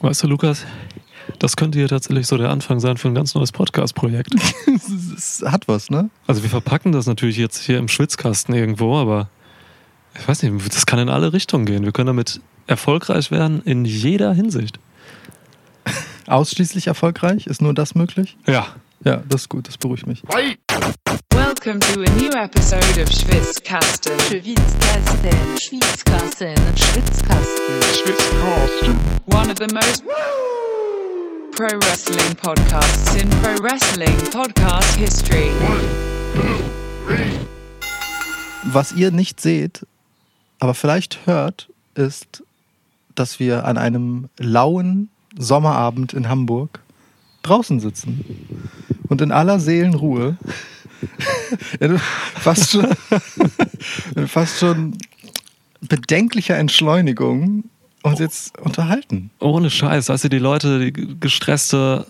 Weißt du, Lukas, das könnte hier tatsächlich so der Anfang sein für ein ganz neues Podcast-Projekt. Es hat was, ne? Also wir verpacken das natürlich jetzt hier im Schwitzkasten irgendwo, aber ich weiß nicht, das kann in alle Richtungen gehen. Wir können damit erfolgreich werden in jeder Hinsicht. Ausschließlich erfolgreich? Ist nur das möglich? Ja. Ja, das ist gut, das beruhigt mich. Welcome to a new episode of Schwitzkasten. Schwitzkasten, Schwitzkasten, Schwitzkasten. One of the most pro wrestling podcasts in pro wrestling podcast history. Was ihr nicht seht, aber vielleicht hört, ist, dass wir an einem lauen Sommerabend in Hamburg draußen sitzen und in aller Seelenruhe in fast schon, in fast schon bedenklicher Entschleunigung uns jetzt unterhalten. Ohne Scheiß, weißt du, die Leute, die gestresste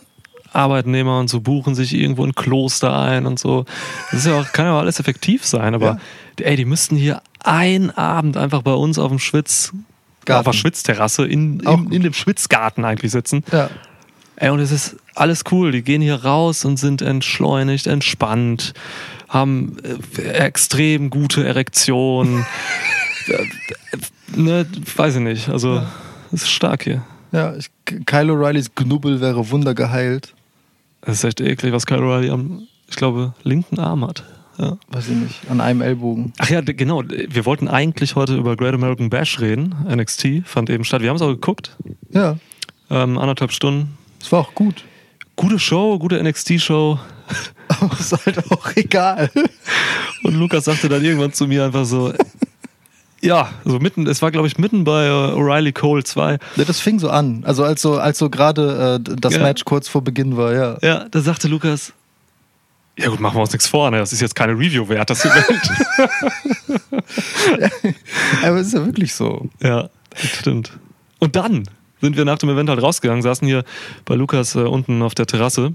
Arbeitnehmer und so buchen sich irgendwo ein Kloster ein und so. Das ist ja auch, kann ja auch alles effektiv sein, aber ey, die müssten hier einen Abend einfach bei uns auf dem Schwitz, Garten. auf der Schwitzterrasse in, in, in dem Schwitzgarten eigentlich sitzen. Ja. Ey, und es ist alles cool. Die gehen hier raus und sind entschleunigt, entspannt, haben äh, extrem gute Erektion. Äh, ne, weiß ich nicht. Also, es ist stark hier. Ja, ich, Kyle O'Reillys Knubbel wäre wundergeheilt. Es ist echt eklig, was Kyle O'Reilly am, ich glaube, linken Arm hat. Ja. Weiß ich nicht, an einem Ellbogen. Ach ja, genau. Wir wollten eigentlich heute über Great American Bash reden. NXT fand eben statt. Wir haben es auch geguckt. Ja, Ähm, anderthalb Stunden. Es war auch gut. Gute Show, gute NXT-Show. Aber ist halt auch egal. Und Lukas sagte dann irgendwann zu mir einfach so, ja, so mitten, es war glaube ich mitten bei äh, O'Reilly Cole 2. Ja, das fing so an. Also als so, als so gerade äh, das Ja. Match kurz vor Beginn war, ja. Ja, da sagte Lukas, ja gut, machen wir uns nichts vor, ne? das ist jetzt keine Review wert, das Event. Aber es ist ja wirklich so. ja, das stimmt. Und dann sind wir nach dem Event halt rausgegangen, saßen hier bei Lukas äh, unten auf der Terrasse,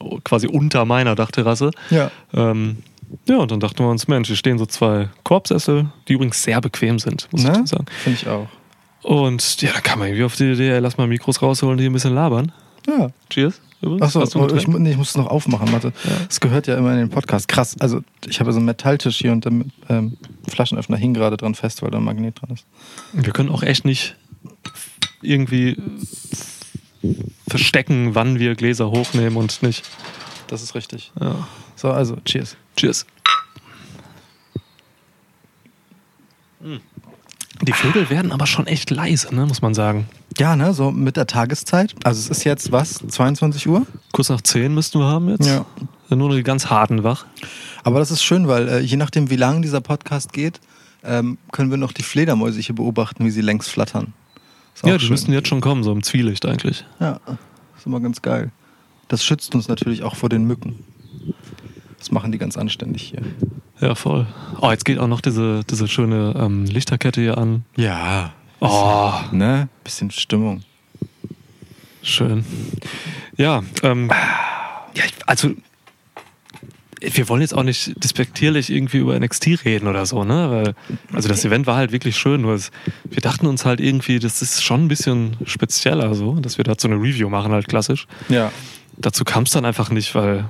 oh, quasi unter meiner Dachterrasse. Ja. Ähm, ja, und dann dachten wir uns, Mensch, hier stehen so zwei Korbsessel, die übrigens sehr bequem sind, muss ich Ne? sagen. Finde ich auch. Und ja, da kam man irgendwie auf die Idee, ey, lass mal Mikros rausholen, die ein bisschen labern. Ja. Cheers. Achso, ein ich, nee, ich muss es noch aufmachen, warte. Das gehört ja immer in den Podcast. Krass. Also ich habe so einen Metalltisch hier und der ähm, Flaschenöffner hing gerade dran fest, weil da ein Magnet dran ist. Wir können auch echt nicht irgendwie verstecken, wann wir Gläser hochnehmen und nicht. Das ist richtig. Ja. So, also, cheers. Cheers. Die Vögel werden aber schon echt leise, ne, muss man sagen. Ja, ne, so mit der Tageszeit. Also es ist jetzt was, 22 Uhr? Kurz nach 10 müssten wir haben jetzt. Ja. Sind nur noch die ganz harten wach. Aber das ist schön, weil äh, je nachdem, wie lang dieser Podcast geht, ähm, können wir noch die Fledermäuse hier beobachten, wie sie längs flattern. Ja, die schön. müssten jetzt schon kommen, so im Zwielicht eigentlich. Ja, ist immer ganz geil. Das schützt uns natürlich auch vor den Mücken. Das machen die ganz anständig hier. Ja, voll. Oh, jetzt geht auch noch diese, diese schöne ähm, Lichterkette hier an. Ja. Oh, Ne? Bisschen Stimmung. schön. Ja, ähm, ja, ich- also wir wollen jetzt auch nicht despektierlich irgendwie über NXT reden oder so, ne? Weil, also das Event war halt wirklich schön, nur es, wir dachten uns halt irgendwie, das ist schon ein bisschen spezieller so, dass wir dazu eine Review machen, halt klassisch. Ja. Dazu kam es dann einfach nicht, weil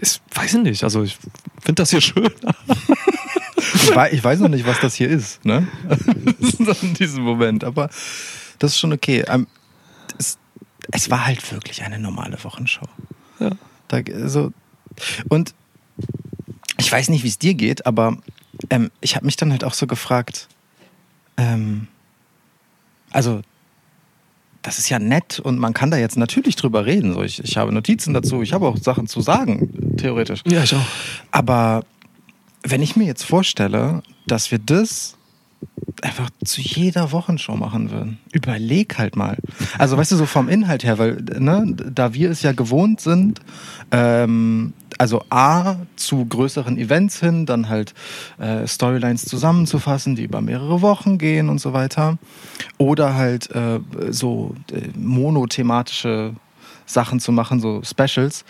ich weiß ich nicht, also ich finde das hier schön. Ich, wei- ich weiß noch nicht, was das hier ist, ne? In diesem Moment. Aber das ist schon okay. Ähm, es, es war halt wirklich eine normale Wochenshow. Ja. Da, so, und ich weiß nicht, wie es dir geht, aber ähm, ich habe mich dann halt auch so gefragt, ähm, also das ist ja nett und man kann da jetzt natürlich drüber reden. So, ich, ich habe Notizen dazu, ich habe auch Sachen zu sagen, theoretisch. Ja, ich auch. Aber wenn ich mir jetzt vorstelle, dass wir das einfach zu jeder Wochenshow machen würden, überleg halt mal. Also weißt du, so vom Inhalt her, weil ne, da wir es ja gewohnt sind, ähm, also A, zu größeren Events hin, dann halt äh, Storylines zusammenzufassen, die über mehrere Wochen gehen und so weiter. Oder halt äh, so äh, monothematische Sachen zu machen, so Specials.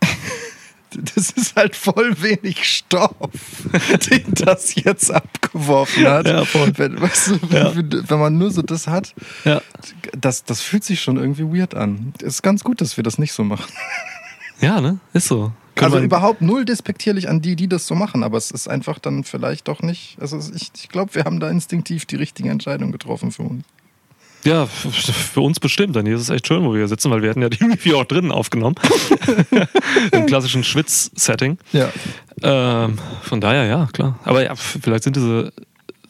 Das ist halt voll wenig Stoff, den das jetzt abgeworfen hat. Ja. Wenn, weißt du, Ja. wenn, wenn man nur so das hat, Ja. das, das fühlt sich schon irgendwie weird an. Es ist ganz gut, dass wir das nicht so machen. Ja, ne? Ist so. Könnte Also überhaupt null despektierlich an die, die das so machen, aber es ist einfach dann vielleicht doch nicht. Also ich, ich glaube, wir haben da instinktiv die richtige Entscheidung getroffen für uns. Ja, für uns bestimmt. Dann hier ist es echt schön, wo wir hier sitzen, weil wir hatten ja die Review auch drinnen aufgenommen. Im klassischen Schwitz-Setting. Ja. Ähm, von daher, ja, klar. Aber ja, vielleicht sind diese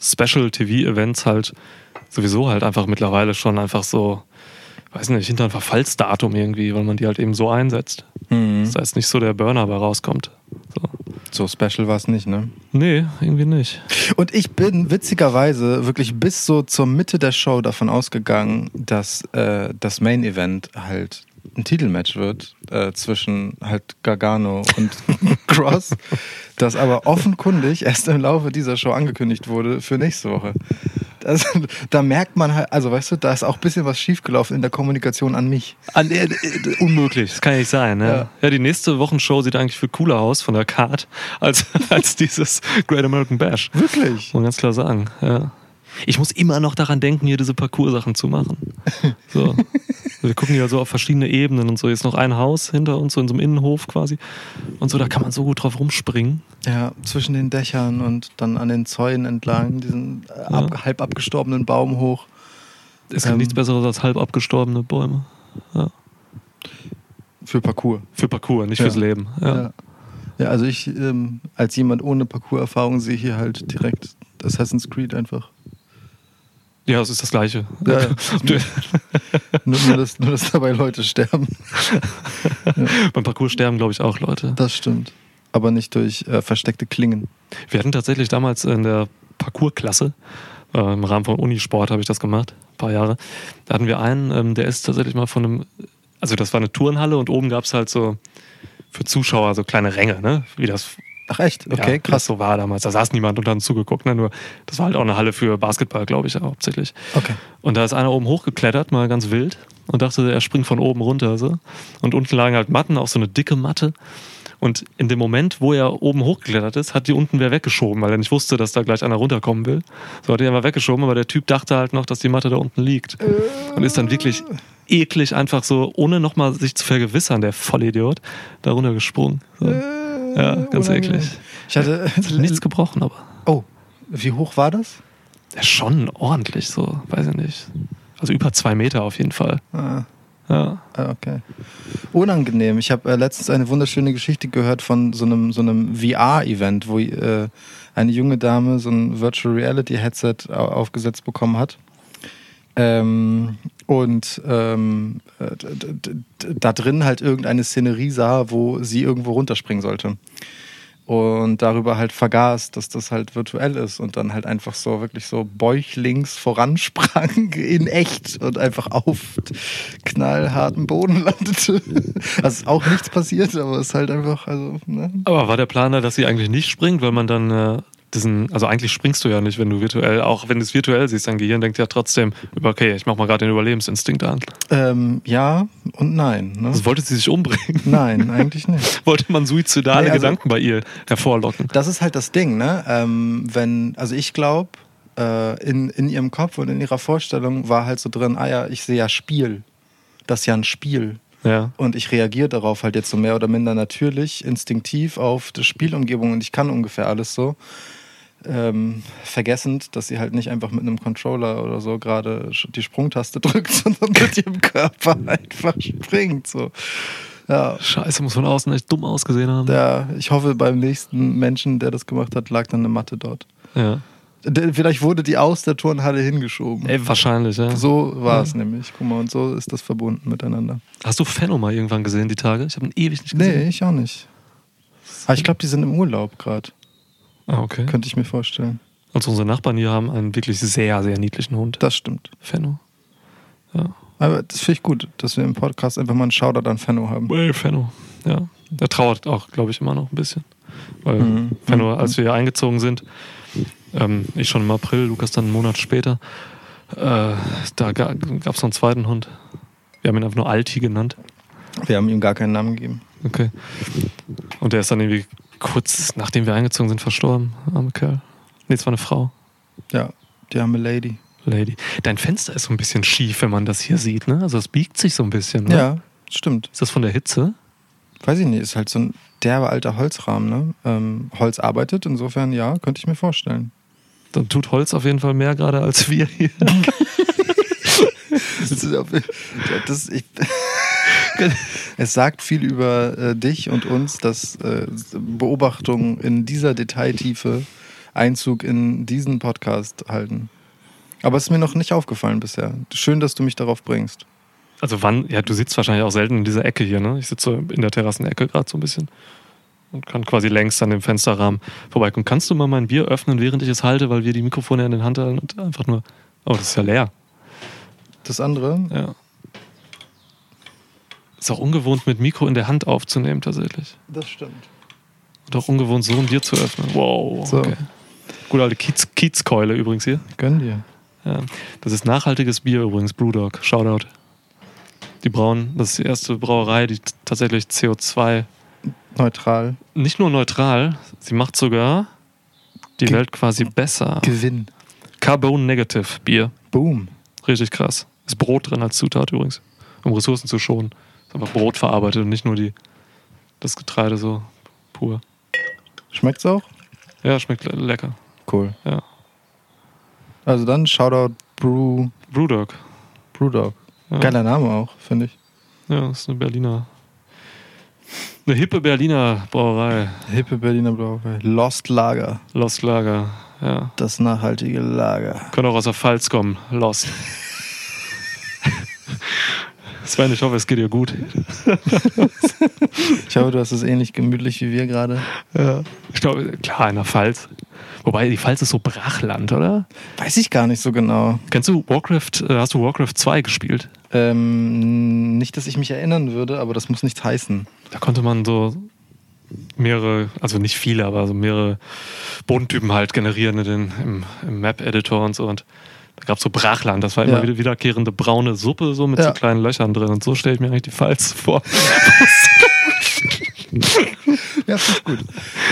Special-TV-Events halt sowieso halt einfach mittlerweile schon einfach so, weiß nicht, hinter ein Verfallsdatum irgendwie, weil man die halt eben so einsetzt. Das heißt nicht so der Burner bei rauskommt. So. So special war es nicht, ne? Nee, irgendwie nicht. Und ich bin witzigerweise wirklich bis so zur Mitte der Show davon ausgegangen, dass äh, das Main Event halt ein Titelmatch wird äh, zwischen halt Gargano und Cross, das aber offenkundig erst im Laufe dieser Show angekündigt wurde für nächste Woche. Das, da merkt man halt, also weißt du, da ist auch ein bisschen was schiefgelaufen in der Kommunikation an mich. An, äh, äh, unmöglich, das kann ja nicht sein. Ne? Ja. Ja. die nächste Wochenshow sieht eigentlich viel cooler aus von der Card als, als dieses Great American Bash. Wirklich? Muss man ganz klar sagen. Ja. Ich muss immer noch daran denken, hier diese Parcours-Sachen zu machen. So. Wir gucken ja so auf verschiedene Ebenen und so. Jetzt noch ein Haus hinter uns, so in so einem Innenhof quasi. Und so, da kann man so gut drauf rumspringen. Ja, zwischen den Dächern und dann an den Zäunen entlang, diesen äh, ab, halb abgestorbenen Baum hoch. Es gibt Ähm. nichts Besseres als halb abgestorbene Bäume. Ja. Für Parcours. Für Parcours, nicht Ja. fürs Leben. Ja. Ja. ja, also ich ähm, als jemand ohne Parcours-Erfahrung sehe hier halt direkt Assassin's Creed einfach. Ja, es ist das Gleiche. Ja, ja. nur, nur, dass, nur, dass dabei Leute sterben. Beim Parcours sterben, glaube ich, auch Leute. Das stimmt. Aber nicht durch äh, versteckte Klingen. Wir hatten tatsächlich damals in der Parcours-Klasse, äh, im Rahmen von Unisport habe ich das gemacht, ein paar Jahre. Da hatten wir einen, ähm, der ist tatsächlich mal von einem, also das war eine Turnhalle und oben gab es halt so für Zuschauer so kleine Ränge, ne? Wie das, Ach echt? ja, Okay, das krass. so war damals. Da saß niemand und hat uns zugeguckt, ne? Nur das war halt auch eine Halle für Basketball, glaube ich, hauptsächlich. Okay. Und da ist einer oben hochgeklettert, mal ganz wild, und dachte, er springt von oben runter. So. Und unten lagen halt Matten, auch so eine dicke Matte. Und in dem Moment, wo er oben hochgeklettert ist, hat die unten wer weggeschoben, weil er nicht wusste, dass da gleich einer runterkommen will. So hat er mal weggeschoben, aber der Typ dachte halt noch, dass die Matte da unten liegt. Und ist dann wirklich eklig einfach so, ohne nochmal sich zu vergewissern, der Vollidiot, da runtergesprungen. So. Ja, ganz unangenehm. eklig. Ich hatte Nichts gebrochen, aber. Oh, wie hoch war das? Ja, schon ordentlich so, weiß ich nicht. Also über zwei Meter auf jeden Fall. Ah, Ja. ah, okay. Unangenehm. Ich habe äh, letztens eine wunderschöne Geschichte gehört von so einem, so einem VR-Event, wo äh, eine junge Dame so ein Virtual Reality Headset au- aufgesetzt bekommen hat. Ähm, und ähm, äh, da drin halt irgendeine Szenerie sah, wo sie irgendwo runterspringen sollte. Und darüber halt vergaß, dass das halt virtuell ist und dann halt einfach so wirklich so bäuchlings voransprang in echt und einfach auf knallharten Boden landete. Also ist auch nichts passiert, aber es ist halt einfach, also, ne? Aber war der Plan da, dass sie eigentlich nicht springt, weil man dann äh, diesen, also eigentlich springst du ja nicht, wenn du virtuell, auch wenn du es virtuell siehst, dein Gehirn denkt ja trotzdem, okay, ich mach mal gerade den Überlebensinstinkt an. Ähm, ja und nein. Ne? Also wollte sie sich umbringen? Nein, eigentlich nicht. Wollte man suizidale Nee, also- Gedanken bei ihr hervorlocken? Das ist halt das Ding, ne? Ähm, wenn, also ich glaube, äh, in, in ihrem Kopf und in ihrer Vorstellung war halt so drin, ah ja, ich sehe ja Spiel. Das ist ja ein Spiel. Ja. Und ich reagiere darauf halt jetzt so mehr oder minder natürlich, instinktiv auf die Spielumgebung und ich kann ungefähr alles so. Ähm, vergessend, dass sie halt nicht einfach mit einem Controller oder so gerade die Sprungtaste drückt, sondern mit ihrem Körper einfach springt. So. Ja, Scheiße, muss von außen echt dumm ausgesehen haben. der, ich hoffe, beim nächsten Menschen, der das gemacht hat, lag dann eine Matte dort. Ja. Vielleicht wurde die aus der Turnhalle hingeschoben. Ey, wahrscheinlich, ja. So war es nämlich. Guck mal, und so ist das verbunden miteinander. Hast du Fenno mal irgendwann gesehen, die Tage? Ich habe ihn ewig nicht gesehen. Nee, ich auch nicht. Aber ich glaube, die sind im Urlaub gerade. Ah, okay. Könnte ich mir vorstellen. Also unsere Nachbarn hier haben einen wirklich sehr, sehr niedlichen Hund. Das stimmt. Fenno. Ja. Aber das finde ich gut, dass wir im Podcast einfach mal einen Shoutout an Fenno haben. Hey, Fenno. Ja. Der trauert auch, glaube ich, immer noch ein bisschen. Weil Mhm. Fenno, als wir hier eingezogen sind, ähm, ich schon im April, Lukas dann einen Monat später, äh, da gab es noch einen zweiten Hund. Wir haben ihn einfach nur Alti genannt. Wir haben ihm gar keinen Namen gegeben. Okay. Und der ist dann irgendwie kurz nachdem wir eingezogen sind verstorben. Arme Kerl. Nee, es war eine Frau. Ja, die arme Lady. Lady. Dein Fenster ist so ein bisschen schief, wenn man das hier sieht, ne? Also es biegt sich so ein bisschen. Ne? Ja, stimmt. Ist das von der Hitze? Weiß ich nicht, ist halt so ein derbe alter Holzrahmen, ne? Ähm, Holz arbeitet, insofern ja, könnte ich mir vorstellen. Dann tut Holz auf jeden Fall mehr gerade als wir hier. Das ist das, ich, es sagt viel über äh, dich und uns, dass äh, Beobachtungen in dieser Detailtiefe Einzug in diesen Podcast halten. Aber es ist mir noch nicht aufgefallen bisher. Schön, dass du mich darauf bringst. Also wann, ja, du sitzt wahrscheinlich auch selten in dieser Ecke hier, ne? Ich sitze so in der Terrassenecke gerade so ein bisschen und kann quasi längst an dem Fensterrahmen vorbeikommen. Kannst du mal mein Bier öffnen, während ich es halte, weil wir die Mikrofone in den Hand halten und einfach nur. Oh, das ist ja leer. Das andere, Ja. Ist auch ungewohnt, mit Mikro in der Hand aufzunehmen, tatsächlich. das stimmt. Und auch ungewohnt, so ein Bier zu öffnen. Wow. So. Okay. Gute alte Kiez, Kiezkeule übrigens hier. Gönn dir. Ja. Das ist nachhaltiges Bier übrigens, Brewdog. Shoutout. Die brauen, das ist die erste Brauerei, die tatsächlich CO2 Neutral. nicht nur neutral, sie macht sogar die Ge- Welt quasi besser. Gewinn. Carbon Negative Bier. Boom. Richtig krass. Ist Brot drin als Zutat übrigens, um Ressourcen zu schonen. Ist einfach Brot verarbeitet und nicht nur die, das Getreide so pur. Schmeckt's auch? Ja, schmeckt le lecker. Cool. Ja. Also dann Shoutout Brew, Brewdog. Brewdog. Ja. Geiler Name auch, finde ich. Ja, ist eine Berliner. Eine hippe Berliner Brauerei. Hippe Berliner Brauerei. Lost Lager. Lost Lager. Ja. Das nachhaltige Lager. Können auch aus der Pfalz kommen. Lost. Sven, ich hoffe, es geht dir gut. Ich hoffe, du hast es ähnlich gemütlich wie wir gerade. Ja. Ich glaube, klar, in der Pfalz. Wobei, die Pfalz ist so Brachland, oder? Weiß ich gar nicht so genau. Kennst du Warcraft, äh, hast du Warcraft 2 gespielt? Ähm, nicht, dass ich mich erinnern würde, aber das muss nichts heißen. Da konnte man so mehrere, also nicht viele, aber so mehrere Bodentypen halt generieren in den, im, im Map-Editor und so. Und gab so Brachland, das war immer Ja. wieder wiederkehrende braune Suppe, so mit Ja. so kleinen Löchern drin. Und so stelle ich mir eigentlich die Pfalz vor. Ja, finde ich gut.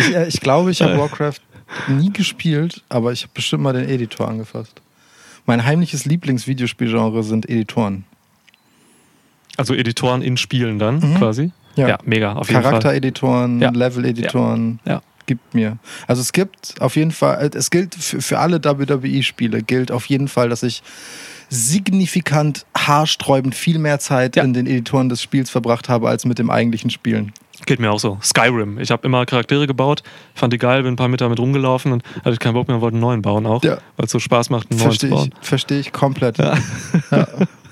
Ich, äh, ich glaube, ich habe. Warcraft nie gespielt, aber ich habe bestimmt mal den Editor angefasst. Mein heimliches Lieblingsvideospielgenre sind Editoren. Also Editoren in Spielen dann quasi. Mhm. Ja. mega, auf jeden Fall. Charaktereditoren, Ja. Level-Editoren. Ja. Gibt mir. Also es gibt auf jeden Fall, äh, es gilt für, für alle WWE-Spiele, gilt auf jeden Fall, dass ich signifikant haarsträubend viel mehr Zeit Ja. in den Editoren des Spiels verbracht habe, als mit dem eigentlichen Spielen. Geht mir auch so. Skyrim. Ich habe immer Charaktere gebaut, fand die geil, bin ein paar Meter mit rumgelaufen und hatte keinen Bock mehr, wollte einen neuen bauen auch, Ja. weil es so Spaß macht, einen neuen zu Verstehe bauen. ich, verstehe ich komplett. Ja.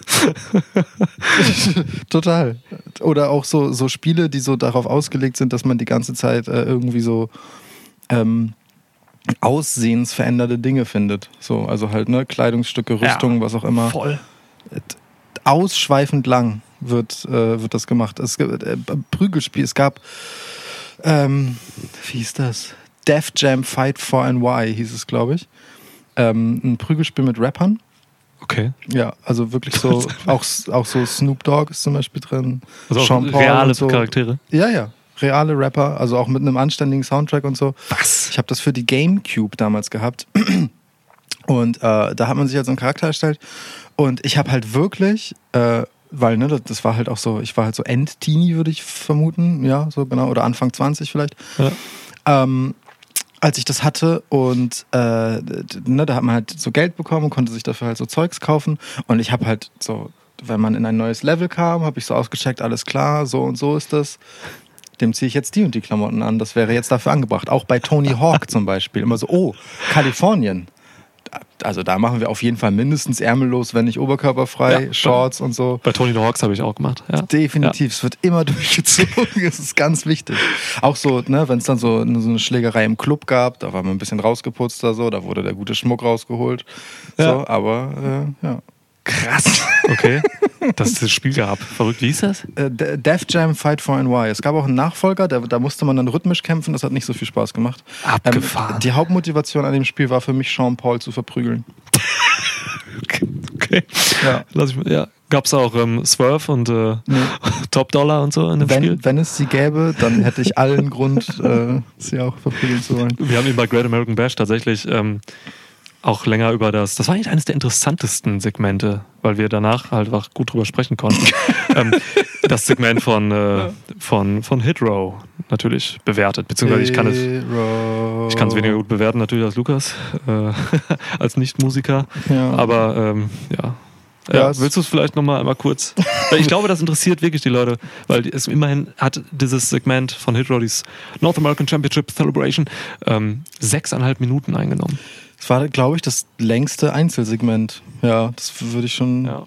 Total. Oder auch so, so Spiele, die so darauf ausgelegt sind, dass man die ganze Zeit äh, irgendwie so ähm, aussehensveränderte Dinge findet. So, also halt, ne, Kleidungsstücke, Rüstung, was auch immer. Voll. Ausschweifend lang wird, äh, wird das gemacht. Es gibt äh, Prügelspiel, es gab ähm, wie hieß das? Def Jam Fight for NY hieß es, glaube ich. Ähm, ein Prügelspiel mit Rappern. Okay. Ja, also wirklich so, auch, auch so Snoop Dogg ist zum Beispiel drin. Also auch Sean Paul reale so. Charaktere. Ja, ja. Reale Rapper, also auch mit einem anständigen Soundtrack und so. Was? Ich habe das für die GameCube damals gehabt. Und äh, da hat man sich halt so einen Charakter erstellt. Und ich habe halt wirklich, äh, weil ne, das, das war halt auch so, ich war halt so End-Teenie, würde ich vermuten, ja, so genau, oder Anfang 20 vielleicht. Ja. Ähm, als ich das hatte und äh, ne, da hat man halt so Geld bekommen und konnte sich dafür halt so Zeugs kaufen. Und ich habe halt so, wenn man in ein neues Level kam, habe ich so ausgecheckt, alles klar, so und so ist das. Dem ziehe ich jetzt die und die Klamotten an. Das wäre jetzt dafür angebracht. Auch bei Tony Hawk zum Beispiel. Immer so, oh, Kalifornien. Also da machen wir auf jeden Fall mindestens ärmellos, wenn nicht oberkörperfrei, Ja, Shorts und so. Bei Tony the Hawks habe ich auch gemacht. Ja. Definitiv, es wird immer durchgezogen. Es ist ganz wichtig. Auch so, ne, wenn es dann so, eine- so eine Schlägerei im Club gab, da war man ein bisschen rausgeputzt oder so, da wurde der gute Schmuck rausgeholt. So, Ja. aber äh, ja. Krass. Okay. Dass es das Spiel gab. Verrückt. Wie hieß das? Äh, De- Def Jam Fight for NY. Es gab auch einen Nachfolger, da, da musste man dann rhythmisch kämpfen, das hat nicht so viel Spaß gemacht. Abgefahren. Ähm, die Hauptmotivation an dem Spiel war für mich, Sean Paul zu verprügeln. Okay. okay. Ja. Lass ich mal. Ja. Gab es auch ähm, Swerve und äh, Top Dollar und so in dem Spiel? Wenn, wenn es sie gäbe, dann hätte ich allen Grund, äh, sie auch verprügeln zu wollen. Wir haben ihn bei Great American Bash tatsächlich ähm, auch länger über das. Das war eigentlich eines der interessantesten Segmente, weil wir danach halt auch gut drüber sprechen konnten. ähm, das Segment von, äh, von, von Hit Row natürlich bewertet. Beziehungsweise ich kann es. Ich kann es weniger gut bewerten natürlich als Lukas, äh, als Nicht-Musiker. Ja. Aber ähm, ja. Ja, Ja, willst du es vielleicht nochmal einmal kurz? Weil ich glaube, das interessiert wirklich die Leute, weil es immerhin hat dieses Segment von Hitro, dieses North American Championship Celebration, ähm, sechseinhalb Minuten eingenommen. Das war, glaube ich, das längste Einzelsegment. Ja, das würde ich schon. Ja.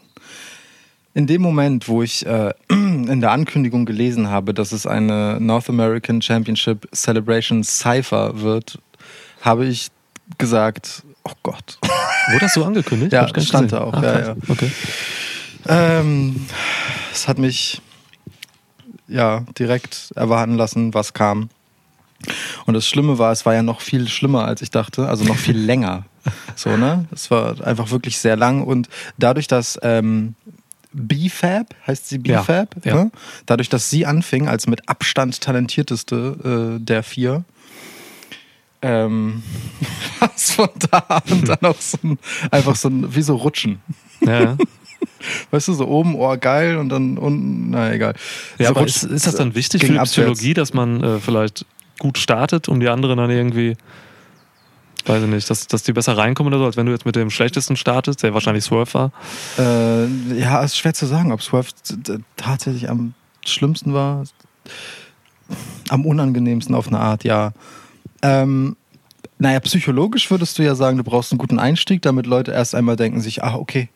In dem Moment, wo ich äh, in der Ankündigung gelesen habe, dass es eine North American Championship Celebration Cypher wird, habe ich gesagt, oh Gott. Wurde das so angekündigt? Ja, stand da auch, Ah, ja, ja. Okay. Ähm, es hat mich ja direkt erwarten lassen, was kam. Und das Schlimme war, es war ja noch viel schlimmer, als ich dachte, also noch viel länger. So, ne? Es war einfach wirklich sehr lang und dadurch, dass ähm, BFAB, heißt sie Ja, BFAB, ja. Ne? dadurch, dass sie anfing als mit Abstand talentierteste äh, der vier, ähm, was von da an dann auch so ein, einfach so ein, wie so Rutschen. Ja, ja. Weißt du, so oben, oh geil, und dann unten, na egal. ja so aber ist, ist das dann wichtig für die abwärts. Psychologie, dass man äh, vielleicht gut startet, um die anderen dann irgendwie, weiß ich nicht, dass, dass die besser reinkommen oder so, als wenn du jetzt mit dem schlechtesten startest, der wahrscheinlich Swerve war? Äh, ja, ist schwer zu sagen, ob Swerve tatsächlich am schlimmsten war. Am unangenehmsten auf eine Art, ja. Ähm, naja, psychologisch würdest du ja sagen, du brauchst einen guten Einstieg, damit Leute erst einmal denken sich, ah, okay,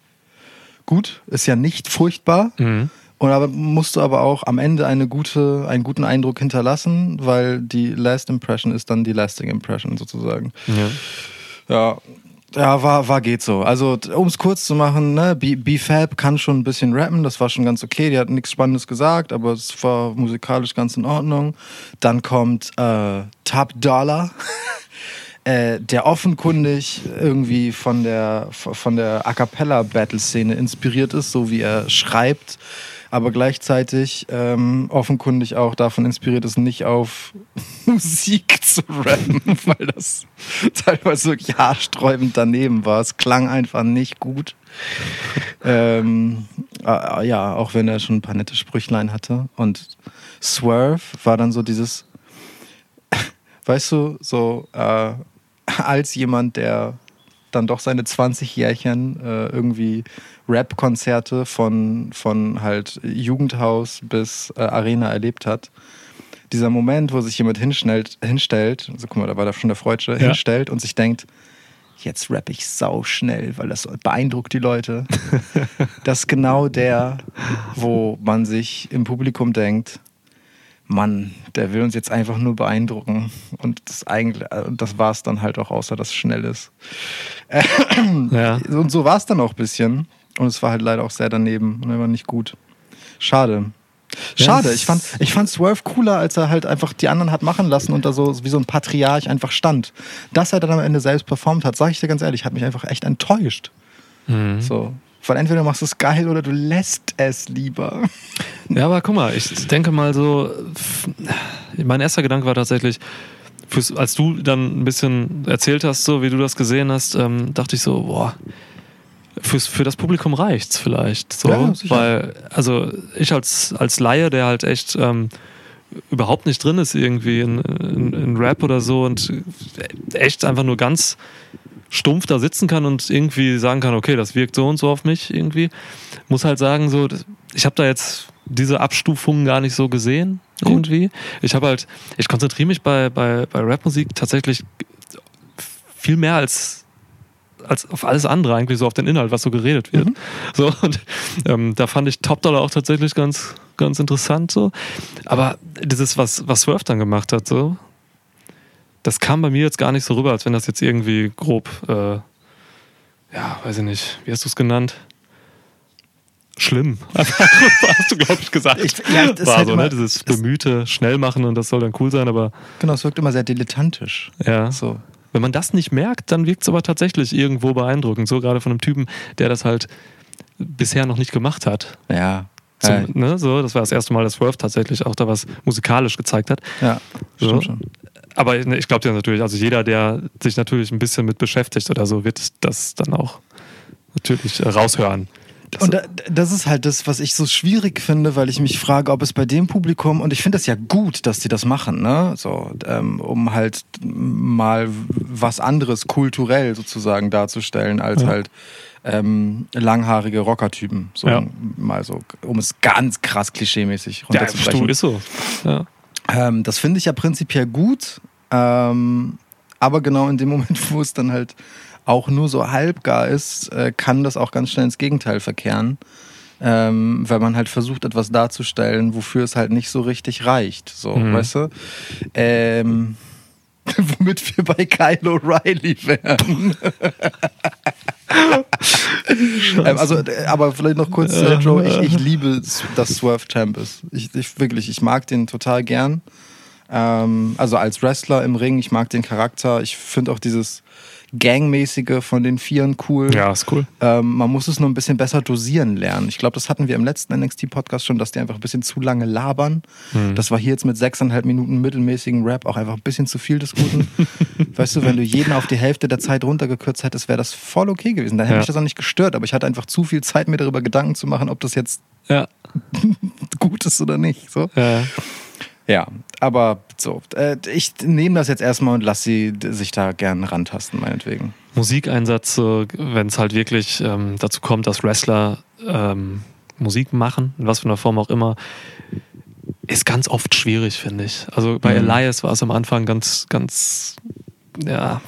gut, ist ja nicht furchtbar. Mhm. Und aber musst du aber auch am Ende eine gute, einen guten Eindruck hinterlassen, weil die Last Impression ist dann die Lasting Impression sozusagen. Ja. Ja, ja, war, war geht so. Also, um es kurz zu machen, ne, B-Fab kann schon ein bisschen rappen, das war schon ganz okay. Die hat nichts Spannendes gesagt, aber es war musikalisch ganz in Ordnung. Dann kommt äh, Top Dollar. Äh, der offenkundig irgendwie von der, von der A Cappella-Battle-Szene inspiriert ist, so wie er schreibt, aber gleichzeitig ähm, offenkundig auch davon inspiriert ist, nicht auf Musik zu rappen, weil das teilweise wirklich haarsträubend daneben war. Es klang einfach nicht gut. Ähm, äh, ja, auch wenn er schon ein paar nette Sprüchlein hatte. Und Swerve war dann so dieses, weißt du, so äh, als jemand, der dann doch seine 20 Jährchen äh, irgendwie Rap-Konzerte von, von halt Jugendhaus bis äh, Arena erlebt hat. Dieser Moment, wo sich jemand hinstellt, hinstellt, also guck mal, da war da schon der Freudsche, hinstellt und sich denkt, jetzt rapp ich sau schnell, weil das beeindruckt die Leute. das ist genau der, wo man sich im Publikum denkt, Mann, der will uns jetzt einfach nur beeindrucken. Und das eigentlich, äh, das war es dann halt auch, außer dass es schnell ist. Ja. Und so war es dann auch ein bisschen. Und es war halt leider auch sehr daneben und er war nicht gut. Schade. Schade, ich fand, ich fand Swerve cooler, als er halt einfach die anderen hat machen lassen und da so wie so ein Patriarch einfach stand. Dass er dann am Ende selbst performt hat, sag ich dir ganz ehrlich, hat mich einfach echt enttäuscht. Mhm. So. Weil entweder machst du es geil oder du lässt es lieber. Ja, aber guck mal, ich denke mal so, mein erster Gedanke war tatsächlich, fürs, als du dann ein bisschen erzählt hast, so wie du das gesehen hast, ähm, dachte ich so, boah, fürs, für das Publikum reicht's vielleicht. So, Ja, weil, also ich als, als Laie, der halt echt ähm, überhaupt nicht drin ist irgendwie in, in, in Rap oder so und echt einfach nur ganz stumpf da sitzen kann und irgendwie sagen kann, okay, das wirkt so und so auf mich irgendwie, muss halt sagen, so, ich habe da jetzt diese Abstufungen gar nicht so gesehen irgendwie. Ich habe halt, ich konzentriere mich bei, bei, bei Rapmusik tatsächlich viel mehr als als auf alles andere eigentlich, so auf den Inhalt, was so geredet wird. So, und ähm, da fand ich Top Dollar auch tatsächlich ganz, ganz interessant so. Aber dieses, was, was Swerve dann gemacht hat, so, das kam bei mir jetzt gar nicht so rüber, als wenn das jetzt irgendwie grob, äh, ja, weiß ich nicht, wie hast du es genannt? Schlimm. hast du, glaube ich, gesagt. Ich- ja, das War halt so, immer- ne? Dieses bemühte Schnell machen und das soll dann cool sein, aber Genau, es wirkt immer sehr dilettantisch. ja. So. Wenn man das nicht merkt, dann wirkt es aber tatsächlich irgendwo beeindruckend. So gerade von einem Typen, der das halt bisher noch nicht gemacht hat. Ja. Zum, ja, ne, so, das war das erste Mal, dass Swerve tatsächlich auch da was musikalisch gezeigt hat. ja, So. stimmt schon. Aber ne, ich glaube dir natürlich, also jeder, der sich natürlich ein bisschen mit beschäftigt oder so, wird das dann auch natürlich raushören. Das, Und da, das ist halt das, was ich so schwierig finde, weil ich mich frage, ob es bei dem Publikum, und ich finde das ja gut, dass die das machen, ne? So, ähm, um halt mal was anderes kulturell sozusagen darzustellen, als Ja. halt ähm, langhaarige Rockertypen. So Ja. mal so, um es ganz krass klischeemäßig ja, runterzubrechen. du ist so. Ja. Ähm, das finde ich ja prinzipiell gut, ähm, aber genau in dem Moment, wo es dann halt auch nur so halbgar ist, äh, kann das auch ganz schnell ins Gegenteil verkehren, ähm, weil man halt versucht, etwas darzustellen, wofür es halt nicht so richtig reicht. So, Mhm. weißt du? Ähm, womit wir bei Kyle O'Reilly wären. ähm, also, äh, aber vielleicht noch kurz, äh, Joe, ich, ich liebe, dass Swerve Champ ist. Ich, ich wirklich, ich mag den total gern. Ähm, also als Wrestler im Ring, ich mag den Charakter. Ich finde auch dieses Gangmäßige von den Vieren cool. ja, ist cool. Ähm, man muss es nur ein bisschen besser dosieren lernen. Ich glaube, das hatten wir im letzten NXT-Podcast schon, dass die einfach ein bisschen zu lange labern. Hm. Das war hier jetzt mit sechseinhalb Minuten mittelmäßigen Rap auch einfach ein bisschen zu viel des Guten. weißt du, wenn du jeden auf die Hälfte der Zeit runtergekürzt hättest, wäre das voll okay gewesen. Dann hätte Ja. mich das auch nicht gestört, aber ich hatte einfach zu viel Zeit, mir darüber Gedanken zu machen, ob das jetzt Ja. gut ist oder nicht. So. ja. Ja, aber so. Äh, ich nehme das jetzt erstmal und lasse sie sich da gern rantasten, meinetwegen. Musikeinsatz, wenn es halt wirklich ähm, dazu kommt, dass Wrestler ähm, Musik machen, in was für einer Form auch immer, ist ganz oft schwierig, finde ich. Also bei Mhm. Elias war es am Anfang ganz, ganz, ja,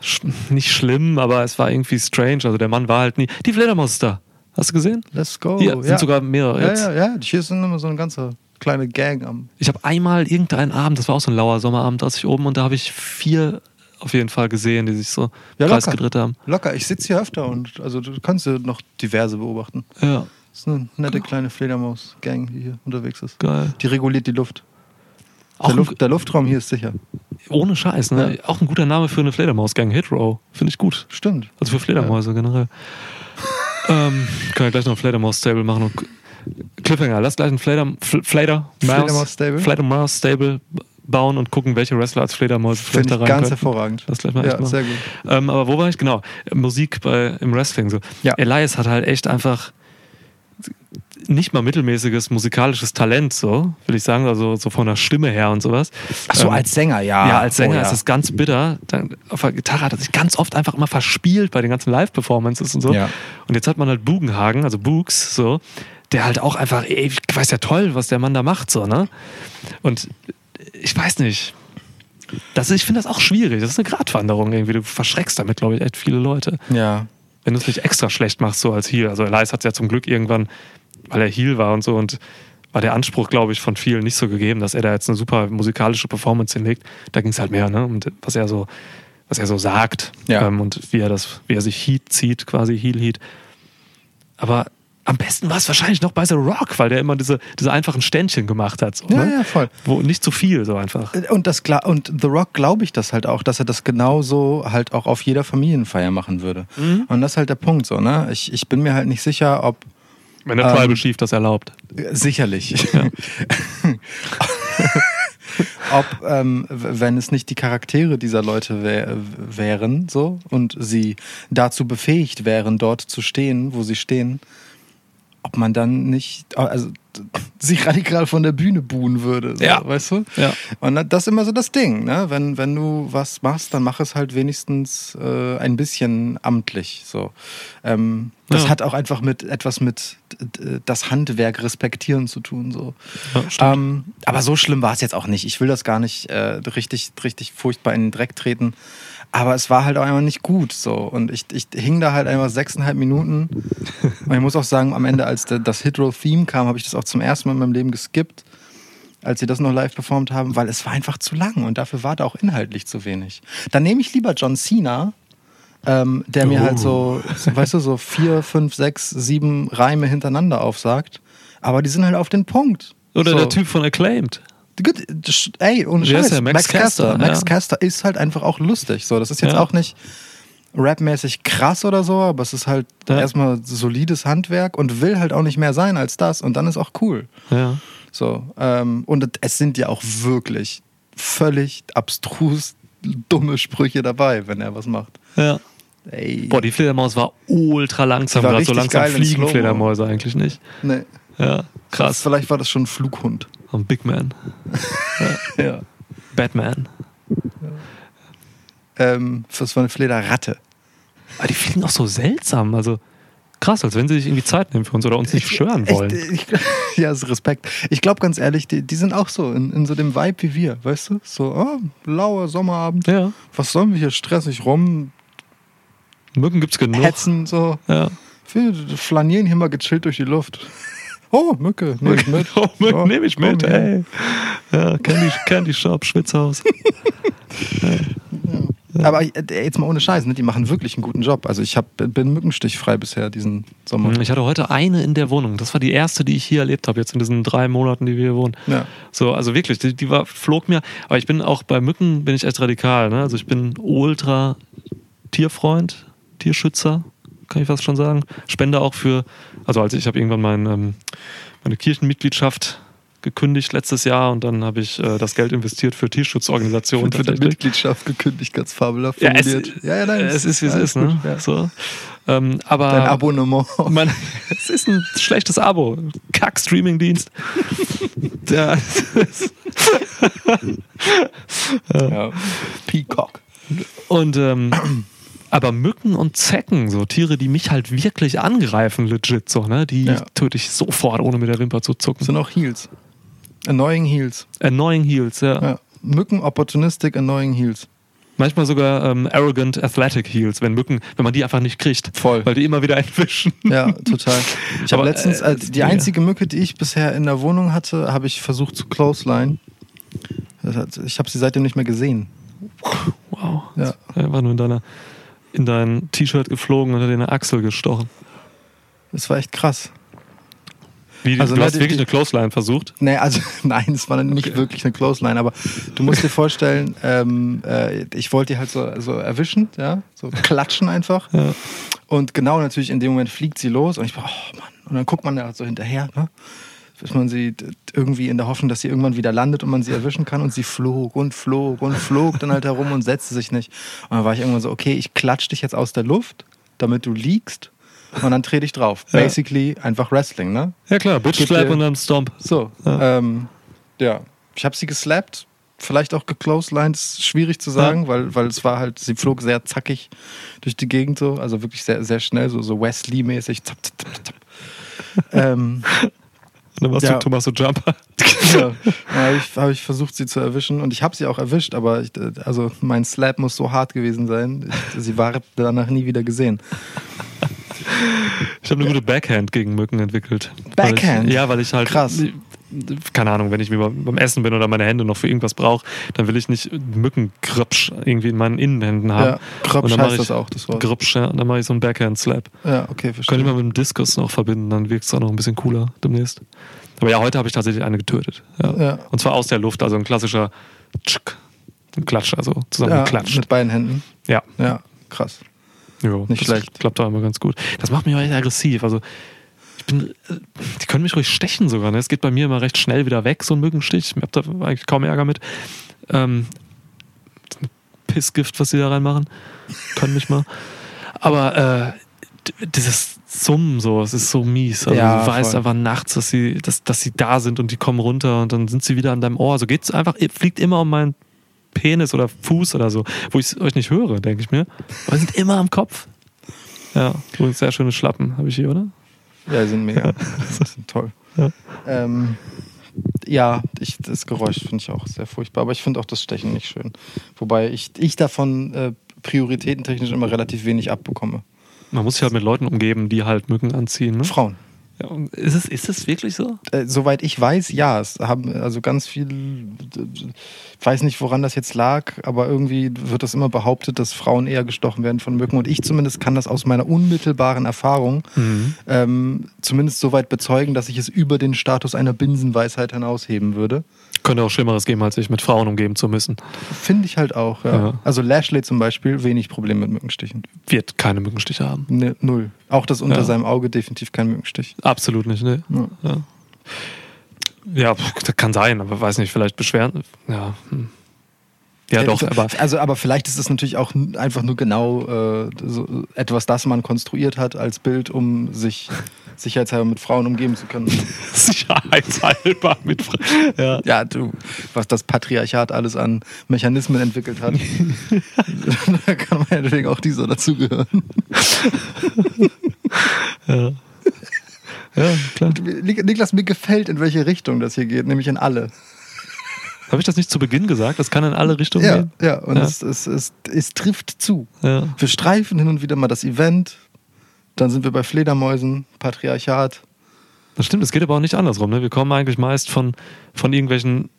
sch nicht schlimm, aber es war irgendwie strange. Also der Mann war halt nie. Die Fledermaus ist da. Hast du gesehen? Let's go. Hier ja. sind sogar mehrere ja, jetzt. ja, ja. Hier ist immer so eine ganze kleine Gang am. Ich habe einmal irgendeinen Abend, das war auch so ein lauer Sommerabend, als ich oben und da habe ich vier auf jeden Fall gesehen, die sich so Ja, Kreis gedreht haben. Locker, ich sitze hier öfter und also du kannst ja noch diverse beobachten. Ja, Das ist eine nette kleine Fledermaus-Gang, die hier unterwegs ist. geil. Die reguliert die Luft. Der, Luft, der Luftraum hier ist sicher. ohne Scheiß, ne? Auch ein guter Name für eine Fledermaus-Gang. Hitrow. Finde ich gut. Stimmt. Also für Fledermäuse generell. ähm, können wir gleich noch ein Fledermaus-Stable machen. Und Cliffhanger, lass gleich ein Fleder, Fl- Fleder, Fledermaus-Stable? Fledermaus-Stable bauen und gucken, welche Wrestler als Fledermäuse vielleicht da rein ganz können. hervorragend. Das gleich mal echt Ja, machen. sehr gut. Ähm, aber wo war ich? Genau. Musik bei, im Wrestling. So. Ja. Elias hat halt echt einfach nicht mal mittelmäßiges musikalisches Talent, so, will ich sagen, also so von der Stimme her und sowas. Ach so, Ähm, als Sänger, ja. ja, als Sänger Oh, ja. ist es ganz bitter. Dann, auf der Gitarre hat er sich ganz oft einfach immer verspielt bei den ganzen Live-Performances und so. Ja. Und jetzt hat man halt Bugenhagen, also Boogs, so, der halt auch einfach, ey, ich weiß ja toll, was der Mann da macht, so, ne? Und ich weiß nicht. Das, ich finde das auch schwierig. Das ist eine Gratwanderung irgendwie. Du verschreckst damit, glaube ich, echt viele Leute. Ja. Wenn du es nicht extra schlecht machst, so als Heal. Also Elias hat es ja zum Glück irgendwann, weil er Heal war und so und war der Anspruch, glaube ich, von vielen nicht so gegeben, dass er da jetzt eine super musikalische Performance hinlegt. Da ging es halt mehr, ne? Und was er so, was er so sagt Ja. ähm, und wie er das, wie er sich Heat zieht, quasi Heal Heat. Aber am besten war es wahrscheinlich noch bei The Rock, weil der immer diese, diese einfachen Ständchen gemacht hat. So, Ja, ne? ja, voll. Wo nicht zu viel, so einfach. Und, das, und The Rock glaube ich das halt auch, dass er das genauso halt auch auf jeder Familienfeier machen würde. Mhm. Und das ist halt der Punkt so, ne? Ich, ich bin mir halt nicht sicher, ob Wenn der Ähm, Tribal Chief das erlaubt. Äh, Sicherlich. Ob, ähm, wenn es nicht die Charaktere dieser Leute wär, wären, so, und sie dazu befähigt wären, dort zu stehen, wo sie stehen, ob man dann nicht, also sich radikal von der Bühne buhen würde, so, Ja. weißt du? Ja. Und das ist immer so das Ding, ne? Wenn, wenn du was machst, dann mach es halt wenigstens äh, ein bisschen amtlich. So. Ähm, das Ja. hat auch einfach mit etwas mit das Handwerk respektieren zu tun. So. Ja. Ähm, aber so schlimm war es jetzt auch nicht. Ich will das gar nicht äh, richtig, richtig furchtbar in den Dreck treten. Aber es war halt auch einfach nicht gut. So. Und ich, ich hing da halt einfach sechseinhalb Minuten. Und ich muss auch sagen, am Ende, als das Hit-Roll-Theme kam, habe ich das auch zum ersten Mal in meinem Leben geskippt, als sie das noch live performt haben, weil es war einfach zu lang und dafür war da auch inhaltlich zu wenig. Dann nehme ich lieber John Cena, ähm, der mir Oh. halt so, so, weißt du, so vier, fünf, sechs, sieben Reime hintereinander aufsagt. Aber die sind halt auf den Punkt. Oder so. der Typ von Acclaimed. Gut, Ey, ohne Scheiß. der? Max Caster, Max ja. Caster ist halt einfach auch lustig. So, das ist jetzt Ja. auch nicht. rapmäßig krass oder so, aber es ist halt erstmal solides Handwerk und will halt auch nicht mehr sein als das und dann ist auch cool. Ja. So, ähm, und es sind ja auch wirklich völlig abstrus dumme Sprüche dabei, wenn er was macht. Ja. Ey. Boah, die Fledermaus war ultra langsam. Gerade so langsam fliegen. Fledermäuse eigentlich nicht. nee. Ja, krass. Vielleicht war das schon ein Flughund. Ein Big Man. Ja. Batman. Ähm, das war eine Flederratte. Aber die fliegen auch so seltsam. Also krass, als wenn sie sich irgendwie Zeit nehmen für uns oder uns nicht stören wollen. Echt, ich, ja, ist Respekt. Ich glaube ganz ehrlich, die, die sind auch so in, in so dem Vibe wie wir, weißt du? So, oh, lauer Sommerabend. Ja. Was sollen wir hier stressig rum Mücken gibt's genug. hetzen? So. Ja. Wir flanieren hier mal gechillt durch die Luft. Oh, Mücke, nehm ich mit. Oh, Mücken Ja, nehme ich mit, komm ey. Ja, Candy, Candy Shop, Schwitzhaus. Aber äh, jetzt mal ohne Scheiß, ne? die machen wirklich einen guten Job. Also ich hab, bin mückenstichfrei bisher diesen Sommer. Ich hatte heute eine in der Wohnung. Das war die erste, die ich hier erlebt habe, jetzt in diesen drei Monaten, die wir hier wohnen. Ja. So, also wirklich, die, die war, flog mir. Aber ich bin auch bei Mücken bin ich echt radikal. Ne? Also ich bin ultra Tierfreund, Tierschützer, kann ich fast schon sagen. Spende auch für, also als ich habe irgendwann mein, ähm, meine Kirchenmitgliedschaft gekündigt letztes Jahr und dann habe ich äh, das Geld investiert für Tierschutzorganisationen. Für die. Mitgliedschaft gekündigt, ganz fabelhaft Ja, es, formuliert. ja, ja, nein, es ist, wie es ist. Ne? gut, ja. So. Ähm, aber Dein Abonnement. Man, es ist ein schlechtes Abo. Kack-Streaming-Dienst. Ja, Ja. Peacock. und ähm, aber Mücken und Zecken, so Tiere, die mich halt wirklich angreifen, legit so, ne? Die Ja. töte ich sofort, ohne mit der Wimper zu zucken. sind auch Heels. Annoying Heels. Annoying Heels, ja. Ja. Mücken, Opportunistic, Annoying Heels. Manchmal sogar ähm, arrogant athletic Heels, wenn Mücken, wenn man die einfach nicht kriegt. Voll. Weil die immer wieder entwischen. Ja, total. Ich habe letztens, äh, die einzige Mücke, die ich bisher in der Wohnung hatte, habe ich versucht zu clothesline. Ich habe sie seitdem nicht mehr gesehen. Wow. Ja. Einfach nur in deiner in dein T-Shirt geflogen und hat dir eine Achsel gestochen. Das war echt krass. Wie, Also du hast Leute, wirklich die- eine Clothesline versucht? Nee, also nein, es war nicht Okay. wirklich eine Clothesline, aber du musst dir vorstellen, ähm, äh, ich wollte die halt so, so erwischen, ja, so klatschen einfach. Ja. Und genau natürlich in dem Moment fliegt sie los und ich war, oh Mann. Und dann guckt man da so hinterher, ne? Bis man sie irgendwie in der Hoffnung, dass sie irgendwann wieder landet und man sie erwischen kann. Und sie flog und flog und flog dann halt herum und setzte sich nicht. Und dann war ich irgendwann so, okay, ich klatsch dich jetzt aus der Luft, damit du liegst. Und dann dreh dich drauf. Ja. Basically einfach Wrestling, ne? Ja klar, Bitch Slap und dann Stomp. So, Ja. ja. Ähm, ja. Ich habe sie geslappt, vielleicht auch gecloselined, ist schwierig zu sagen, weil, weil es war halt, sie flog sehr zackig durch die Gegend so, also wirklich sehr, sehr schnell, so, so Wesley-mäßig. Ähm, Und dann warst Ja. du Tommaso Jumper. ja, habe ich, hab ich versucht, sie zu erwischen und ich habe sie auch erwischt, aber ich, also mein Slap muss so hart gewesen sein, sie war danach nie wieder gesehen. Ich habe eine gute Backhand gegen Mücken entwickelt. Backhand? Weil ich, ja, weil ich halt. Krass. Keine Ahnung, wenn ich mir beim Essen bin oder meine Hände noch für irgendwas brauche, dann will ich nicht Mückengripsch irgendwie in meinen Innenhänden haben. Ja, mach heißt ich das auch, das Wort. Gripsch, ja. Und dann mache ich so einen Backhand-Slap. Ja, okay, verstehe. Könnte ich mal mit dem Diskus noch verbinden, dann wirkt es auch noch ein bisschen cooler demnächst. Aber ja, heute habe ich tatsächlich eine getötet. Ja. Ja. Und zwar aus der Luft, also ein klassischer Tschk, ein Klatsch, also ja, zusammengeklatscht. mit beiden Händen. Ja. Ja, krass. Jo, Nicht das schlecht. Klappt da immer ganz gut. Das macht mich auch echt aggressiv. Also, bin, äh, die können mich ruhig stechen sogar. Ne? Es geht bei mir immer recht schnell wieder weg, so ein Mückenstich. Ich habe da eigentlich kaum Ärger mit. Ähm, Pissgift, was sie da reinmachen. Können mich mal. Aber äh, dieses Summen so, es ist so mies. Also Ja, du weißt voll. einfach nachts, dass sie, dass, dass sie da sind und die kommen runter und dann sind sie wieder an deinem Ohr. So geht's einfach, fliegt immer um meinen Penis oder Fuß oder so, wo ich es euch nicht höre, denke ich mir. Aber sie sind immer am Kopf. Ja, übrigens sehr schöne Schlappen habe ich hier, oder? Ja, die sind mega. Das sind toll. Ja. Ähm, ja, ich, das Geräusch finde ich auch sehr furchtbar, aber ich finde auch das Stechen nicht schön. Wobei ich, ich davon äh, prioritätentechnisch immer relativ wenig abbekomme. Man muss sich halt mit Leuten umgeben, die halt Mücken anziehen. Ne? Frauen. Ist, es, ist es wirklich so? Äh, soweit ich weiß, ja. Es haben also ganz viel, ich weiß nicht, woran das jetzt lag, aber irgendwie wird das immer behauptet, dass Frauen eher gestochen werden von Mücken. Und ich zumindest kann das aus meiner unmittelbaren Erfahrung ähm, zumindest so weit bezeugen, dass ich es über den Status einer Binsenweisheit hinausheben würde. Könnte auch Schlimmeres geben, als sich mit Frauen umgeben zu müssen. Finde ich halt auch, ja. Ja. Also Lashley zum Beispiel, wenig Probleme mit Mückenstichen. Wird keine Mückenstiche haben. Ne, null. Auch das unter Ja. seinem Auge definitiv kein Mückenstich. Absolut nicht, ne? Ja. Ja. Ja, kann sein, aber weiß nicht, vielleicht beschweren. Ja, hm. Ja doch, aber Also, aber vielleicht ist es natürlich auch einfach nur genau äh, so etwas, das man konstruiert hat als Bild, um sich sicherheitshalber mit Frauen umgeben zu können. sicherheitshalber mit Fra ja. Ja, du, was das Patriarchat alles an Mechanismen entwickelt hat. da kann man natürlich auch dieser dazugehören. ja. Ja, klar. Nik- Niklas, mir gefällt, in welche Richtung das hier geht, nämlich in alle. Habe ich das nicht zu Beginn gesagt? Das kann in alle Richtungen Ja, gehen. ja, und Ja. Es, es, es, es trifft zu. Ja. Wir streifen hin und wieder mal das Event, dann sind wir bei Fledermäusen, Patriarchat. Das stimmt, es geht aber auch nicht andersrum. Ne? Wir kommen eigentlich meist von, von irgendwelchen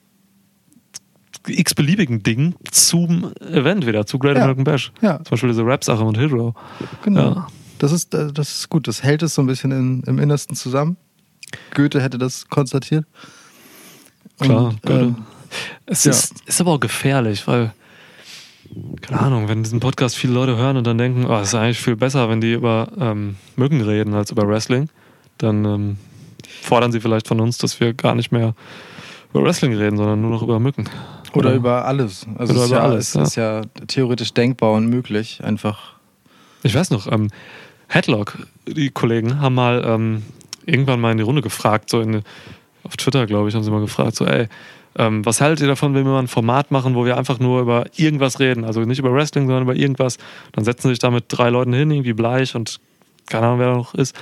x-beliebigen Dingen zum Event wieder, zu Great Ja. American Bash. Ja. Zum Beispiel diese Rap-Sache mit Hero. Genau. Ja. Das, ist, äh, das ist gut. Das hält es so ein bisschen in, im Innersten zusammen. Goethe hätte das konstatiert. Klar, Und, Goethe. ähm, Es Ja. ist, ist aber auch gefährlich, weil, keine Ahnung, wenn diesen Podcast viele Leute hören und dann denken, oh, es ist eigentlich viel besser, wenn die über ähm, Mücken reden als über Wrestling, dann ähm, fordern sie vielleicht von uns, dass wir gar nicht mehr über Wrestling reden, sondern nur noch über Mücken. oder über alles. Also Oder über ja, alles, es ist ja theoretisch denkbar und möglich. Einfach. Ich weiß noch, ähm, Headlock, die Kollegen, haben mal ähm, irgendwann mal in die Runde gefragt, so in, auf Twitter, glaube ich, haben sie mal gefragt, so, ey, ähm, was haltet ihr davon, wenn wir mal ein Format machen, wo wir einfach nur über irgendwas reden? Also nicht über Wrestling, sondern über irgendwas. Dann setzen sich da mit drei Leuten hin, irgendwie bleich und keine Ahnung, wer da noch ist.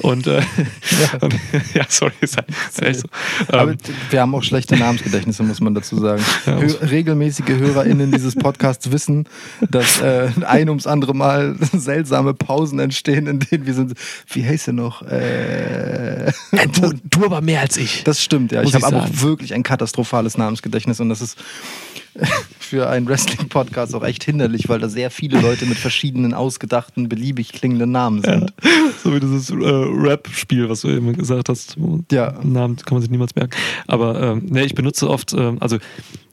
Und, äh, ja. Und, ja, sorry, ist halt ist echt so. Aber Ähm, wir haben auch schlechte Namensgedächtnisse, muss man dazu sagen. Ja. Regelmäßige HörerInnen dieses Podcasts wissen, dass äh, ein ums andere Mal seltsame Pausen entstehen, in denen wir sind. Wie heißt er noch? Äh, du, du aber mehr als ich. Das stimmt, ja. Muss ich habe aber auch wirklich ein katastrophales Namensgedächtnis und das ist für einen Wrestling-Podcast auch echt hinderlich, weil da sehr viele Leute mit verschiedenen ausgedachten, beliebig klingenden Namen sind. So wie dieses äh, Rap-Spiel, was du eben gesagt hast. Ja. Namen kann man sich niemals merken. Aber ähm, nee, ich benutze oft, ähm, also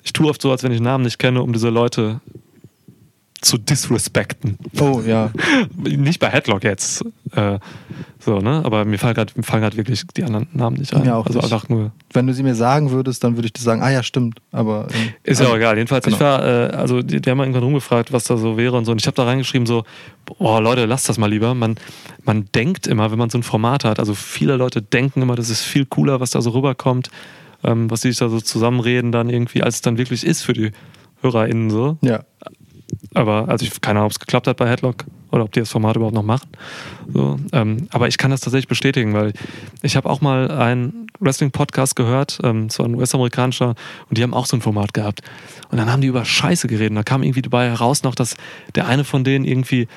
ich tue oft so, als wenn ich Namen nicht kenne, um diese Leute zu disrespekten. Oh ja. Nicht bei Headlock jetzt. Äh, so, ne? Aber mir fallen gerade fallen wirklich die anderen Namen nicht ein. Mir auch also nicht. einfach nur. Wenn du sie mir sagen würdest, dann würde ich dir sagen, ah ja, stimmt. Aber ähm, Ist ja also, auch egal. Jedenfalls, genau. ich war, äh, also die, die haben mal irgendwann rumgefragt, was da so wäre und so. Und ich habe da reingeschrieben, so, boah, Leute, lasst das mal lieber. Man, man denkt immer, wenn man so ein Format hat, also viele Leute denken immer, das ist viel cooler, was da so rüberkommt, ähm, was die sich da so zusammenreden dann irgendwie, als es dann wirklich ist für die HörerInnen so. Ja. Aber also ich keine Ahnung, ob es geklappt hat bei Headlock oder ob die das Format überhaupt noch machen. So, ähm, aber ich kann das tatsächlich bestätigen, weil ich habe auch mal einen Wrestling-Podcast gehört, ähm, so ein US-amerikanischer, und die haben auch so ein Format gehabt. Und dann haben die über Scheiße geredet. Und da kam irgendwie dabei heraus noch, dass der eine von denen irgendwie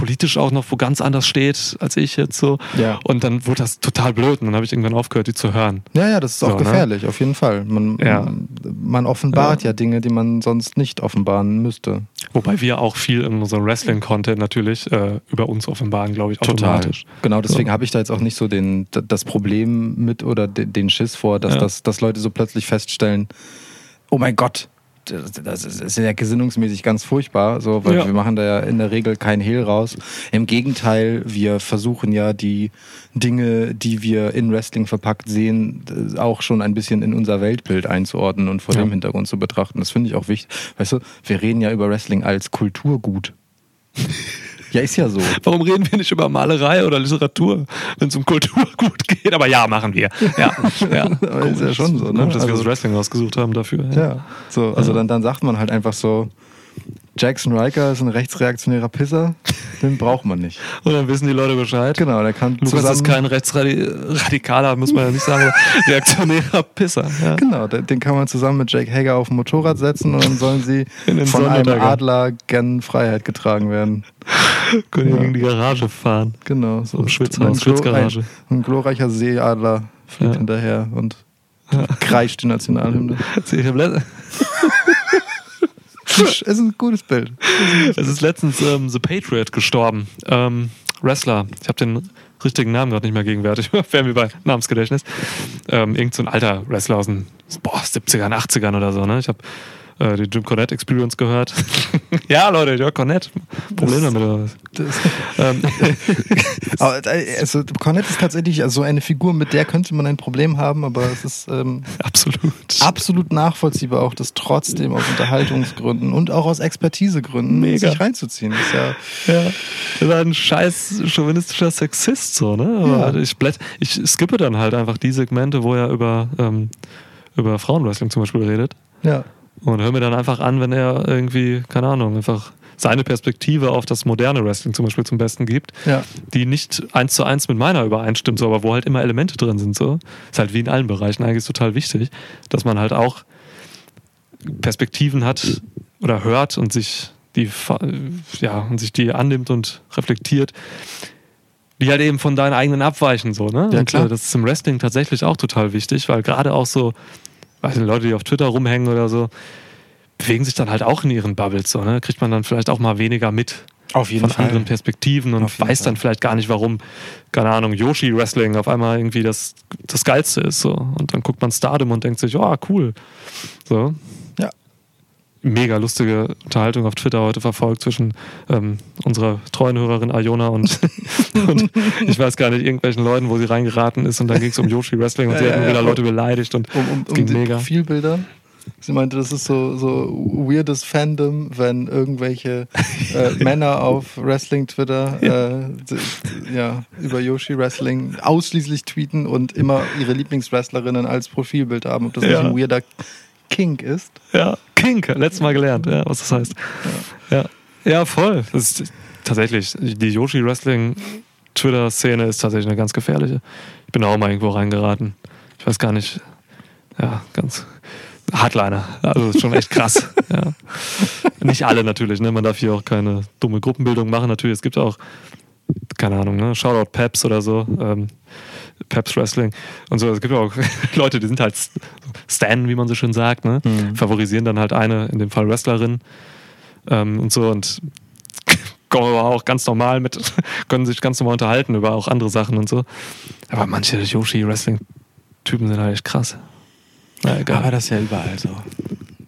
politisch auch noch wo ganz anders steht als ich jetzt so. Ja. Und dann wurde das total blöd und dann habe ich irgendwann aufgehört, die zu hören. Ja, ja, das ist auch So, ne? gefährlich, auf jeden Fall. Man, Ja. man offenbart ja. Dinge, die man sonst nicht offenbaren müsste. Wobei wir auch viel in unserem Wrestling-Content natürlich äh, über uns offenbaren, glaube ich, automatisch. Genau, deswegen So. habe ich da jetzt auch nicht so den, das Problem mit oder de- den Schiss vor, dass, Ja. das, dass Leute so plötzlich feststellen, oh mein Gott, das, ist ja gesinnungsmäßig ganz furchtbar, so, weil Ja. wir machen da ja in der Regel keinen Hehl raus. Im Gegenteil, wir versuchen ja die Dinge, die wir in Wrestling verpackt sehen, äh, auch schon ein bisschen in unser Weltbild einzuordnen und vor Ja. dem Hintergrund zu betrachten. Das finde ich auch wichtig. Weißt du, wir reden ja über Wrestling als Kulturgut. ja, ist ja so. Warum reden wir nicht über Malerei oder Literatur, wenn es um Kulturgut geht? Aber ja, machen wir. Ja, ja. Ist ja schon so, ne? Komisch, dass wir Also- das Wrestling ausgesucht haben dafür. Ja, so, also Ja. Dann, dann sagt man halt einfach so, Jackson Riker ist ein rechtsreaktionärer Pisser, den braucht man nicht. Und dann wissen die Leute Bescheid. Genau, der kann Lukas zusammen, ist kein rechtsradikaler, muss man ja nicht sagen, reaktionärer Pisser. Ja. Genau, den kann man zusammen mit Jake Hager auf ein Motorrad setzen und dann sollen sie In den von einem. Adler gen Freiheit getragen werden. Können Ja. gegen die Garage fahren. Genau, so Im Schwitzhaus, Schwitzgarage. Ein, ein glorreicher Seeadler fliegt Ja. hinterher und kreischt die Nationalhymne. Ich hab let- es ist ein gutes Bild. Es ist letztens ähm, The Patriot gestorben. Ähm, Wrestler. Ich habe den richtigen Namen gerade nicht mehr gegenwärtig, wären wir bei Namensgedächtnis. Ähm, irgend so ein alter Wrestler aus den boah, 70ern, 80ern oder so, ne? Ich habe äh, die Jim Cornette Experience gehört. ja, Leute, Jörg Cornette. Problem damit oder was? Ähm, äh, also, Cornette ist tatsächlich also so eine Figur, mit der könnte man ein Problem haben, aber es ist ähm, absolut. absolut nachvollziehbar, auch das trotzdem aus Unterhaltungsgründen und auch aus Expertisegründen Mega. sich reinzuziehen. Das ist ja, Ja, das war ein scheiß chauvinistischer Sexist so, ne? Aber Ja. ich, blätt, ich skippe dann halt einfach die Segmente, wo er über, ähm, über Frauenwrestling zum Beispiel redet. ja. Und höre mir dann einfach an, wenn er irgendwie, keine Ahnung, einfach seine Perspektive auf das moderne Wrestling zum Beispiel zum Besten gibt, Ja. die nicht eins zu eins mit meiner übereinstimmt, so, aber wo halt immer Elemente drin sind. So. Ist halt wie in allen Bereichen eigentlich total wichtig, dass man halt auch Perspektiven hat oder hört und sich die, ja, und sich die annimmt und reflektiert, die halt eben von deinen eigenen abweichen. So, ne? Ja, und, klar. äh, Das ist im Wrestling tatsächlich auch total wichtig, weil gerade auch so, weiß nicht, Leute, die auf Twitter rumhängen oder so, bewegen sich dann halt auch in ihren Bubbles. So, ne? Kriegt man dann vielleicht auch mal weniger mit Auf jeden von Fall. anderen Perspektiven und weiß Fall. dann vielleicht gar nicht, warum, keine Ahnung, Yoshi Wrestling auf einmal irgendwie das, das Geilste ist. So. Und dann guckt man Stardom und denkt sich, ja, cool. So. Mega lustige Unterhaltung auf Twitter heute verfolgt zwischen ähm, unserer treuen Hörerin Iona und, und ich weiß gar nicht, irgendwelchen Leuten, wo sie reingeraten ist und dann ging es um Yoshi Wrestling und sie Ja, hat ja, immer wieder ja. Leute beleidigt und um, um, es ging um mega. Profilbilder. Sie meinte, das ist so, so weirdes Fandom, wenn irgendwelche äh, Männer auf Wrestling-Twitter äh, ja, über Yoshi Wrestling ausschließlich tweeten und immer ihre Lieblingswrestlerinnen als Profilbild haben, ob das Ja. nicht ein weirder Kink ist. Ja, Kink, letztes Mal gelernt, ja, was das heißt. Ja, ja voll. Das ist tatsächlich, die Yoshi Wrestling Twitter-Szene ist tatsächlich eine ganz gefährliche. Ich bin da auch mal irgendwo reingeraten. Ich weiß gar nicht, ja, ganz Hardliner. Also ist schon echt krass. ja. Nicht alle natürlich, ne? Man darf hier auch keine dumme Gruppenbildung machen. Natürlich, es gibt auch, keine Ahnung, ne? Shoutout Peps oder so. Ähm, Peps Wrestling und so. Es gibt auch Leute, die sind halt Stan, wie man so schön sagt, ne? Mhm. favorisieren dann halt eine, in dem Fall Wrestlerin ähm, und so und kommen aber auch ganz normal mit, können sich ganz normal unterhalten über auch andere Sachen und so. Aber manche Yoshi-Wrestling-Typen sind halt echt krass. Na egal. Aber das ist ja überall so.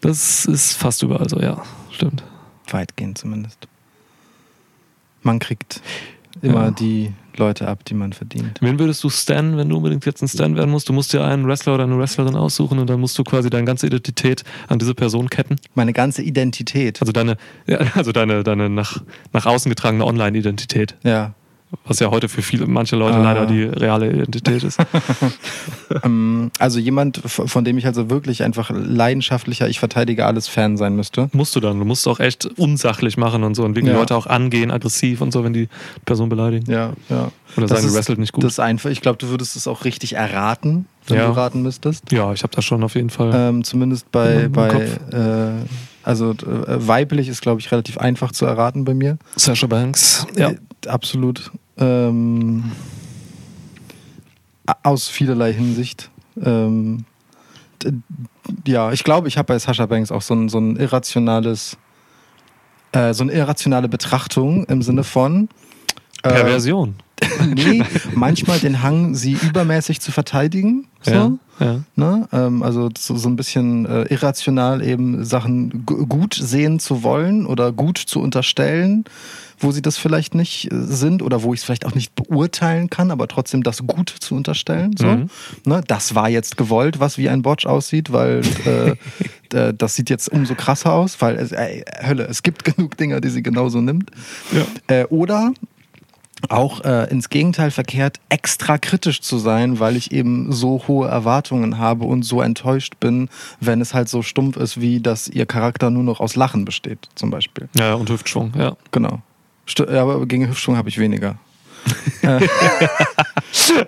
das ist fast überall so, ja. Stimmt. Weitgehend zumindest. Man kriegt immer Ja. die Leute ab, die man verdient. Wen würdest du Stan, wenn du unbedingt jetzt ein Stan werden musst? Du musst dir einen Wrestler oder eine Wrestlerin aussuchen und dann musst du quasi deine ganze Identität an diese Person ketten. Meine ganze Identität. Also deine, ja, also deine, deine nach, nach außen getragene Online-Identität. Ja. Was ja heute für viele, manche Leute Ah. leider die reale Identität ist. Ähm, also jemand, von dem ich also wirklich einfach leidenschaftlicher, ich verteidige alles Fan sein müsste. musst du dann. Du musst auch echt unsachlich machen und so und wirklich Ja. Leute auch angehen, aggressiv und so, wenn die Person beleidigen. Ja, ja. Oder Das sagen, du ist- wrestelt nicht gut. Das ist einfach. Ich glaube, du würdest es auch richtig erraten, wenn Ja. du raten müsstest. ja, ich habe das schon auf jeden Fall. Ähm, zumindest bei, bei Kopf. äh, also äh, weiblich ist, glaube ich, relativ einfach zu erraten bei mir. Sasha Banks. Ja. Äh, absolut. Ähm, aus vielerlei Hinsicht. Ähm, ja, ich glaube, ich habe bei Sasha Banks auch so ein, so ein irrationales, äh, so eine irrationale Betrachtung im Sinne von äh, Perversion. nee, manchmal den Hang, sie übermäßig zu verteidigen. So. Ja, ja. Ne? Ähm, also so, so ein bisschen äh, irrational eben Sachen gu- gut sehen zu wollen oder gut zu unterstellen, wo sie das vielleicht nicht äh, sind oder wo ich es vielleicht auch nicht beurteilen kann, aber trotzdem das gut zu unterstellen. So. Mhm. Ne? Das war jetzt gewollt, was wie ein Botch aussieht, weil äh, äh, das sieht jetzt umso krasser aus, weil es, äh, Hölle, es gibt genug Dinger, die sie genauso nimmt. Ja. Äh, oder auch äh, ins Gegenteil verkehrt, extra kritisch zu sein, weil ich eben so hohe Erwartungen habe und so enttäuscht bin, wenn es halt so stumpf ist, wie dass ihr Charakter nur noch aus Lachen besteht, zum Beispiel. ja, und Hüftschwung, ja. Genau. St ja, aber gegen Hüftschwung habe ich weniger.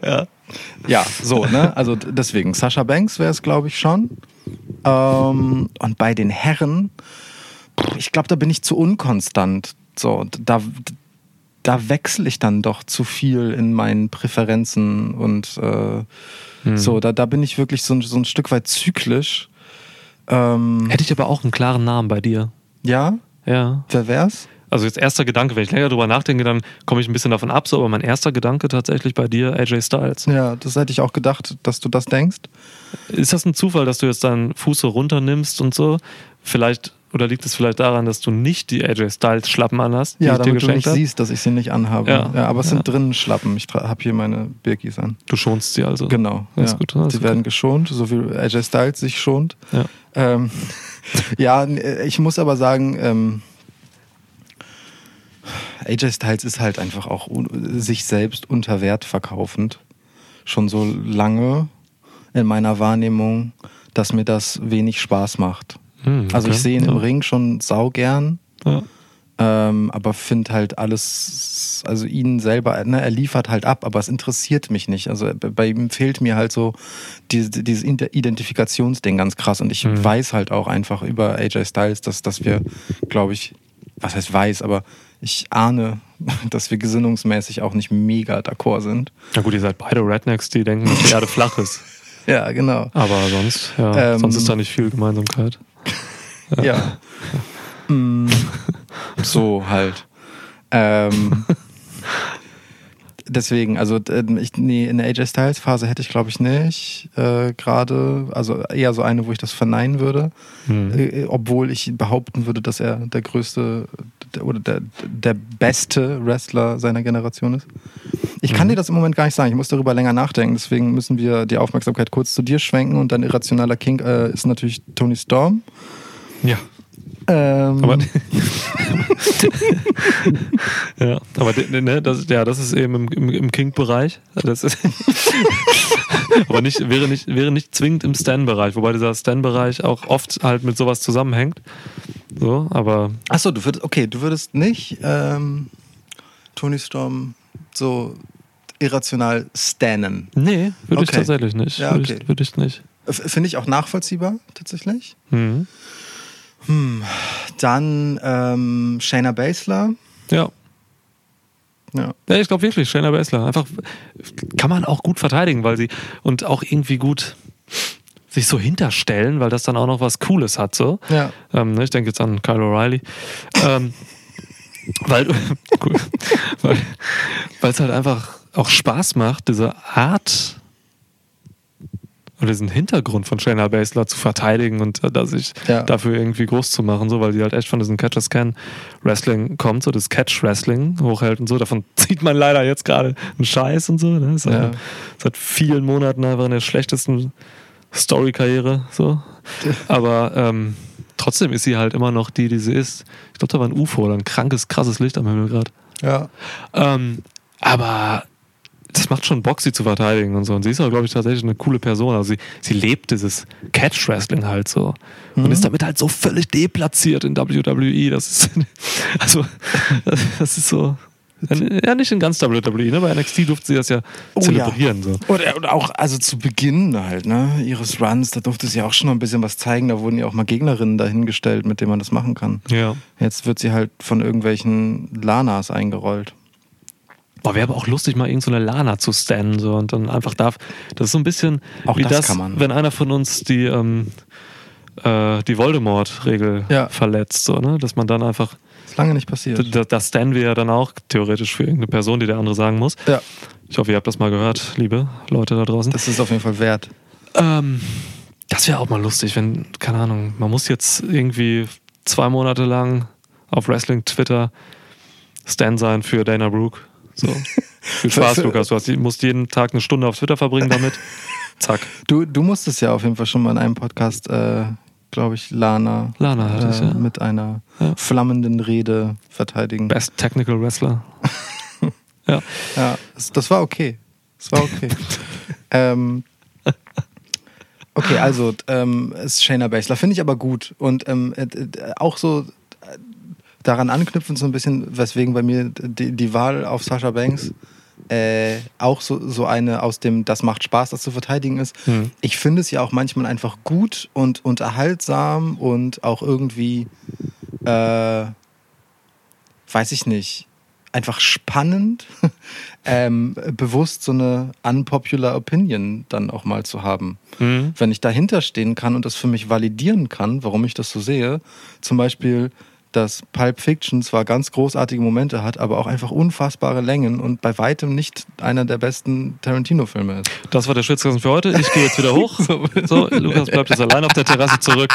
Äh, ja. so, ne? Also deswegen, Sasha Banks wäre es, glaube ich, schon. Ähm, und bei den Herren, ich glaube, da bin ich zu unkonstant. So, da, da wechsle ich dann doch zu viel in meinen Präferenzen und äh, Hm. so, da, da bin ich wirklich so ein, so ein Stück weit zyklisch. Ähm, Hätte ich aber auch einen klaren Namen bei dir. ja, Ja. wer wär's? Also jetzt erster Gedanke, wenn ich länger drüber nachdenke, dann komme ich ein bisschen davon ab, so, aber mein erster Gedanke tatsächlich bei dir, AJ Styles. Ja, das hätte ich auch gedacht, dass du das denkst. Ist das ein Zufall, dass du jetzt deinen Fuß so runternimmst und so? Vielleicht, oder liegt es vielleicht daran, dass du nicht die AJ Styles Schlappen anhast, die Ja, ich dir damit du nicht habe? siehst, dass ich sie nicht anhabe. Ja. Ja, aber es sind Ja. drinnen Schlappen. Ich habe hier meine Birkis an. Du schonst sie also. Genau. Ja. gut, Sie gut. werden geschont, so wie AJ Styles sich schont. Ja. Ähm, ja, n- ich muss aber sagen, ähm, AJ Styles ist halt einfach auch sich selbst unter Wert verkaufend. Schon so lange in meiner Wahrnehmung, dass mir das wenig Spaß macht. Hm, Also okay. ich sehe ihn im Ja. Ring schon saugern, Ja. ähm, aber finde halt alles, also ihn selber, ne, er liefert halt ab, aber es interessiert mich nicht. Also bei- ihm fehlt mir halt so diese, dieses Ide- Identifikationsding ganz krass und ich Mhm. weiß halt auch einfach über AJ Styles, dass, dass wir, glaube ich, was heißt weiß, aber ich ahne, dass wir gesinnungsmäßig auch nicht mega d'accord sind. Na gut, ihr seid beide Rednecks, die denken, dass die Erde flach ist. Ja, genau. Aber sonst, ja, Ähm, sonst ist da nicht viel Gemeinsamkeit. Ja. Mm, so halt. Ähm, deswegen, also ähm, ich, nee, in der AJ Styles Phase hätte ich glaube ich nicht äh, gerade, also eher so eine, wo ich das verneinen würde, Hm. äh, obwohl ich behaupten würde, dass er der größte der, oder der, der beste Wrestler seiner Generation ist. Ich kann Mhm. dir das im Moment gar nicht sagen, ich muss darüber länger nachdenken, deswegen müssen wir die Aufmerksamkeit kurz zu dir schwenken und dein irrationaler King äh, ist natürlich Tony Storm. Ja. Ähm, Aber, ja, aber ne, das, ja, das ist eben im, im, im Kink-Bereich. Aber nicht, wäre, nicht, wäre nicht zwingend im Stan-Bereich, wobei dieser Stan-Bereich auch oft halt mit sowas zusammenhängt. So, aber Achso, du würdest, okay, du würdest nicht ähm, Tony Storm so irrational stannen. nee, würde ich Okay. tatsächlich nicht. Ja, Würde okay. ich, würde ich nicht. Finde ich auch nachvollziehbar, tatsächlich. Mhm. Dann ähm, Shayna Baszler. Ja. Ja. Ja, ich glaube wirklich, Shayna Baszler. Einfach kann man auch gut verteidigen, weil sie und auch irgendwie gut sich so hinterstellen, weil das dann auch noch was Cooles hat. So. Ja. Ähm, ne, ich denke jetzt an Kyle O'Reilly. ähm, weil cool. weil weil es halt einfach auch Spaß macht, diese Art oder diesen Hintergrund von Shayna Baszler zu verteidigen und äh, da sich Ja. dafür irgendwie groß zu machen, so, weil die halt echt von diesem Catch-as-Can-Wrestling kommt, so das Catch-Wrestling hochhält und so. Davon zieht man leider jetzt gerade einen Scheiß und so. Ne? Ist Ja. ja. Seit vielen Monaten einfach in der schlechtesten Story-Karriere. So. Aber ähm, trotzdem ist sie halt immer noch die, die sie ist. Ich glaube, da war ein UFO oder ein krankes, krasses Licht am Himmel gerade. Ja. Ähm, aber das macht schon Bock, sie zu verteidigen und so. Und sie ist auch, glaube ich, tatsächlich eine coole Person. Also sie, sie lebt dieses Catch-Wrestling halt so. Und ist damit halt so völlig deplatziert in WWE. Das ist, also, das ist so. Ja, nicht in ganz WWE, ne? Bei NXT durfte sie das ja Oh, zelebrieren. So. Oder, oder auch, also zu Beginn halt, ne, ihres Runs, da durfte sie auch schon noch ein bisschen was zeigen. Da wurden ja auch mal Gegnerinnen dahingestellt, mit denen man das machen kann. Ja. Jetzt wird sie halt von irgendwelchen Lanas eingerollt. Boah, wäre aber auch lustig, mal irgend so eine Lana zu stannen so, und dann einfach darf. Das ist so ein bisschen Auch wie das das, wenn einer von uns die, ähm, äh, die Voldemort-Regel Ja. verletzt, so, ne? Dass man dann einfach. Ist lange nicht passiert. Da, das stannen wir ja dann auch theoretisch für irgendeine Person, die der andere sagen muss. Ja, Ich hoffe, ihr habt das mal gehört, liebe Leute da draußen. das ist auf jeden Fall wert. Ähm, das wäre auch mal lustig, wenn, keine Ahnung, man muss jetzt irgendwie zwei Monate lang auf Wrestling-Twitter Stan sein für Dana Brooke. So. Viel Spaß, Lukas. Du hast, musst jeden Tag eine Stunde auf Twitter verbringen damit. Zack. Du, du musstest ja auf jeden Fall schon mal in einem Podcast, äh, glaube ich, Lana, Lana hatte ich, äh, ja. mit einer Ja. flammenden Rede verteidigen. Best Technical Wrestler. ja. Ja, das, war okay. Das war okay. ähm, okay, also ähm, ist Shayna Baszler. Finde ich aber gut. Und ähm, äh, äh, auch so äh, daran anknüpfend so ein bisschen, weswegen bei mir die, die Wahl auf Sasha Banks äh, auch so, so eine aus dem Das macht Spaß, das zu verteidigen ist. Hm. Ich finde es ja auch manchmal einfach gut und unterhaltsam und auch irgendwie, äh, weiß ich nicht, einfach spannend, ähm, bewusst so eine unpopular Opinion dann auch mal zu haben. Mhm. Wenn ich dahinter stehen kann und das für mich validieren kann, warum ich das so sehe, zum Beispiel dass Pulp Fiction zwar ganz großartige Momente hat, aber auch einfach unfassbare Längen und bei weitem nicht einer der besten Tarantino-Filme ist. Das war der Schwitzkasten für heute. Ich gehe jetzt wieder hoch. So, Lukas bleibt jetzt allein auf der Terrasse zurück.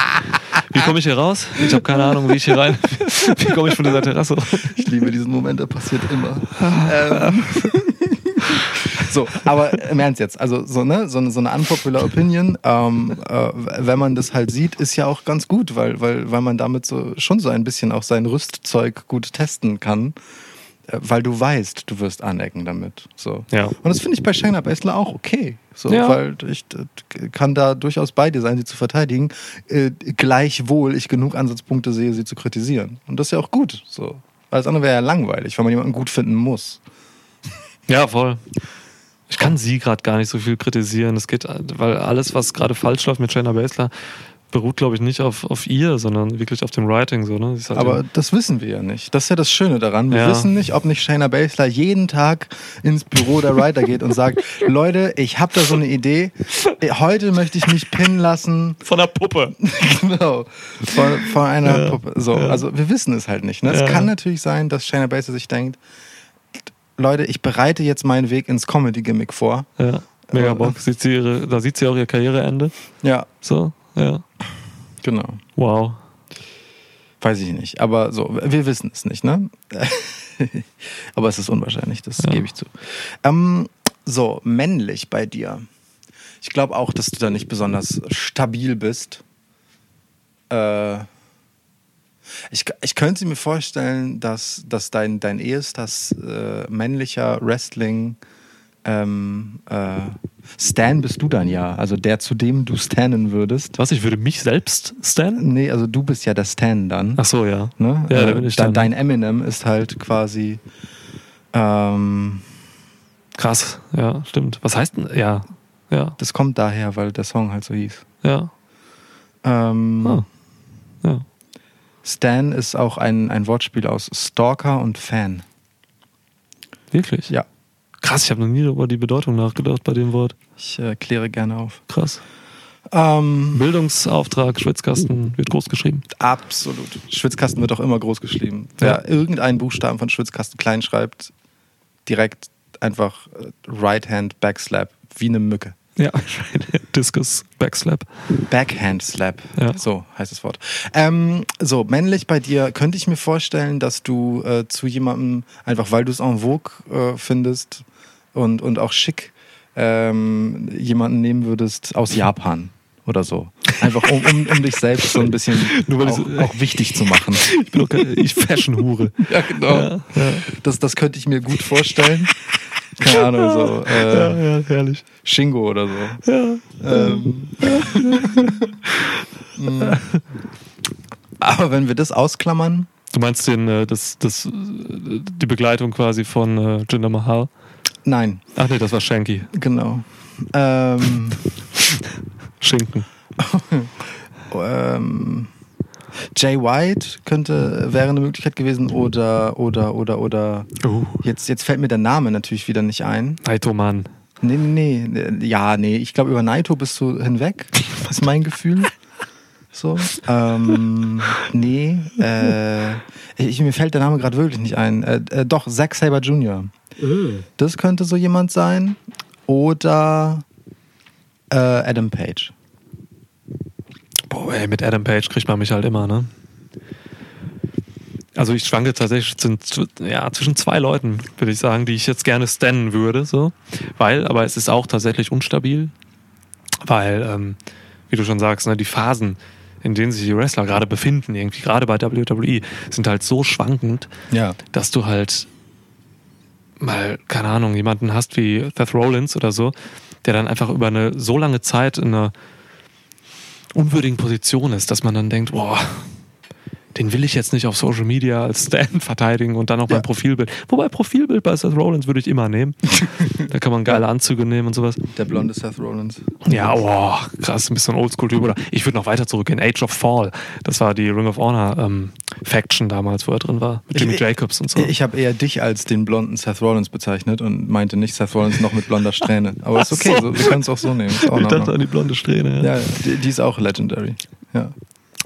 Wie komme ich hier raus? Ich habe keine Ahnung, wie ich hier rein. Wie komme ich von dieser Terrasse? Ich liebe diesen Moment, der passiert immer. ähm. So, aber im Ernst jetzt, also so, ne, so, eine, so eine unpopular Opinion, ähm, äh, wenn man das halt sieht, ist ja auch ganz gut, weil, weil, weil man damit so schon so ein bisschen auch sein Rüstzeug gut testen kann, äh, weil du weißt, du wirst anecken damit. So. Ja. Und das finde ich bei Shayna Baszler auch okay. So, Ja. Weil ich äh, kann da durchaus bei dir sein, sie zu verteidigen, äh, gleichwohl ich genug Ansatzpunkte sehe, sie zu kritisieren. Und das ist ja auch gut. So. Alles andere wäre ja langweilig, weil man jemanden gut finden muss. Ja, voll. Ich kann sie gerade gar nicht so viel kritisieren. Es geht, weil alles, was gerade falsch läuft mit Shayna Baszler, beruht, glaube ich, nicht auf, auf ihr, sondern wirklich auf dem Writing. So, ne? Halt Aber das wissen wir ja nicht. Das ist ja das Schöne daran. Wir Ja. wissen nicht, ob nicht Shayna Baszler jeden Tag ins Büro der Writer geht und sagt, Leute, ich habe da so eine Idee. Heute möchte ich mich pinnen lassen. von der Puppe. genau. Von, von einer Ja. Puppe. So, Ja. also wir wissen es halt nicht. Ne? Ja. Es kann natürlich sein, dass Shayna Baszler sich denkt, Leute, ich bereite jetzt meinen Weg ins Comedy-Gimmick vor. Ja, mega Bock. Sieht sie ihre, da sieht sie auch ihr Karriereende. Ja, So, ja. genau. Wow. Weiß ich nicht. Aber so, wir wissen es nicht, ne? Aber es ist unwahrscheinlich, das Ja. gebe ich zu. Ähm, so, männlich bei dir. Ich glaube auch, dass du da nicht besonders stabil bist. Äh, ich, ich könnte mir vorstellen, dass, dass dein, dein ehestes äh, männlicher Wrestling ähm, äh, Stan bist du dann ja. Also der, zu dem du stannen würdest. Was, ich würde mich selbst stannen? Nee, also du bist ja der Stan dann. Ach so, ja. Ne? Ja, da Äh, bin ich dann. Dein Eminem ist halt quasi. Ähm, Krass, ja, stimmt. Was heißt denn, ja, ja, das kommt daher, weil der Song halt so hieß. ja, Ähm, Ah. ja. Stan ist auch ein, ein Wortspiel aus Stalker und Fan. Wirklich? Ja, Krass, ich habe noch nie über die Bedeutung nachgedacht bei dem Wort. ich äh, kläre gerne auf. Krass. Ähm, Bildungsauftrag, Schwitzkasten, wird groß geschrieben. absolut. Schwitzkasten wird auch immer groß geschrieben. Wer irgendeinen Buchstaben von Schwitzkasten klein schreibt, direkt einfach äh, Right Hand Backslap, wie eine Mücke. Ja, Discus, Backslap. Backhand Slap. Ja. So heißt das Wort. Ähm, so, männlich bei dir, könnte ich mir vorstellen, dass du äh, zu jemandem, einfach weil du es en vogue äh, findest und, und auch schick, ähm, jemanden nehmen würdest aus Japan oder so. Einfach um, um, um dich selbst so ein bisschen auch, auch wichtig zu machen. Ich bin doch keine, ich Fashion-Hure. Ja, genau. Ja, ja, Das, das könnte ich mir gut vorstellen. Keine Ahnung, so ja, äh, ja, herrlich. Shingo oder so. Ja. Ähm. Mm. Aber wenn wir das ausklammern, Du meinst den, äh, das, das, äh, die Begleitung quasi von äh, Jinder Mahal? nein, Ach nee, das war Shanky. genau. Ähm, Schinken. ähm, Jay White könnte, wäre eine Möglichkeit gewesen oder, oder, oder, oder, Uh. jetzt, jetzt fällt mir der Name natürlich wieder nicht ein. Naito Mann. Nee, nee, nee, ja, nee, ich glaube, über Naito bist du hinweg, ist mein Gefühl. So, ähm, nee, äh, ich, mir fällt der Name gerade wirklich nicht ein. Äh, äh, doch, Zack Saber Jr. Das könnte so jemand sein. Oder äh, Adam Page. Boah, ey, mit Adam Page kriegt man mich halt immer, ne? Also ich schwanke tatsächlich zwischen, ja, zwischen zwei Leuten, würde ich sagen, die ich jetzt gerne stannen würde, so. Weil, aber es ist auch tatsächlich unstabil, weil, ähm, wie du schon sagst, ne, die Phasen, in denen sich die Wrestler gerade befinden, irgendwie gerade bei WWE, sind halt so schwankend, Ja. dass du halt mal, keine Ahnung, jemanden hast wie Seth Rollins oder so, der dann einfach über eine so lange Zeit in einer unwürdigen Position ist, dass man dann denkt, boah, den will ich jetzt nicht auf Social Media als Stand verteidigen und dann auch Ja. mein Profilbild. Wobei Profilbild bei Seth Rollins würde ich immer nehmen. da kann man geile Anzüge nehmen und sowas. Der blonde Seth Rollins. Ja, oh, krass, ein bisschen Oldschool-Typ. Oder ich würde noch weiter zurückgehen. Age of Fall. Das war die Ring of Honor ähm, Faction damals, wo er drin war. Mit Jimmy Ich- Jacobs und so. Ich habe eher dich als den blonden Seth Rollins bezeichnet und meinte nicht Seth Rollins noch mit blonder Strähne. Aber ist okay, so, so. wir können es auch so nehmen. Auch ich dachte Ordnung. an die blonde Strähne. Ja. Ja, die, die ist auch legendary. Ja.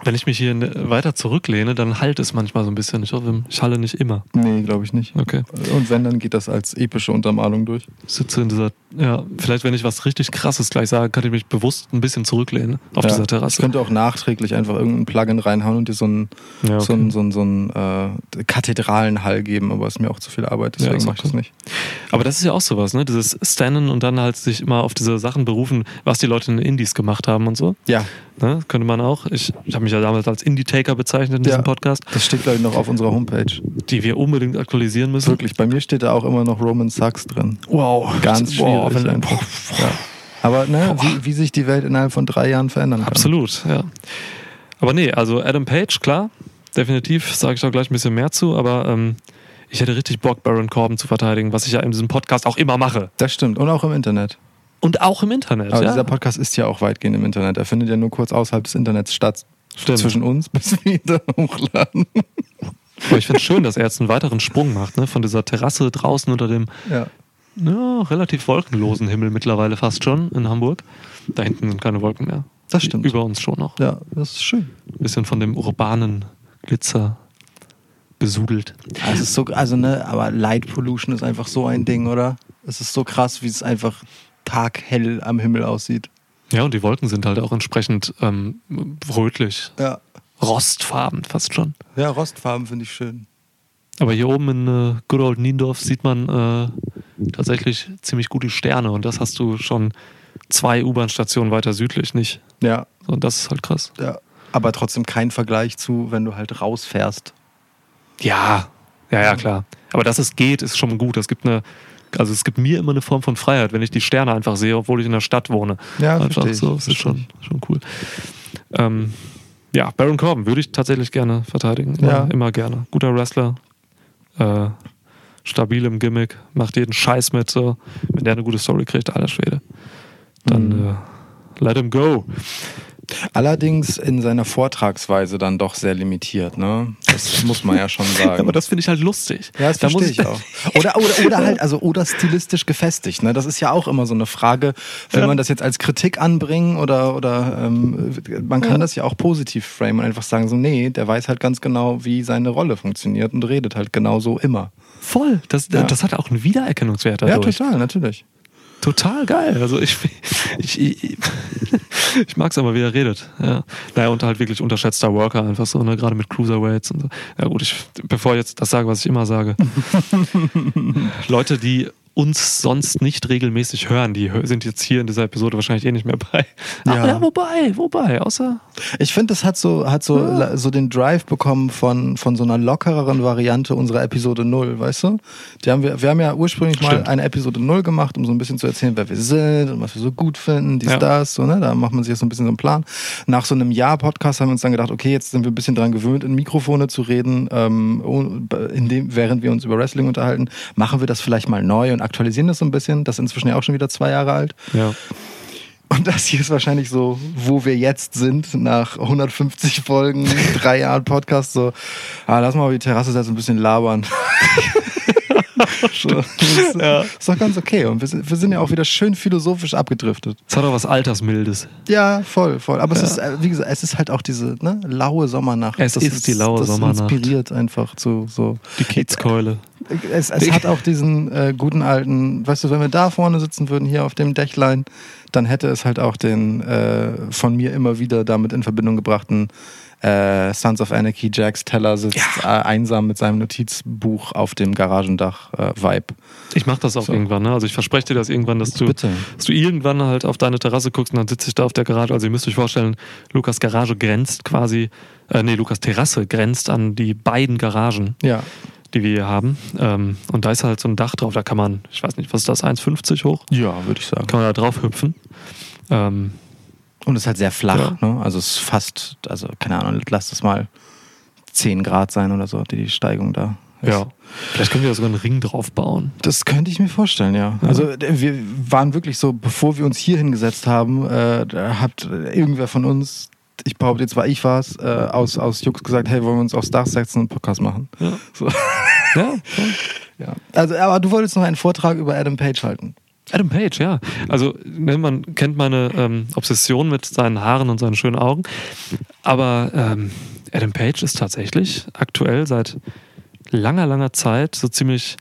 Wenn ich mich hier ne- weiter zurücklehne, dann halt es manchmal so ein bisschen. Ich hoffe, ich halle nicht immer. Nee, glaube ich nicht. Okay. Und wenn, dann geht das als epische Untermalung durch. Ich sitze in dieser, ja, vielleicht wenn ich was richtig krasses gleich sage, kann ich mich bewusst ein bisschen zurücklehnen auf Ja. dieser Ich Terrasse. könnte auch nachträglich einfach irgendein Plugin reinhauen und dir so einen, Ja, so okay. einen, so einen, so einen äh, Kathedralenhall geben, aber ist mir auch zu viel Arbeit, Ja, deswegen ist mache ich das nicht. Aber das ist ja auch sowas, ne? Dieses Stannen und dann halt sich immer auf diese Sachen berufen, was die Leute in den Indies gemacht haben und so. Ja, Ne? Könnte man auch. Ich, ich habe mich ja damals als Indie-Taker bezeichnet in Ja. diesem Podcast, das steht, glaube ich, noch auf unserer Homepage. die wir unbedingt aktualisieren müssen. Wirklich, bei mir steht da auch immer noch Roman Sucks drin. Wow. Ganz schwierig. wenn- einfach. Ja. Aber ne, wie, wie sich die Welt innerhalb von drei Jahren verändern kann. Absolut, ja. Aber nee, also Adam Page, klar, definitiv, sage ich auch gleich ein bisschen mehr zu, aber ähm, ich hätte richtig Bock, Baron Corbin zu verteidigen, was ich ja in diesem Podcast auch immer mache. Das stimmt. Und auch im Internet. Und auch im Internet, Aber ja. dieser Podcast ist ja auch weitgehend im Internet. Er findet ja nur kurz außerhalb des Internets statt. Stimmt. Zwischen uns, bis wir ihn da hochladen. Aber ich finde es schön, dass er jetzt einen weiteren Sprung macht, ne? von dieser Terrasse draußen unter dem Ja. ja, relativ wolkenlosen Himmel mittlerweile fast schon in Hamburg. Da hinten sind keine Wolken mehr. Das stimmt. Über uns schon noch. Ja, das ist schön. Ein bisschen von dem urbanen Glitzer besudelt. Also, es ist so, also ne, aber Light Pollution ist einfach so ein Ding, oder? Es ist so krass, wie es einfach taghell am Himmel aussieht. Ja, und die Wolken sind halt auch entsprechend ähm, rötlich, Ja. rostfarben fast schon. Ja, Rostfarben finde ich schön. Aber hier oben in äh, Good Old Niendorf sieht man äh, tatsächlich ziemlich gut die Sterne und das hast du schon zwei U-Bahn-Stationen weiter südlich nicht. Ja, Und das ist halt krass. ja. Aber trotzdem kein Vergleich zu, wenn du halt rausfährst. Ja, ja, ja, klar. Aber dass es geht, ist schon gut. Es gibt eine, also es gibt mir immer eine Form von Freiheit, wenn ich die Sterne einfach sehe, obwohl ich in der Stadt wohne. Ja, einfach verstehe so, das ist schon, schon cool. Ähm, ja, Baron Corbin würde ich tatsächlich gerne verteidigen. Immer, Ja. immer gerne. Guter Wrestler, äh, stabil im Gimmick, macht jeden Scheiß mit. So. Wenn der eine gute Story kriegt, alter Schwede, dann Mhm. äh, let him go. Allerdings in seiner Vortragsweise dann doch sehr limitiert, ne? Das muss man ja schon sagen. Aber das finde ich halt lustig. Ja, das Da verstehe ich auch. Oder, oder, oder halt, also, oder stilistisch gefestigt. Ne? Das ist ja auch immer so eine Frage, will Ja. man das jetzt als Kritik anbringen oder, oder ähm, man kann Ja. das ja auch positiv framen und einfach sagen, so, nee, der weiß halt ganz genau, wie seine Rolle funktioniert und redet halt genauso immer. Voll. Das, Ja. das hat auch einen Wiedererkennungswert Ja, dadurch. total, natürlich. Total geil. Also ich, ich, ich, ich mag es aber, wie er redet. Ja. Naja, und halt wirklich unterschätzter Worker einfach so, ne? gerade mit Cruiserweights und so. Ja gut, ich, bevor ich jetzt das sage, was ich immer sage. Leute, die uns sonst nicht regelmäßig hören, die sind jetzt hier in dieser Episode wahrscheinlich eh nicht mehr bei. Ja. Aber ja, wobei, wobei, außer Ich finde, das hat so, hat so, la- so den Drive bekommen von, von so einer lockereren Variante unserer Episode 0, weißt du? Die haben wir, wir haben ja ursprünglich mal Stimmt. eine Episode 0 gemacht, um so ein bisschen zu erzählen, wer wir sind und was wir so gut finden, dies, Ja. das, so, ne? Da macht man sich jetzt so ein bisschen so einen Plan. Nach so einem Jahr Podcast haben wir uns dann gedacht, okay, jetzt sind wir ein bisschen dran gewöhnt, in Mikrofone zu reden, ähm, und in dem, während wir uns über Wrestling unterhalten, machen wir das vielleicht mal neu und aktualisieren das so ein bisschen. Das ist inzwischen ja auch schon wieder zwei Jahre alt. ja. Und das hier ist wahrscheinlich so, wo wir jetzt sind, nach 150 Folgen, drei Jahren Podcast, so, ah, lass mal auf die Terrasse setzen, ein bisschen labern. so, das ist, Ja. ist doch ganz okay. Und wir sind, wir sind ja auch wieder schön philosophisch abgedriftet. Es hat auch was Altersmildes. Ja, voll, voll. Aber Ja. es ist, äh, wie gesagt, es ist halt auch diese ne, laue Sommernacht. Es ist die laue das Sommernacht. inspiriert einfach zu so. Die Kiezkeule. Es, es hat auch diesen äh, guten alten, weißt du, wenn wir da vorne sitzen würden, hier auf dem Dächlein, dann hätte es halt auch den äh, von mir immer wieder damit in Verbindung gebrachten äh, Sons of Anarchy, Jax Teller sitzt äh, einsam mit seinem Notizbuch auf dem Garagendach äh. Ich mach das auch So. irgendwann, ne? Also ich verspreche dir das irgendwann, dass du, Bitte. dass du irgendwann halt auf deine Terrasse guckst und dann sitze ich da auf der Garage. Also ihr müsst euch vorstellen, Lukas Garage grenzt quasi, äh, nee, Lukas Terrasse grenzt an die beiden Garagen, Ja. die wir hier haben. Ähm, und da ist halt so ein Dach drauf, da kann man, ich weiß nicht, was ist das, 1,50 hoch? Ja, würde ich sagen. Kann man da drauf hüpfen. Ähm, Und es ist halt sehr flach, Ja. ne? Also es ist fast, also keine Ahnung, lass das mal 10 Grad sein oder so, die, die Steigung da. ist. ja. Vielleicht können wir da sogar einen Ring drauf bauen. Das könnte ich mir vorstellen, ja. Also äh, wir waren wirklich so, bevor wir uns hier hingesetzt haben, äh, da hat irgendwer von uns, ich behaupte jetzt war ich was, äh, aus, aus Jux gesagt, hey, wollen wir uns aufs Dach setzen und einen Podcast machen. Ja. So. Ja. Ja. Also, aber du wolltest noch einen Vortrag über Adam Page halten. Adam Page, ja. Also ne, man kennt meine ähm, Obsession mit seinen Haaren und seinen schönen Augen. Aber ähm, Adam Page ist tatsächlich aktuell seit langer, langer Zeit so ziemlich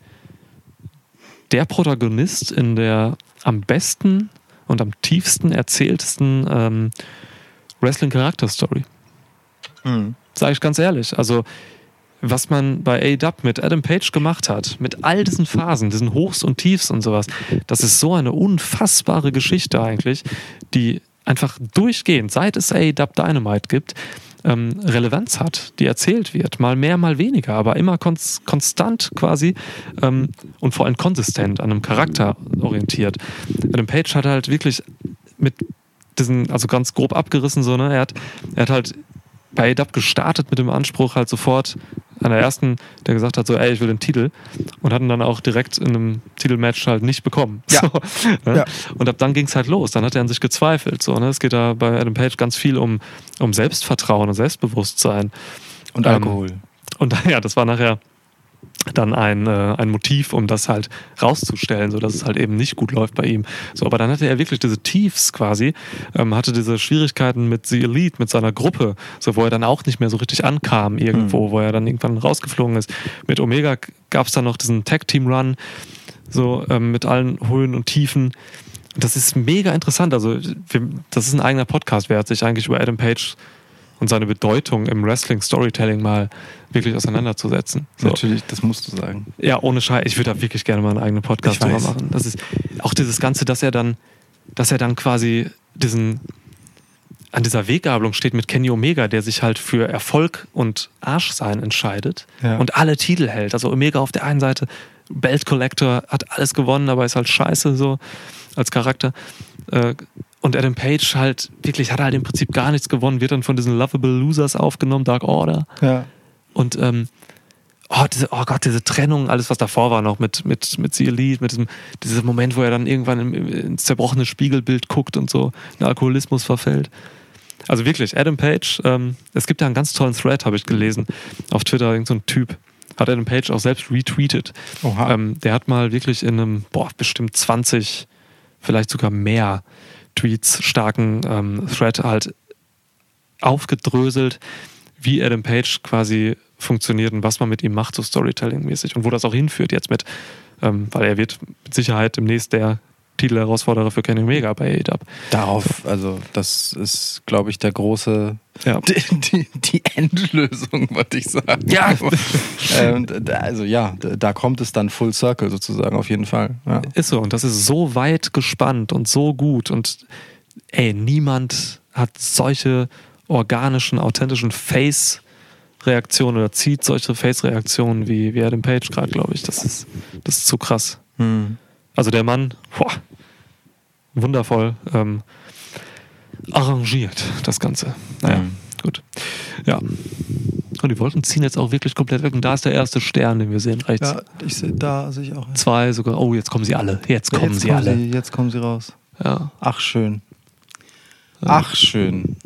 der Protagonist in der am besten und am tiefsten erzähltesten ähm, Wrestling-Charakter-Story. Mhm. Sage ich ganz ehrlich. Also, was man bei AEW mit Adam Page gemacht hat, mit all diesen Phasen, diesen Hochs und Tiefs und sowas, das ist so eine unfassbare Geschichte eigentlich, die einfach durchgehend, seit es AEW Dynamite gibt, ähm, Relevanz hat, die erzählt wird. Mal mehr, mal weniger, aber immer konst konstant quasi ähm, und vor allem konsistent an einem Charakter orientiert. Adam Page hat halt wirklich mit diesen, also ganz grob abgerissen, so, ne? Er hat, er hat halt bei AEW gestartet mit dem Anspruch, halt sofort an der ersten, der gesagt hat, so, ey, ich will den Titel und hatten dann auch direkt in einem Titelmatch halt nicht bekommen. Ja. So, ne? Ja. Und ab dann ging es halt los. Dann hat er an sich gezweifelt. So, ne? Es geht da bei Adam Page ganz viel um, um Selbstvertrauen und Selbstbewusstsein. Und Ähm, Alkohol. Und ja, das war nachher dann ein, äh, ein Motiv, um das halt rauszustellen, sodass es halt eben nicht gut läuft bei ihm. So, aber dann hatte er wirklich diese Tiefs quasi, ähm, hatte diese Schwierigkeiten mit The Elite, mit seiner Gruppe, so wo er dann auch nicht mehr so richtig ankam irgendwo, wo er dann irgendwann rausgeflogen ist. Mit Omega gab es dann noch diesen Tag-Team-Run, so ähm, mit allen Höhen und Tiefen. Das ist mega interessant. Also, wir, das ist ein eigener Podcast wert, sich eigentlich über Adam Page und seine Bedeutung im Wrestling-Storytelling mal wirklich auseinanderzusetzen. So. Natürlich, das musst du sagen. Ja, ohne Scheiß. Ich würde da wirklich gerne mal einen eigenen Podcast drüber machen. Das ist auch dieses Ganze, dass er dann, dass er dann quasi diesen an dieser Weggabelung steht mit Kenny Omega, der sich halt für Erfolg und Arschsein entscheidet Ja. und alle Titel hält. Also Omega auf der einen Seite, Belt Collector hat alles gewonnen, aber ist halt scheiße so als Charakter. Äh, Und Adam Page halt wirklich hat halt im Prinzip gar nichts gewonnen, wird dann von diesen Lovable Losers aufgenommen, Dark Order. Ja. Und ähm, oh, diese, oh Gott, diese Trennung, alles was davor war noch mit, mit, mit The Elite, mit diesem dieser Moment, wo er dann irgendwann im, im, ins zerbrochene Spiegelbild guckt und so in Alkoholismus verfällt. Also wirklich, Adam Page, ähm, es gibt ja einen ganz tollen Thread, habe ich gelesen, auf Twitter, irgend so ein Typ, hat Adam Page auch selbst retweetet. Ähm, der hat mal wirklich in einem, boah, bestimmt 20, vielleicht sogar mehr Tweets starken ähm, Thread halt aufgedröselt, wie Adam Page quasi funktioniert und was man mit ihm macht, so Storytelling-mäßig. Und wo das auch hinführt jetzt mit, ähm, weil er wird mit Sicherheit demnächst der Titelherausforderer für Kenny Omega bei AEW. Darauf, also das ist, glaube ich, der große, Ja. die, die, die Endlösung, würde ich sagen. Ja. ähm, also ja, da- kommt es dann full circle sozusagen, auf jeden Fall. Ja. Ist so und das ist so weit gespannt und so gut und ey, niemand hat solche organischen, authentischen Face-Reaktionen oder zieht solche Face-Reaktionen wie, wie Adam Page gerade, glaube ich. Das ist, das ist zu krass. Hm. Also der Mann, boah, wundervoll ähm, arrangiert, das Ganze. Naja, Mhm. gut. Ja. Und die Wolken ziehen jetzt auch wirklich komplett weg. Und da ist der erste Stern, den wir sehen, rechts. Ja, ich sehe, da sehe ich auch. Zwei sogar. Oh, jetzt kommen sie alle. Jetzt kommen jetzt sie kommen alle. Sie, jetzt kommen sie raus. Ja. Ach, schön. Ach, schön.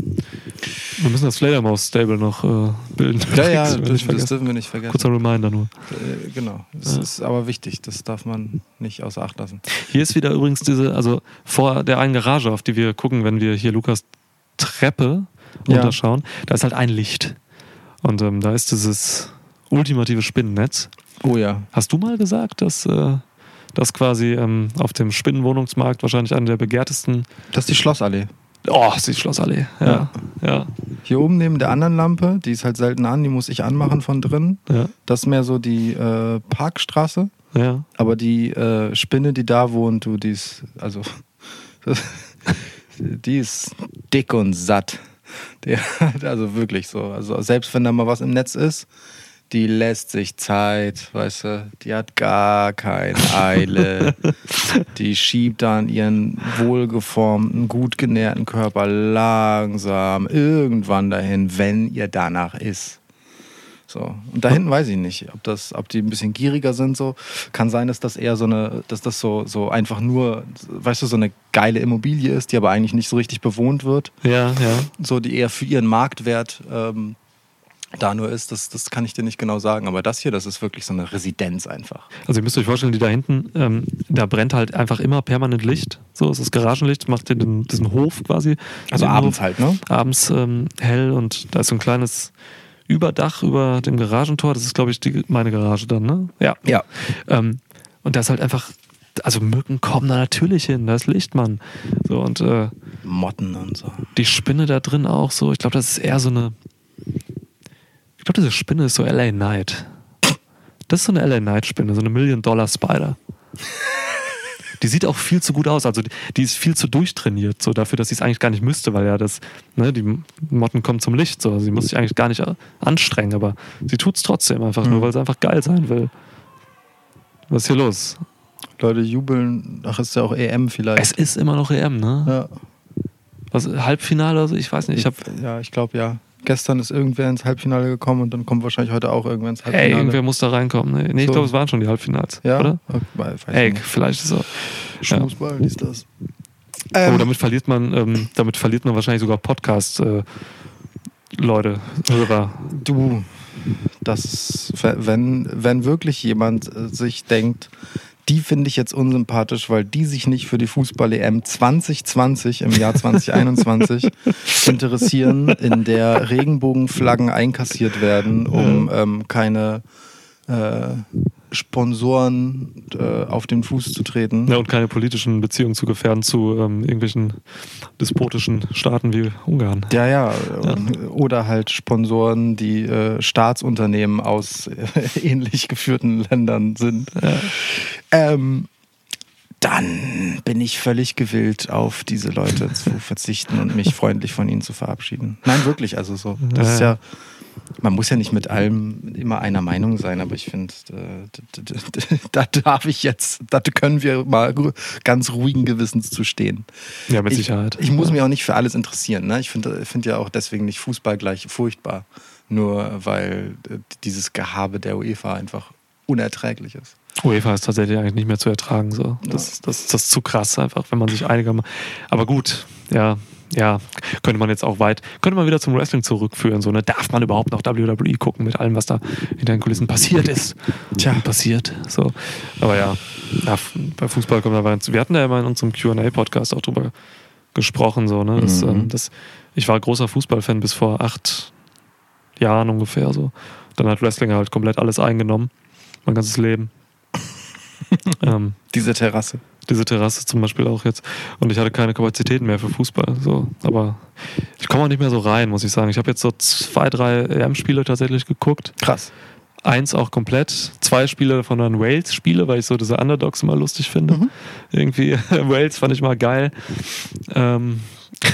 Wir müssen das Fledermaus-Stable noch äh, bilden. Ja, ja, Das das, dürfen wir nicht vergessen. Kurzer Reminder nur. Äh, genau. Das Ja. ist aber wichtig. Das darf man nicht außer Acht lassen. Hier ist wieder übrigens diese, also vor der einen Garage, auf die wir gucken, wenn wir hier Lukas Treppe Ja. runterschauen, da ist halt ein Licht. Und ähm, da ist dieses ultimative Spinnennetz. Oh ja. Hast du mal gesagt, dass äh, das quasi ähm, auf dem Spinnenwohnungsmarkt wahrscheinlich eine der begehrtesten. Das ist die Schlossallee. Oh, ist die Schlossallee. Ja. Ja. Hier oben neben der anderen Lampe, die ist halt selten an, die muss ich anmachen von drinnen. Ja. Das ist mehr so die äh, Parkstraße. Ja. Aber die äh, Spinne, die da wohnt, du, die ist, also, die ist dick und satt. Die, also wirklich so. Also selbst wenn da mal was im Netz ist, die lässt sich Zeit, weißt du, die hat gar keine Eile. die schiebt dann ihren wohlgeformten, gut genährten Körper langsam irgendwann dahin, wenn ihr danach ist. So. Und da hinten weiß ich nicht, ob das, ob die ein bisschen gieriger sind, so. Kann sein, dass das eher so eine, dass das so, so einfach nur, weißt du, so eine geile Immobilie ist, die aber eigentlich nicht so richtig bewohnt wird. Ja, ja. So, die eher für ihren Marktwert ähm, da nur ist, das, das kann ich dir nicht genau sagen. Aber das hier, das ist wirklich so eine Residenz einfach. Also ihr müsst euch vorstellen, die da hinten, ähm, da brennt halt einfach immer permanent Licht. So ist das Garagenlicht, macht den, diesen Hof quasi. Also abends Hof halt, ne? Abends ähm, hell und da ist so ein kleines Überdach über dem Garagentor. Das ist, glaube ich, die, meine Garage dann, ne? Ja. Ja. Ähm, und da ist halt einfach, also Mücken kommen da natürlich hin, da ist Licht, Mann. So und äh, Motten und so. die Spinne da drin auch so. Ich glaube, das ist eher so eine. Ich glaube, diese Spinne ist so LA Knight. Das ist so eine LA Knight-Spinne, so eine Million-Dollar-Spider. Die sieht auch viel zu gut aus. Also die, ist viel zu durchtrainiert, so dafür, dass sie es eigentlich gar nicht müsste, weil ja das, ne, die Motten kommen zum Licht. So. Sie muss sich eigentlich gar nicht äh, anstrengen, aber sie tut es trotzdem einfach nur, Mhm. weil sie einfach geil sein will. Was ist hier los? Leute jubeln, ach, ist ja auch EM vielleicht. Es ist immer noch EM, ne? ja. Was, Halbfinale oder so? Ich weiß nicht. Ich habe ja, ich glaube ja. Gestern ist irgendwer ins Halbfinale gekommen und dann kommt wahrscheinlich heute auch irgendwer ins Ey, Halbfinale. irgendwer muss da reinkommen. Nee, nee ich So. glaube, es waren schon die Halbfinals, ja? oder? Okay, Ey, nicht. vielleicht ist es so. Ja. Dies, das. oh, Ähm, damit verliert man, ähm, damit verliert man wahrscheinlich sogar Podcast äh, Leute, Hörer. Du, das, wenn, wenn wirklich jemand äh, sich denkt, die finde ich jetzt unsympathisch, weil die sich nicht für die Fußball-EM 2020 im Jahr 2021 interessieren, in der Regenbogenflaggen einkassiert werden, um ähm, keine äh, Sponsoren äh, auf den Fuß zu treten. Ja, und keine politischen Beziehungen zu gefährden zu ähm, irgendwelchen despotischen Staaten wie Ungarn. Ja, ja. Oder halt Sponsoren, die äh, Staatsunternehmen aus äh, ähnlich geführten Ländern sind. Ähm, dann bin ich völlig gewillt, auf diese Leute zu verzichten und mich freundlich von ihnen zu verabschieden. Nein, wirklich, also so. Das ist ja, man muss ja nicht mit allem immer einer Meinung sein, aber ich finde, äh, da darf ich jetzt, da können wir mal ganz ruhigen Gewissens zu stehen. Ja, mit Ich, Sicherheit. ich muss mich auch nicht für alles interessieren. Ne? Ich finde find ja auch deswegen nicht Fußball gleich furchtbar. Nur weil äh, dieses Gehabe der UEFA einfach unerträglich ist. UEFA ist tatsächlich eigentlich nicht mehr zu ertragen. So. Das, das, das ist zu krass einfach, wenn man sich einigermaßen. Aber gut, ja, ja, könnte man jetzt auch weit, könnte man wieder zum Wrestling zurückführen. So, ne? Darf man überhaupt noch WWE gucken mit allem, was da hinter den Kulissen passiert ist? Tja. Passiert. So. Aber ja, f- bei Fußball kommt da weiter. Wir hatten ja immer in unserem QA-Podcast auch drüber gesprochen. So, ne? das, Mhm. ähm, das, ich war großer Fußballfan bis vor acht Jahren ungefähr. So. Dann hat Wrestling halt komplett alles eingenommen. Mein ganzes Leben. ähm, Diese Terrasse. Diese Terrasse zum Beispiel auch jetzt. Und ich hatte keine Kapazitäten mehr für Fußball. So. Aber ich komme auch nicht mehr so rein, muss ich sagen. Ich habe jetzt so zwei, drei EM-Spiele tatsächlich geguckt. Krass. Eins auch komplett. Zwei Spiele davon dann Wales-Spiele, weil ich so diese Underdogs immer lustig finde. Irgendwie, Wales fand ich mal geil. Ähm,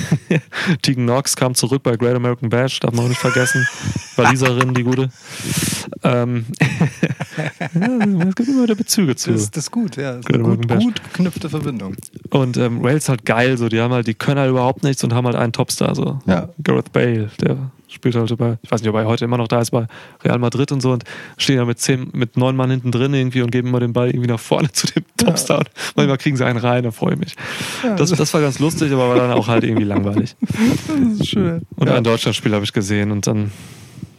Tegan Knox kam zurück bei Great American Bash, darf man auch nicht vergessen. Waliserin, die gute. Ähm, ja, es gibt immer wieder Bezüge zu. Das, das ist gut, ja. Das ist Gut, eine gut geknüpfte Verbindung. Und ähm, Wales halt geil, so die haben halt, die können halt überhaupt nichts und haben halt einen Topstar, so. Ja. Gareth Bale, der spielt halt bei, ich weiß nicht, ob er heute immer noch da ist, bei Real Madrid und so und stehen ja mit zehn, mit neun Mann hinten drin irgendwie und geben immer den Ball irgendwie nach vorne zu dem Topstar. Und manchmal kriegen sie einen rein, da freue ich mich. Das, das war ganz lustig, aber war dann auch halt irgendwie langweilig. Das ist schön. Und ja. ein Deutschlandspiel habe ich gesehen und dann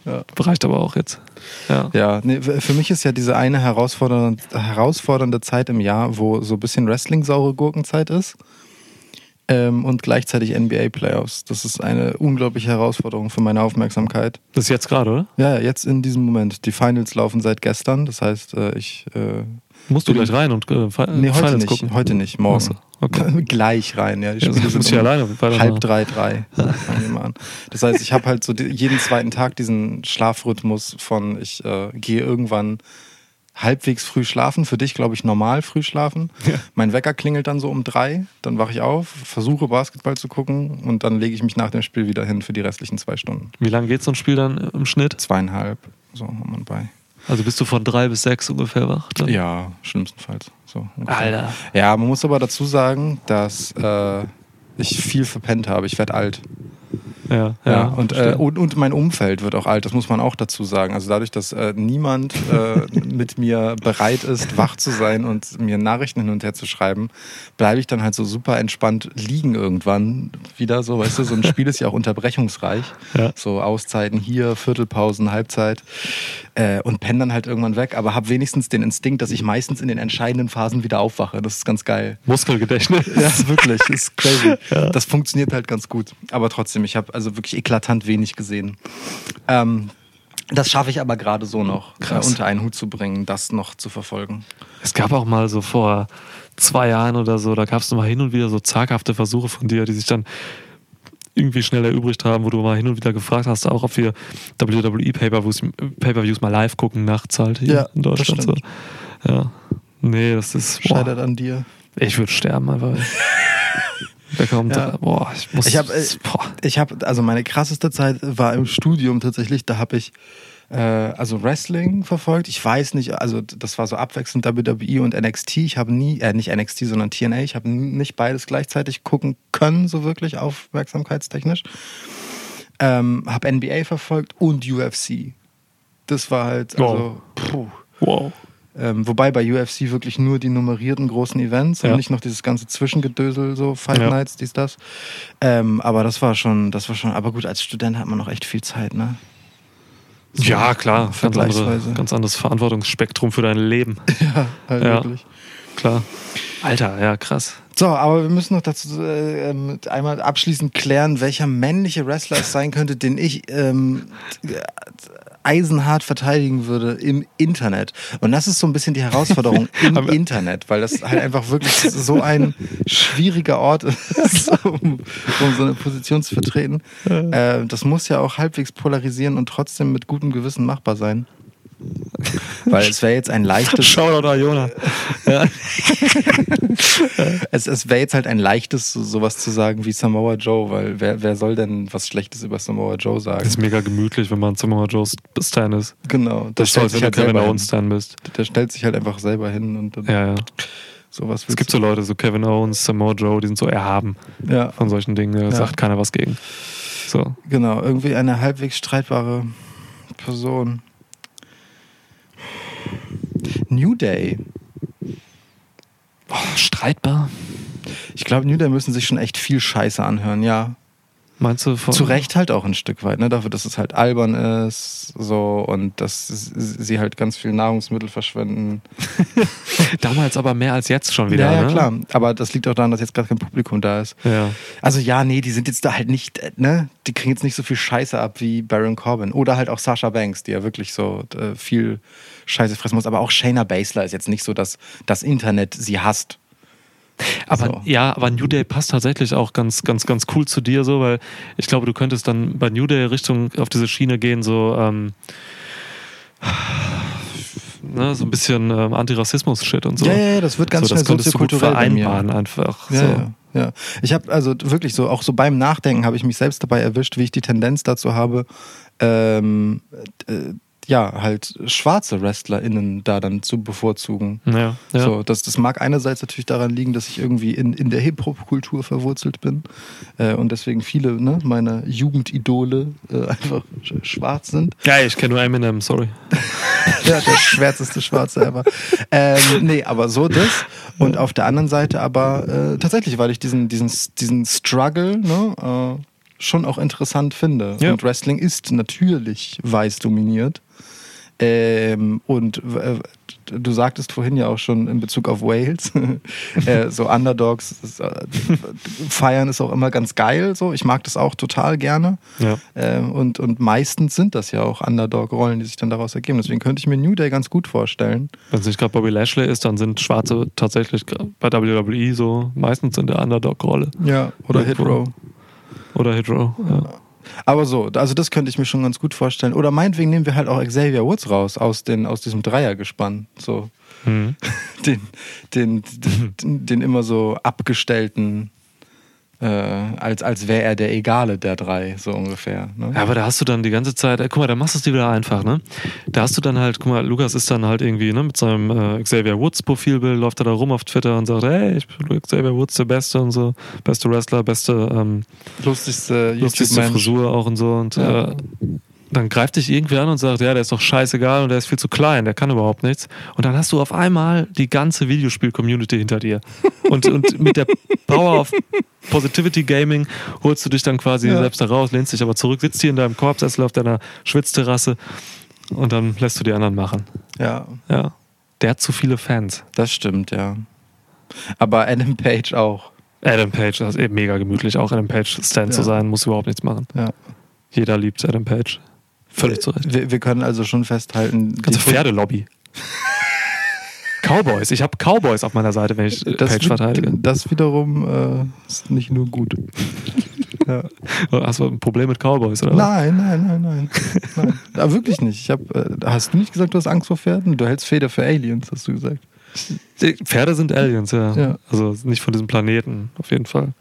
Ja. reicht aber auch jetzt. Ja. Ja, nee, für mich ist ja diese eine herausfordernde, herausfordernde Zeit im Jahr, wo so ein bisschen Wrestling-saure Gurkenzeit ist ähm, und gleichzeitig NBA-Playoffs. Das ist eine unglaubliche Herausforderung für meine Aufmerksamkeit. Das ist jetzt gerade, oder? Ja, jetzt in diesem Moment. Die Finals laufen seit gestern, das heißt, äh, ich. Äh, Musst du gleich rein und äh, Fi- nee, heute Finals nicht. gucken? Heute nicht, morgen. Okay. Gleich rein, ja. Die Ja, Spiele sind um alleine halb drei, drei. Das heißt, ich habe halt so jeden zweiten Tag diesen Schlafrhythmus von, ich äh, gehe irgendwann halbwegs früh schlafen. Für dich, glaube ich, normal früh schlafen. Ja. Mein Wecker klingelt dann so um drei, dann wache ich auf, versuche Basketball zu gucken und dann lege ich mich nach dem Spiel wieder hin für die restlichen zwei Stunden. Wie lange geht so ein Spiel dann im Schnitt? Zweieinhalb, so haben wir bei. Also bist du von drei bis sechs ungefähr wach? Dann? Ja, schlimmstenfalls. So ungefähr. Alter. Ja, man muss aber dazu sagen, dass äh, ich viel verpennt habe. Ich werde alt. Ja, Ja, ja. und, äh, und, und mein Umfeld wird auch alt, das muss man auch dazu sagen. Also dadurch, dass äh, niemand äh, mit mir bereit ist, wach zu sein und mir Nachrichten hin und her zu schreiben, bleibe ich dann halt so super entspannt liegen irgendwann wieder. So, weißt du, so ein Spiel ist ja auch unterbrechungsreich. Ja. So Auszeiten hier, Viertelpausen, Halbzeit äh, und penne dann halt irgendwann weg, aber habe wenigstens den Instinkt, dass ich meistens in den entscheidenden Phasen wieder aufwache. Das ist ganz geil. Muskelgedächtnis. Ja, wirklich, ist crazy. Das funktioniert halt ganz gut. Aber trotzdem, ich habe also wirklich eklatant wenig gesehen. Ähm, das schaffe ich aber gerade so noch, äh, Krass. unter einen Hut zu bringen, das noch zu verfolgen. Es gab auch mal so vor zwei Jahren oder so, da gab es mal hin und wieder so zaghafte Versuche von dir, die sich dann irgendwie schnell erübrigt haben, wo du mal hin und wieder gefragt hast, auch ob wir WWE Pay-Per-Views Pay mal live gucken, nachts halt hier Ja, in Deutschland. das So. stimmt. Ja. Nee, das ist. Boah, Scheitert an dir. ich würde sterben einfach. Da kommt, Ja. boah, ich muss. Ich habe, äh, ich habe, also meine krasseste Zeit war im Studium tatsächlich. Da habe ich äh, also Wrestling verfolgt. Ich weiß nicht, also das war so abwechselnd WWE und NXT. Ich habe nie, äh, nicht NXT, sondern TNA. Ich habe nicht beides gleichzeitig gucken können, so wirklich aufmerksamkeitstechnisch. Ähm, habe NBA verfolgt und UFC. Das war halt, also, puh. Wow. Ähm, wobei bei UFC wirklich nur die nummerierten großen Events Ja. und nicht noch dieses ganze Zwischengedösel, so Fight Ja. Nights, dies, das. Ähm, aber das war schon, das war schon, aber gut, als Student hat man noch echt viel Zeit, ne? So Ja, klar. Ganz, andere, Vergleichsweise. ganz anderes Verantwortungsspektrum für dein Leben. Ja, halt Ja. wirklich. Klar. Alter, ja, krass. So, aber wir müssen noch dazu äh, ähm, einmal abschließend klären, welcher männliche Wrestler es sein könnte, den ich ähm, eisenhart verteidigen würde im Internet. Und das ist so ein bisschen die Herausforderung im Internet, weil das halt einfach wirklich so ein schwieriger Ort ist, um, um so eine Position zu vertreten. Äh, das muss ja auch halbwegs polarisieren und trotzdem mit gutem Gewissen machbar sein. Weil es wäre jetzt ein leichtes Shoutout Iona. Ja. Es, es wäre jetzt halt ein leichtes, so, sowas zu sagen wie Samoa Joe, weil wer, wer soll denn was Schlechtes über Samoa Joe sagen? Das ist mega gemütlich, wenn man Samoa Joe Stan ist. genau, Das ist so, als wenn du Kevin Owens. Stan bist. Der stellt sich halt einfach selber hin und dann Ja, ja. sowas Es gibt so Leute, so Kevin Owens, Samoa Joe, die sind so erhaben Ja, von solchen Dingen. Da Ja. sagt keiner was gegen. So. genau, irgendwie eine halbwegs streitbare Person. New Day. Boah, streitbar. Ich glaube, New Day müssen sich schon echt viel Scheiße anhören, ja. Meinst du von. Zu Recht halt auch ein Stück weit, ne? Dafür, dass es halt albern ist, so und dass sie halt ganz viel Nahrungsmittel verschwenden. Damals aber mehr als jetzt schon wieder. ja, ja, ne? klar. Aber das liegt auch daran, dass jetzt gerade kein Publikum da ist. Ja. Also ja, nee, die sind jetzt da halt nicht, ne? Die kriegen jetzt nicht so viel Scheiße ab wie Baron Corbin. Oder halt auch Sasha Banks, die ja wirklich so äh, viel Scheiße fressen muss. Aber auch Shayna Baszler ist jetzt nicht so, dass das Internet sie hasst. Aber So. ja, aber New Day passt tatsächlich auch ganz, ganz, ganz cool zu dir, so, weil ich glaube, du könntest dann bei New Day Richtung auf diese Schiene gehen, so, ähm, ne, so ein bisschen ähm, Antirassismus-Shit und so. Ja, ja, das wird ganz so, das schnell könntest du gut soziokulturell vereinbaren einfach. Ja, so. ja, ja. Ich habe also wirklich so, auch so beim Nachdenken habe ich mich selbst dabei erwischt, wie ich die Tendenz dazu habe, ähm, äh, ja, halt schwarze WrestlerInnen da dann zu bevorzugen. Ja, ja. So, das, das mag einerseits natürlich daran liegen, dass ich irgendwie in, in der Hip-Hop-Kultur verwurzelt bin äh, und deswegen viele ne, meiner Jugendidole äh, einfach sch schwarz sind. Ja, ich kenne nur Eminem, sorry. Ja, der schwärzeste Schwarze ever. Ähm, nee, aber so das. Und auf der anderen Seite aber äh, tatsächlich, weil ich diesen, diesen, diesen Struggle ne, äh, schon auch interessant finde. Ja. Und Wrestling ist natürlich weiß dominiert. Ähm, und äh, du sagtest vorhin ja auch schon in Bezug auf Wales, äh, so Underdogs das, äh, feiern ist auch immer ganz geil. So, ich mag das auch total gerne. Ja. Ähm, und, und meistens sind das ja auch Underdog-Rollen, die sich dann daraus ergeben. Deswegen könnte ich mir New Day ganz gut vorstellen. Wenn es nicht gerade Bobby Lashley ist, dann sind Schwarze tatsächlich bei WWE so meistens in der Underdog-Rolle. Ja, oder Hit. Row. Oder Hit Row. Ja. Aber so, also das könnte ich mir schon ganz gut vorstellen. Oder meinetwegen nehmen wir halt auch Xavier Woods raus aus, den, aus diesem Dreiergespann. So, Mhm. den, den, den, den immer so abgestellten äh, als, als wäre er der Egale der drei, so ungefähr. Ne? Ja, aber da hast du dann die ganze Zeit, äh, guck mal, da machst du es dir wieder einfach, ne? Da hast du dann halt, guck mal, Lukas ist dann halt irgendwie, ne, mit seinem äh, Xavier Woods Profilbild, läuft er da rum auf Twitter und sagt, hey, ich bin Xavier Woods, der Beste und so, beste Wrestler, beste, ähm, Lustigste lustigste. Frisur auch und so und Ja. Dann greift dich irgendwie an und sagt, ja, der ist doch scheißegal und der ist viel zu klein, der kann überhaupt nichts. Und dann hast du auf einmal die ganze Videospiel-Community hinter dir. Und, und mit der Power of Positivity Gaming holst du dich dann quasi Ja. selbst da raus, lehnst dich aber zurück, sitzt hier in deinem Korbsessel auf deiner Schwitzterrasse und dann lässt du die anderen machen. Ja, Ja. Der hat zu viele Fans. das stimmt, ja. Aber Adam Page auch. Adam Page, das ist eben mega gemütlich, auch Adam Page Stand zu Ja. sein, muss überhaupt nichts machen. Ja. Jeder liebt Adam Page. Völlig zu Recht. Wir, wir können also schon festhalten, Ganze Pferdelobby. Cowboys. Ich habe Cowboys auf meiner Seite, wenn ich das, Page verteidige. das wiederum äh, ist nicht nur gut. ja. Hast du ein Problem mit Cowboys, oder? Nein, nein, nein, nein. nein. Aber wirklich nicht. Ich hab, äh, hast du nicht gesagt, du hast Angst vor Pferden? Du hältst Feder für Aliens, hast du gesagt. Pferde sind Aliens, ja. Ja. Also nicht von diesem Planeten, auf jeden Fall.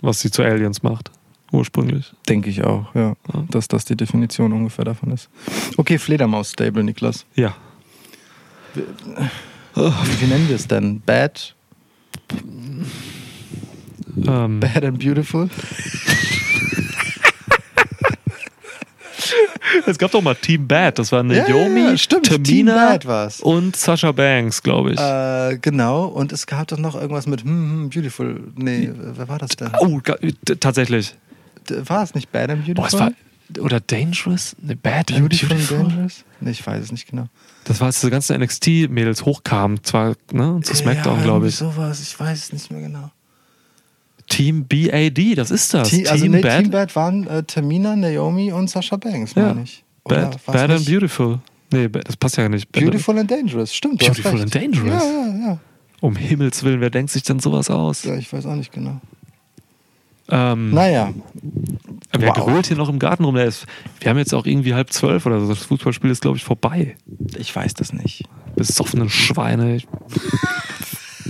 Was sie zu Aliens macht. Ursprünglich. Denke ich auch, ja. Ja. Dass das die Definition ungefähr davon ist. Okay, Fledermaus-Stable, Niklas. Ja. Wie, wie nennen wir es denn? Bad? Ähm, Bad and Beautiful? es gab doch mal Team Bad. Das waren Ja, Naomi, ja, stimmt. Tamina und Sasha Banks, glaube ich. Äh, genau. Und es gab doch noch irgendwas mit hm, hm, Beautiful. Nee, wer war das denn? oh, tatsächlich. War es nicht Bad and Boah, Beautiful? es war. Oder Dangerous? Ne, Bad and Beautiful, and Beautiful. Dangerous? Nee, ich weiß es nicht genau. Das war, als diese ganzen NXT-Mädels hochkamen, zwar ne, zu SmackDown, ja, glaube ich. sowas. Ich weiß es nicht mehr genau. Team BAD, das ist das. Team, also Team nee, Bad, Team Bad waren äh, Tamina, Naomi und Sasha Banks, Ja. meine ich. Oder Bad, Bad and Beautiful. Nee, das passt ja nicht. Beautiful and Dangerous, stimmt. du hast Beautiful recht. and Dangerous? Ja, ja, ja. Um Himmels Willen, wer denkt sich denn sowas aus? Ja, ich weiß auch nicht genau. Ähm, Naja, wer wow. grölt hier noch im Garten rum? Ist, wir haben jetzt auch irgendwie halb zwölf oder so. Das Fußballspiel ist, glaube ich, vorbei. ich weiß das nicht. Besoffene Schweine.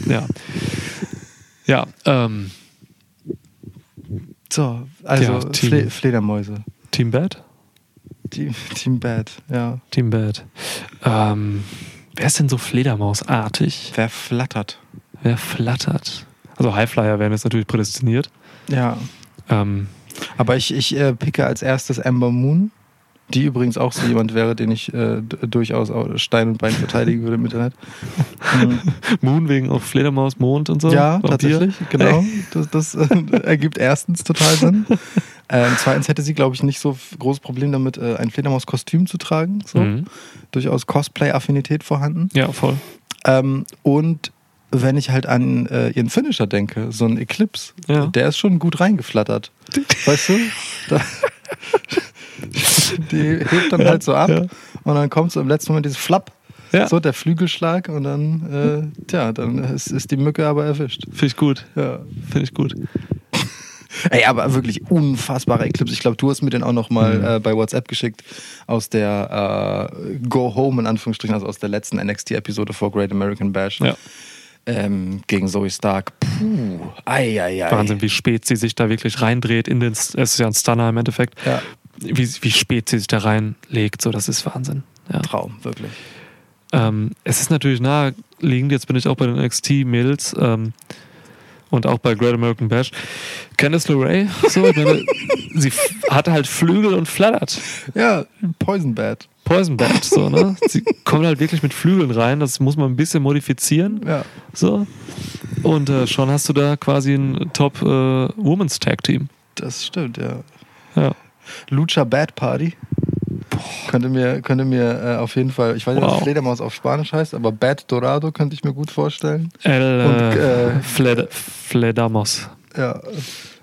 Ja. Ja, ähm, So, also Ja, Team- Fle Fledermäuse. Team Bad? Team, Team Bad, ja. Team Bad. Ähm, wer ist denn so Fledermausartig? Wer flattert? Wer flattert? Also Highflyer werden jetzt natürlich prädestiniert. Ja. Ähm, Aber ich, ich äh, picke als erstes Amber Moon, die übrigens auch so jemand wäre, den ich äh, durchaus auch Stein und Bein verteidigen würde im Internet. Mhm. Moon wegen auch Fledermaus, Mond und so. Ja, Vampir. tatsächlich, genau. Das, das äh, ergibt erstens total Sinn. Ähm, zweitens hätte sie, glaube ich, nicht so großes Problem damit, äh, ein Fledermaus-Kostüm zu tragen. So. Mhm. Durchaus Cosplay-Affinität vorhanden. Ja, voll. Ähm, und wenn ich halt an äh, ihren Finisher denke, so ein Eclipse, Ja. der ist schon gut reingeflattert. Weißt du? Da, die hebt dann halt so ab Ja. und dann kommt so im letzten Moment dieses Flapp, Ja. so der Flügelschlag und dann, äh, tja, dann ist, ist die Mücke aber erwischt. Finde ich gut. Ja. Finde ich gut. Ey, aber wirklich unfassbarer Eclipse. Ich glaube, du hast mir den auch noch mal Mhm. äh, bei WhatsApp geschickt aus der äh, Go Home in Anführungsstrichen, also aus der letzten NXT-Episode vor Great American Bash. Ja. Ähm, gegen Zoe Stark. Puh, ei, ei, ei. Wahnsinn, wie spät sie sich da wirklich reindreht in den, es ist ja ein Stunner im Endeffekt. Ja. Wie, wie spät sie sich da reinlegt, so, das ist Wahnsinn. Ja. Traum, wirklich. Ähm, es ist natürlich naheliegend, jetzt bin ich auch bei den NXT-Mädels ähm, und auch bei Great American Bash. Candice LeRae, so, meine, sie hat halt Flügel und flattert. Ja, Poison Bat. Poison Bat, so, ne? Sie kommt halt wirklich mit Flügeln rein, das muss man ein bisschen modifizieren. Ja. So. Und äh, schon hast du da quasi ein Top äh, Women's Tag Team. Das stimmt, ja. Ja. Lucha Bad Party. Könnte mir, könnte mir äh, auf jeden Fall, ich weiß nicht, Wow. was Fledermaus auf Spanisch heißt, aber Bad Dorado könnte ich mir gut vorstellen. El Und, äh, äh, Fled Fledamos. Ja.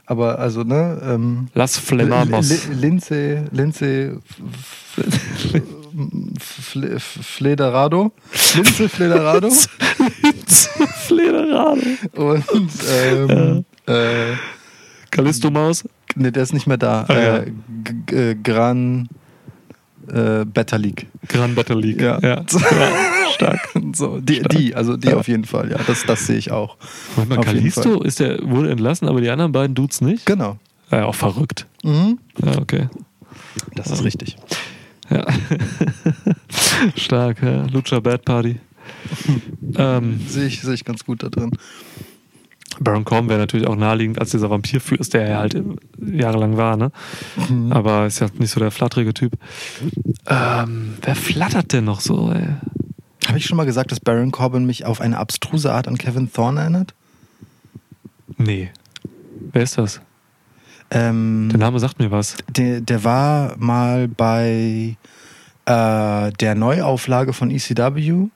Aber also, ne, ähm, Las Flenamos. Li- Lindsay, Lindsay F- F- Fle- Flederado. Lindsay Flederado. Flederado. Und ähm, äh, Callisto Maus. ne, der ist nicht mehr da. Ah, ja. äh, Gran äh, Better League. Gran Battle League. Ja. ja. Stark. So, die, die, also die auf jeden Fall, ja. Das, das sehe ich auch. Warte mal, Kalisto ist der, wurde entlassen, aber die anderen beiden Dudes nicht? Genau. Ja, auch verrückt. Mhm. Ja, okay. Das ist richtig. Ja. Stark, ja. Lucha Bad Party. ähm, Sehe ich, sehe ich ganz gut da drin. Baron Corbin wäre natürlich auch naheliegend als dieser Vampirfürst, der er halt jahrelang war, ne? Mhm. Aber ist ja nicht so der flatterige Typ. Ähm, wer flattert denn noch so, ey? Habe ich schon mal gesagt, dass Baron Corbin mich auf eine abstruse Art an Kevin Thorne erinnert? Nee. Wer ist das? Ähm, Der Name sagt mir was. der, der war mal bei äh, der Neuauflage von ECW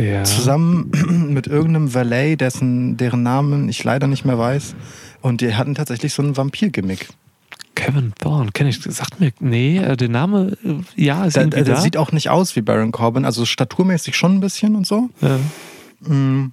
Ja. zusammen mit irgendeinem Valet, dessen, deren Namen ich leider nicht mehr weiß. Und die hatten tatsächlich so ein Vampir-Gimmick. Kevin Thorne, kenne ich. Sagt mir, nee, äh, der Name, äh, ja, ist Der, irgendwie der da. sieht auch nicht aus wie Baron Corbin, also staturmäßig schon ein bisschen und so. ja. Mm,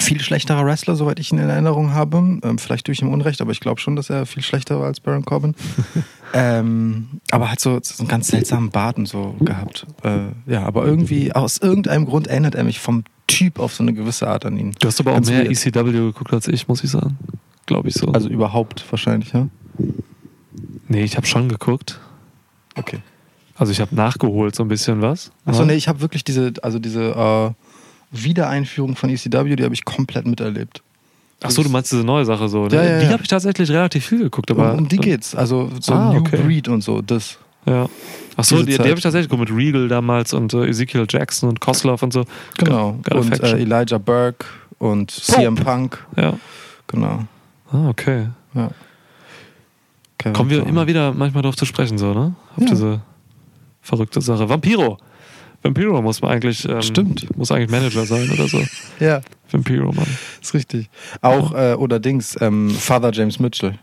viel schlechterer Wrestler, soweit ich ihn in Erinnerung habe. Ähm, vielleicht tue ich ihm Unrecht, aber ich glaube schon, dass er viel schlechter war als Baron Corbin. ähm, aber hat so, so einen ganz seltsamen Bart und so gehabt. Äh, ja, aber irgendwie, aus irgendeinem Grund erinnert er mich vom Typ auf so eine gewisse Art an ihn. Du hast aber auch Ganz mehr weird. ECW geguckt als ich, muss ich sagen. Glaube ich so. Also überhaupt wahrscheinlich, ja? nee, ich habe schon geguckt. Okay. Also ich habe nachgeholt so ein bisschen was. Achso, Ja. nee, ich habe wirklich diese, also diese äh, Wiedereinführung von ECW, die habe ich komplett miterlebt. Ach so, du meinst diese neue Sache so. Ne? Ja, ja, die habe ich tatsächlich relativ viel geguckt, aber um, um die geht's. Also so Ah, New okay. Breed und so, das. Ja. Ach so, die, die habe ich tatsächlich geguckt mit Regal damals und äh, Ezekiel Jackson und Koslov und so. Genau. Geile und äh, Elijah Burke und CM Punk. Ja. Genau. Ah, okay. Ja. Kommen wir immer wieder manchmal darauf zu sprechen, so, ne? Auf Ja. diese verrückte Sache. Vampiro. Vampiro muss man eigentlich, ähm, Stimmt. muss eigentlich Manager sein oder so. Ja, Vampiro, Mann. ist richtig. Auch, äh, oder Dings, ähm, Father James Mitchell.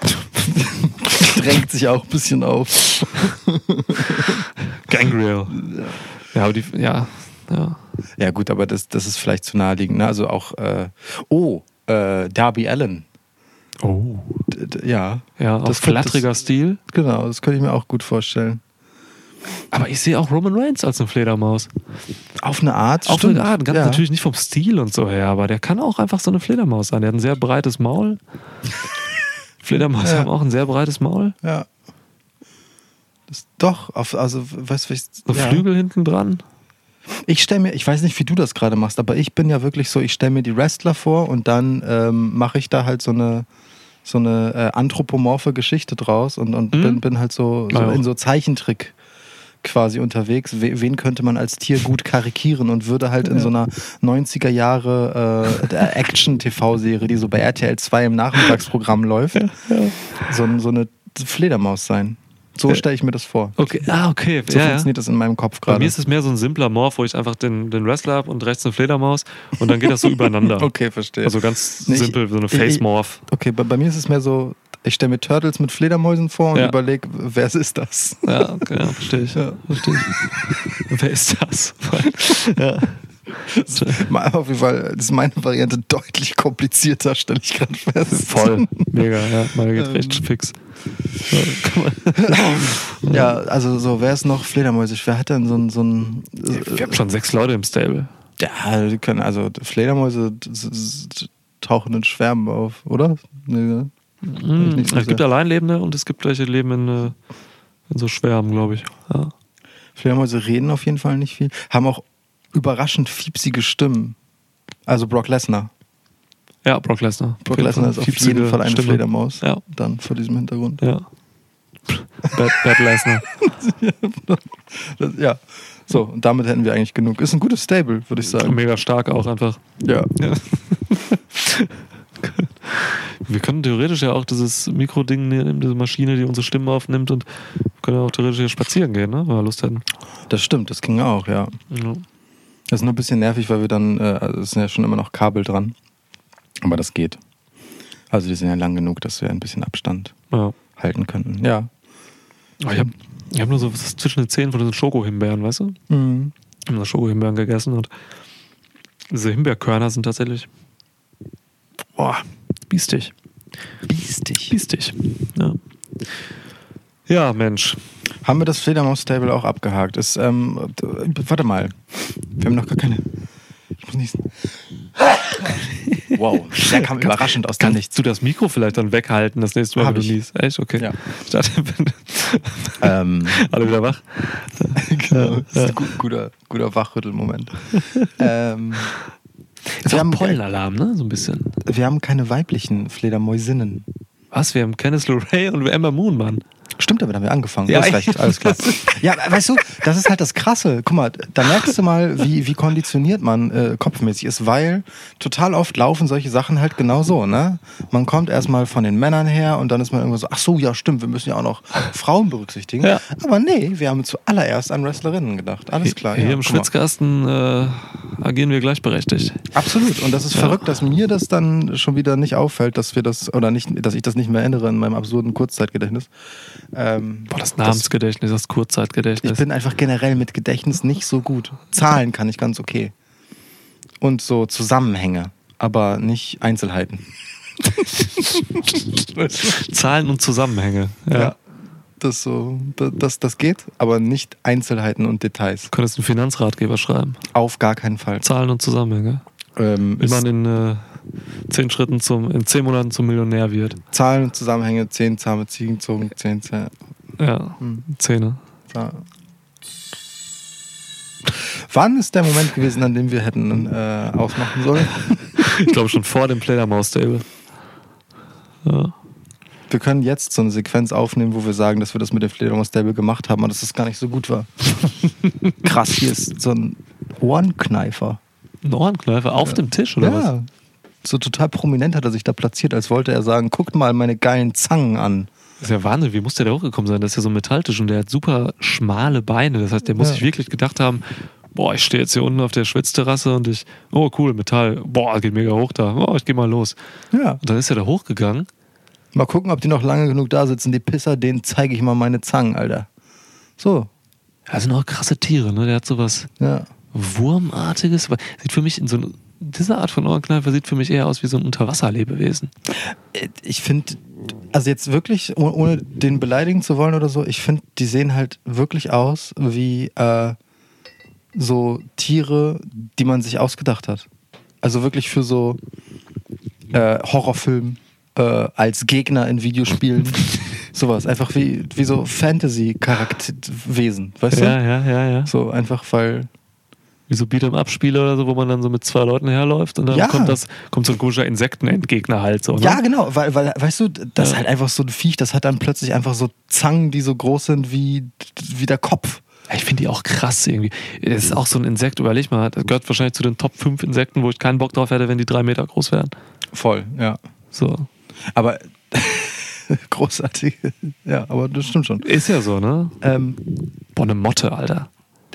Drängt sich auch ein bisschen auf. Gangrel. Ja, aber die, ja, ja. Ja, gut, aber das, das ist vielleicht zu naheliegend. Ne? Also auch, äh, oh, äh, Darby Allen. Oh. D ja. Ja, Das könnte- flatteriger Stil. Genau, das könnte ich mir auch gut vorstellen. Aber ich sehe auch Roman Reigns als eine Fledermaus. Auf eine Art. Auf stimmt. eine Art, ganz ja. natürlich nicht vom Stil und so her, aber der kann auch einfach so eine Fledermaus sein. Der hat ein sehr breites Maul. Fledermaus Ja. haben auch ein sehr breites Maul. Ja. Das, doch, auf, also, weißt du, ich, ja. Flügel hinten dran. Ich stelle mir, ich weiß nicht, wie du das gerade machst, aber ich bin ja wirklich so, ich stelle mir die Wrestler vor und dann ähm, mache ich da halt so eine so eine äh, anthropomorphe Geschichte draus und, und Mhm. bin, bin halt so, so in so Zeichentrick quasi unterwegs. We, wen könnte man als Tier gut karikieren und würde halt in so einer 90er Jahre äh, Action-TV-Serie, die so bei RTL 2 im Nachmittagsprogramm läuft, So, so eine Fledermaus sein. So Ja. stelle ich mir das vor. Okay, ah, okay. So ja, ja. funktioniert das in meinem Kopf Bei gerade. mir ist es mehr so ein simpler Morph, wo ich einfach den, den Wrestler habe und rechts eine Fledermaus und dann geht das so übereinander. Okay, verstehe. Also ganz Nee, simpel, so eine Face-Morph. Okay, bei, bei mir ist es mehr so, ich stelle mir Turtles mit Fledermäusen vor und Ja. überlege, wer ist das? Ja, okay, ja, verstehe ich. Ja. Verstehe ich. Wer ist das? ja. Mal Auf jeden Fall ist meine Variante deutlich komplizierter, stelle ich gerade fest. Voll. Mega, ja. Meine geht Ähm. recht fix. Ja, also so, wer ist noch Fledermäusig? Wer hat denn so ein. So ein Wir haben schon sechs Leute im Stable. ja, die können, also Fledermäuse tauchen in Schwärmen auf, oder? Nee, ne? Mhm. Es gibt sehr. Alleinlebende und es gibt welche, die leben in, äh, in so Schwärmen, glaube ich. Ja. Fledermäuse reden auf jeden Fall nicht viel. Haben auch überraschend fiepsige Stimmen. Also Brock Lesnar. ja, Brock Lesnar. Brock Lesnar ist auf jeden Fall eine Stimme. Fledermaus. Ja. Dann vor diesem Hintergrund. Ja. Bad, Bad Lesnar. Ja. So, und damit hätten wir eigentlich genug. Ist ein gutes Stable, würde ich sagen. Mega stark auch einfach. Ja. Ja. Wir können theoretisch ja auch dieses Mikroding nehmen, diese Maschine, die unsere Stimmen aufnimmt und können auch theoretisch hier spazieren gehen, ne? wenn wir Lust hätten. Das stimmt, das ging auch, ja. Ja. Das ist nur ein bisschen nervig, weil wir dann, äh, also es sind ja schon immer noch Kabel dran. Aber das geht. Also die sind ja lang genug, dass wir ein bisschen Abstand Ja. halten könnten. Ja. Aber ich habe ich hab nur so zwischen den Zähnen von diesen Schokohimbeeren, weißt du? Mhm. Ich habe Schokohimbeeren gegessen und diese Himbeerkörner sind tatsächlich boah, biestig. Biestig. Biestig. Ja. ja, Mensch. Haben wir das Fledermaus-Stable auch abgehakt? Ist, ähm, warte mal. Wir haben noch gar keine. Ich muss nicht. Wow, der kam überraschend aus dem Kannst Nichts. du das Mikro vielleicht dann weghalten das nächste Mal, Hab wenn du ich. niest? Echt? Okay. Ja. Ähm, alle wieder wach. genau, das ist ein gu- guter, guter Wachrüttelmoment. ähm, Ist wir, haben, Pollenalarm, ne? So ein bisschen. wir haben keine weiblichen Fledermäusinnen. Was? Wir haben Kenneth LeRae und Emma Moon, Mann. Stimmt, damit haben wir angefangen. Ja, du recht, alles klar. Ja, weißt du, das ist halt das Krasse. Guck mal, da merkst du mal, wie, wie konditioniert man äh, kopfmäßig ist, weil total oft laufen solche Sachen halt genau so, ne? Man kommt erstmal von den Männern her und dann ist man irgendwo so, ach so, ja, stimmt, wir müssen ja auch noch Frauen berücksichtigen. Ja. Aber nee, wir haben zuallererst an Wrestlerinnen gedacht. Alles klar. Hier ja, im. Schwitzkasten äh, agieren wir gleichberechtigt. Absolut. Und das ist verrückt, dass mir das dann schon wieder nicht auffällt, dass wir das, oder nicht, dass ich das nicht mehr erinnere in meinem absurden Kurzzeitgedächtnis. Ähm, Boah, das Namensgedächtnis, das Kurzzeitgedächtnis. Ich bin einfach generell mit Gedächtnis nicht so gut. Zahlen kann ich ganz okay. Und so Zusammenhänge, aber nicht Einzelheiten. Zahlen und Zusammenhänge. Ja. Das so, das, das geht, aber nicht Einzelheiten und Details. Du könntest einen Finanzratgeber schreiben. Auf gar keinen Fall. Zahlen und Zusammenhänge. Ähm, Wie man in äh, zehn Schritten zum, in zehn Monaten zum Millionär wird. Zahlen und Zusammenhänge, zehn zahme Ziegen, Zungen, zehn Zähne. Ja, Hm. Zähne. Zah- Wann ist der Moment gewesen, an dem wir hätten äh, ausmachen sollen? Ich glaube schon vor dem Fledermaus-Stable. Ja. Wir können jetzt so eine Sequenz aufnehmen, wo wir sagen, dass wir das mit dem Fledermaus-Stable gemacht haben und dass das gar nicht so gut war. Krass, hier ist so ein Ohrenkneifer. Ein Ohrenkneifer auf dem Tisch, oder was? So total prominent hat er sich da platziert, als wollte er sagen, guckt mal meine geilen Zangen an. Das ist ja Wahnsinn, wie muss der da hochgekommen sein? Das ist ja so ein Metalltisch und der hat super schmale Beine. Das heißt, der muss Ja. sich wirklich gedacht haben, boah, ich stehe jetzt hier unten auf der Schwitzterrasse und ich, oh cool, Metall, boah, geht mega hoch da, oh, ich geh mal los. Ja. Und dann ist er da hochgegangen. Mal gucken, ob die noch lange genug da sitzen. Die Pisser, denen zeige ich mal meine Zangen, Alter. So, Das sind auch krasse Tiere, ne? Der hat sowas ja. Wurmartiges. Sieht für mich in so ein, diese Art von Ohrenkneifer sieht für mich eher aus wie so ein Unterwasserlebewesen. Ich finde, also jetzt wirklich, oh- ohne den beleidigen zu wollen oder so, ich finde, die sehen halt wirklich aus wie äh, so Tiere, die man sich ausgedacht hat. Also wirklich für so äh, Horrorfilm äh, als Gegner in Videospielen. Sowas. Einfach wie, wie so Fantasy-Charakterwesen, weißt Ja, du? ja, ja, ja. So einfach, weil. Wie so Beat'em-Up-Spiele oder so, wo man dann so mit zwei Leuten herläuft und dann Ja. kommt das, kommt so ein komischer Insektenentgegner halt so. Ne? Ja, genau, weil, weil, weißt du, das ist Ja. halt einfach so ein Viech, das hat dann plötzlich einfach so Zangen, die so groß sind wie, wie der Kopf. Ich finde die auch krass irgendwie. Das ist auch so ein Insekt, überleg mal, das gehört wahrscheinlich zu den Top 5 Insekten, wo ich keinen Bock drauf hätte, wenn die drei Meter groß wären. Voll, ja. So. Aber großartig. Ja, aber das stimmt schon. Ist ja so, ne? Ähm, Boah, eine Motte, Alter.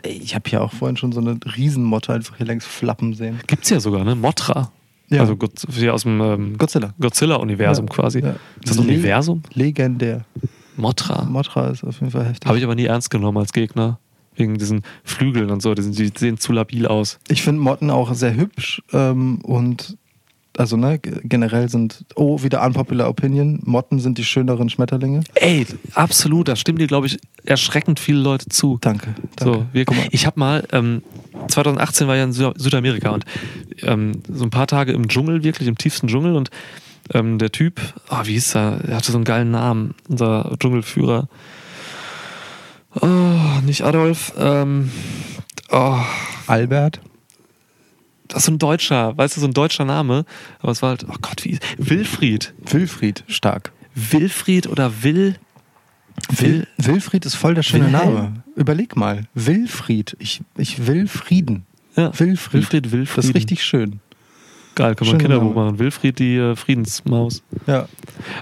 Ich habe hier auch vorhin schon so eine Riesenmotte einfach hier längs flappen sehen. Gibt's ja sogar, ne? Motra. Ja. Also Gott- hier aus dem ähm, Godzilla. Godzilla-Universum Ja. quasi. Ja. Ist das Le- Universum? Legendär. Motra. Motra ist auf jeden Fall heftig. Habe ich aber nie ernst genommen als Gegner. Wegen diesen Flügeln und so. Die, sind, die sehen zu labil aus. Ich finde Motten auch sehr hübsch ähm, und also ne, generell sind, oh, wieder unpopular opinion, Motten sind die schöneren Schmetterlinge. Ey, absolut. Da stimmen dir, glaube ich, erschreckend viele Leute zu. Danke. danke. So, wir, ich habe mal, ähm, 2018 war ja in Sü Südamerika und ähm, so ein paar Tage im Dschungel, wirklich im tiefsten Dschungel und ähm, der Typ, ah, wie hieß er? Er hatte so einen geilen Namen, unser Dschungelführer. Oh, nicht Adolf. Ähm, oh, Albert. Das ist so ein deutscher, weißt du, so ein deutscher Name. Aber es war halt, oh Gott, wie Wilfried. Wilfried, stark. Wilfried oder Will. Wil Wilfried ist voll der schöne Wilhelm. Name. Überleg mal. Wilfried. Ich, ich will Frieden. Ja, Wilfried. Wilfried, Wilfried. Das ist richtig schön. Geil, kann man ein Kinderbuch machen. Wilfried, die äh, Friedensmaus. Ja.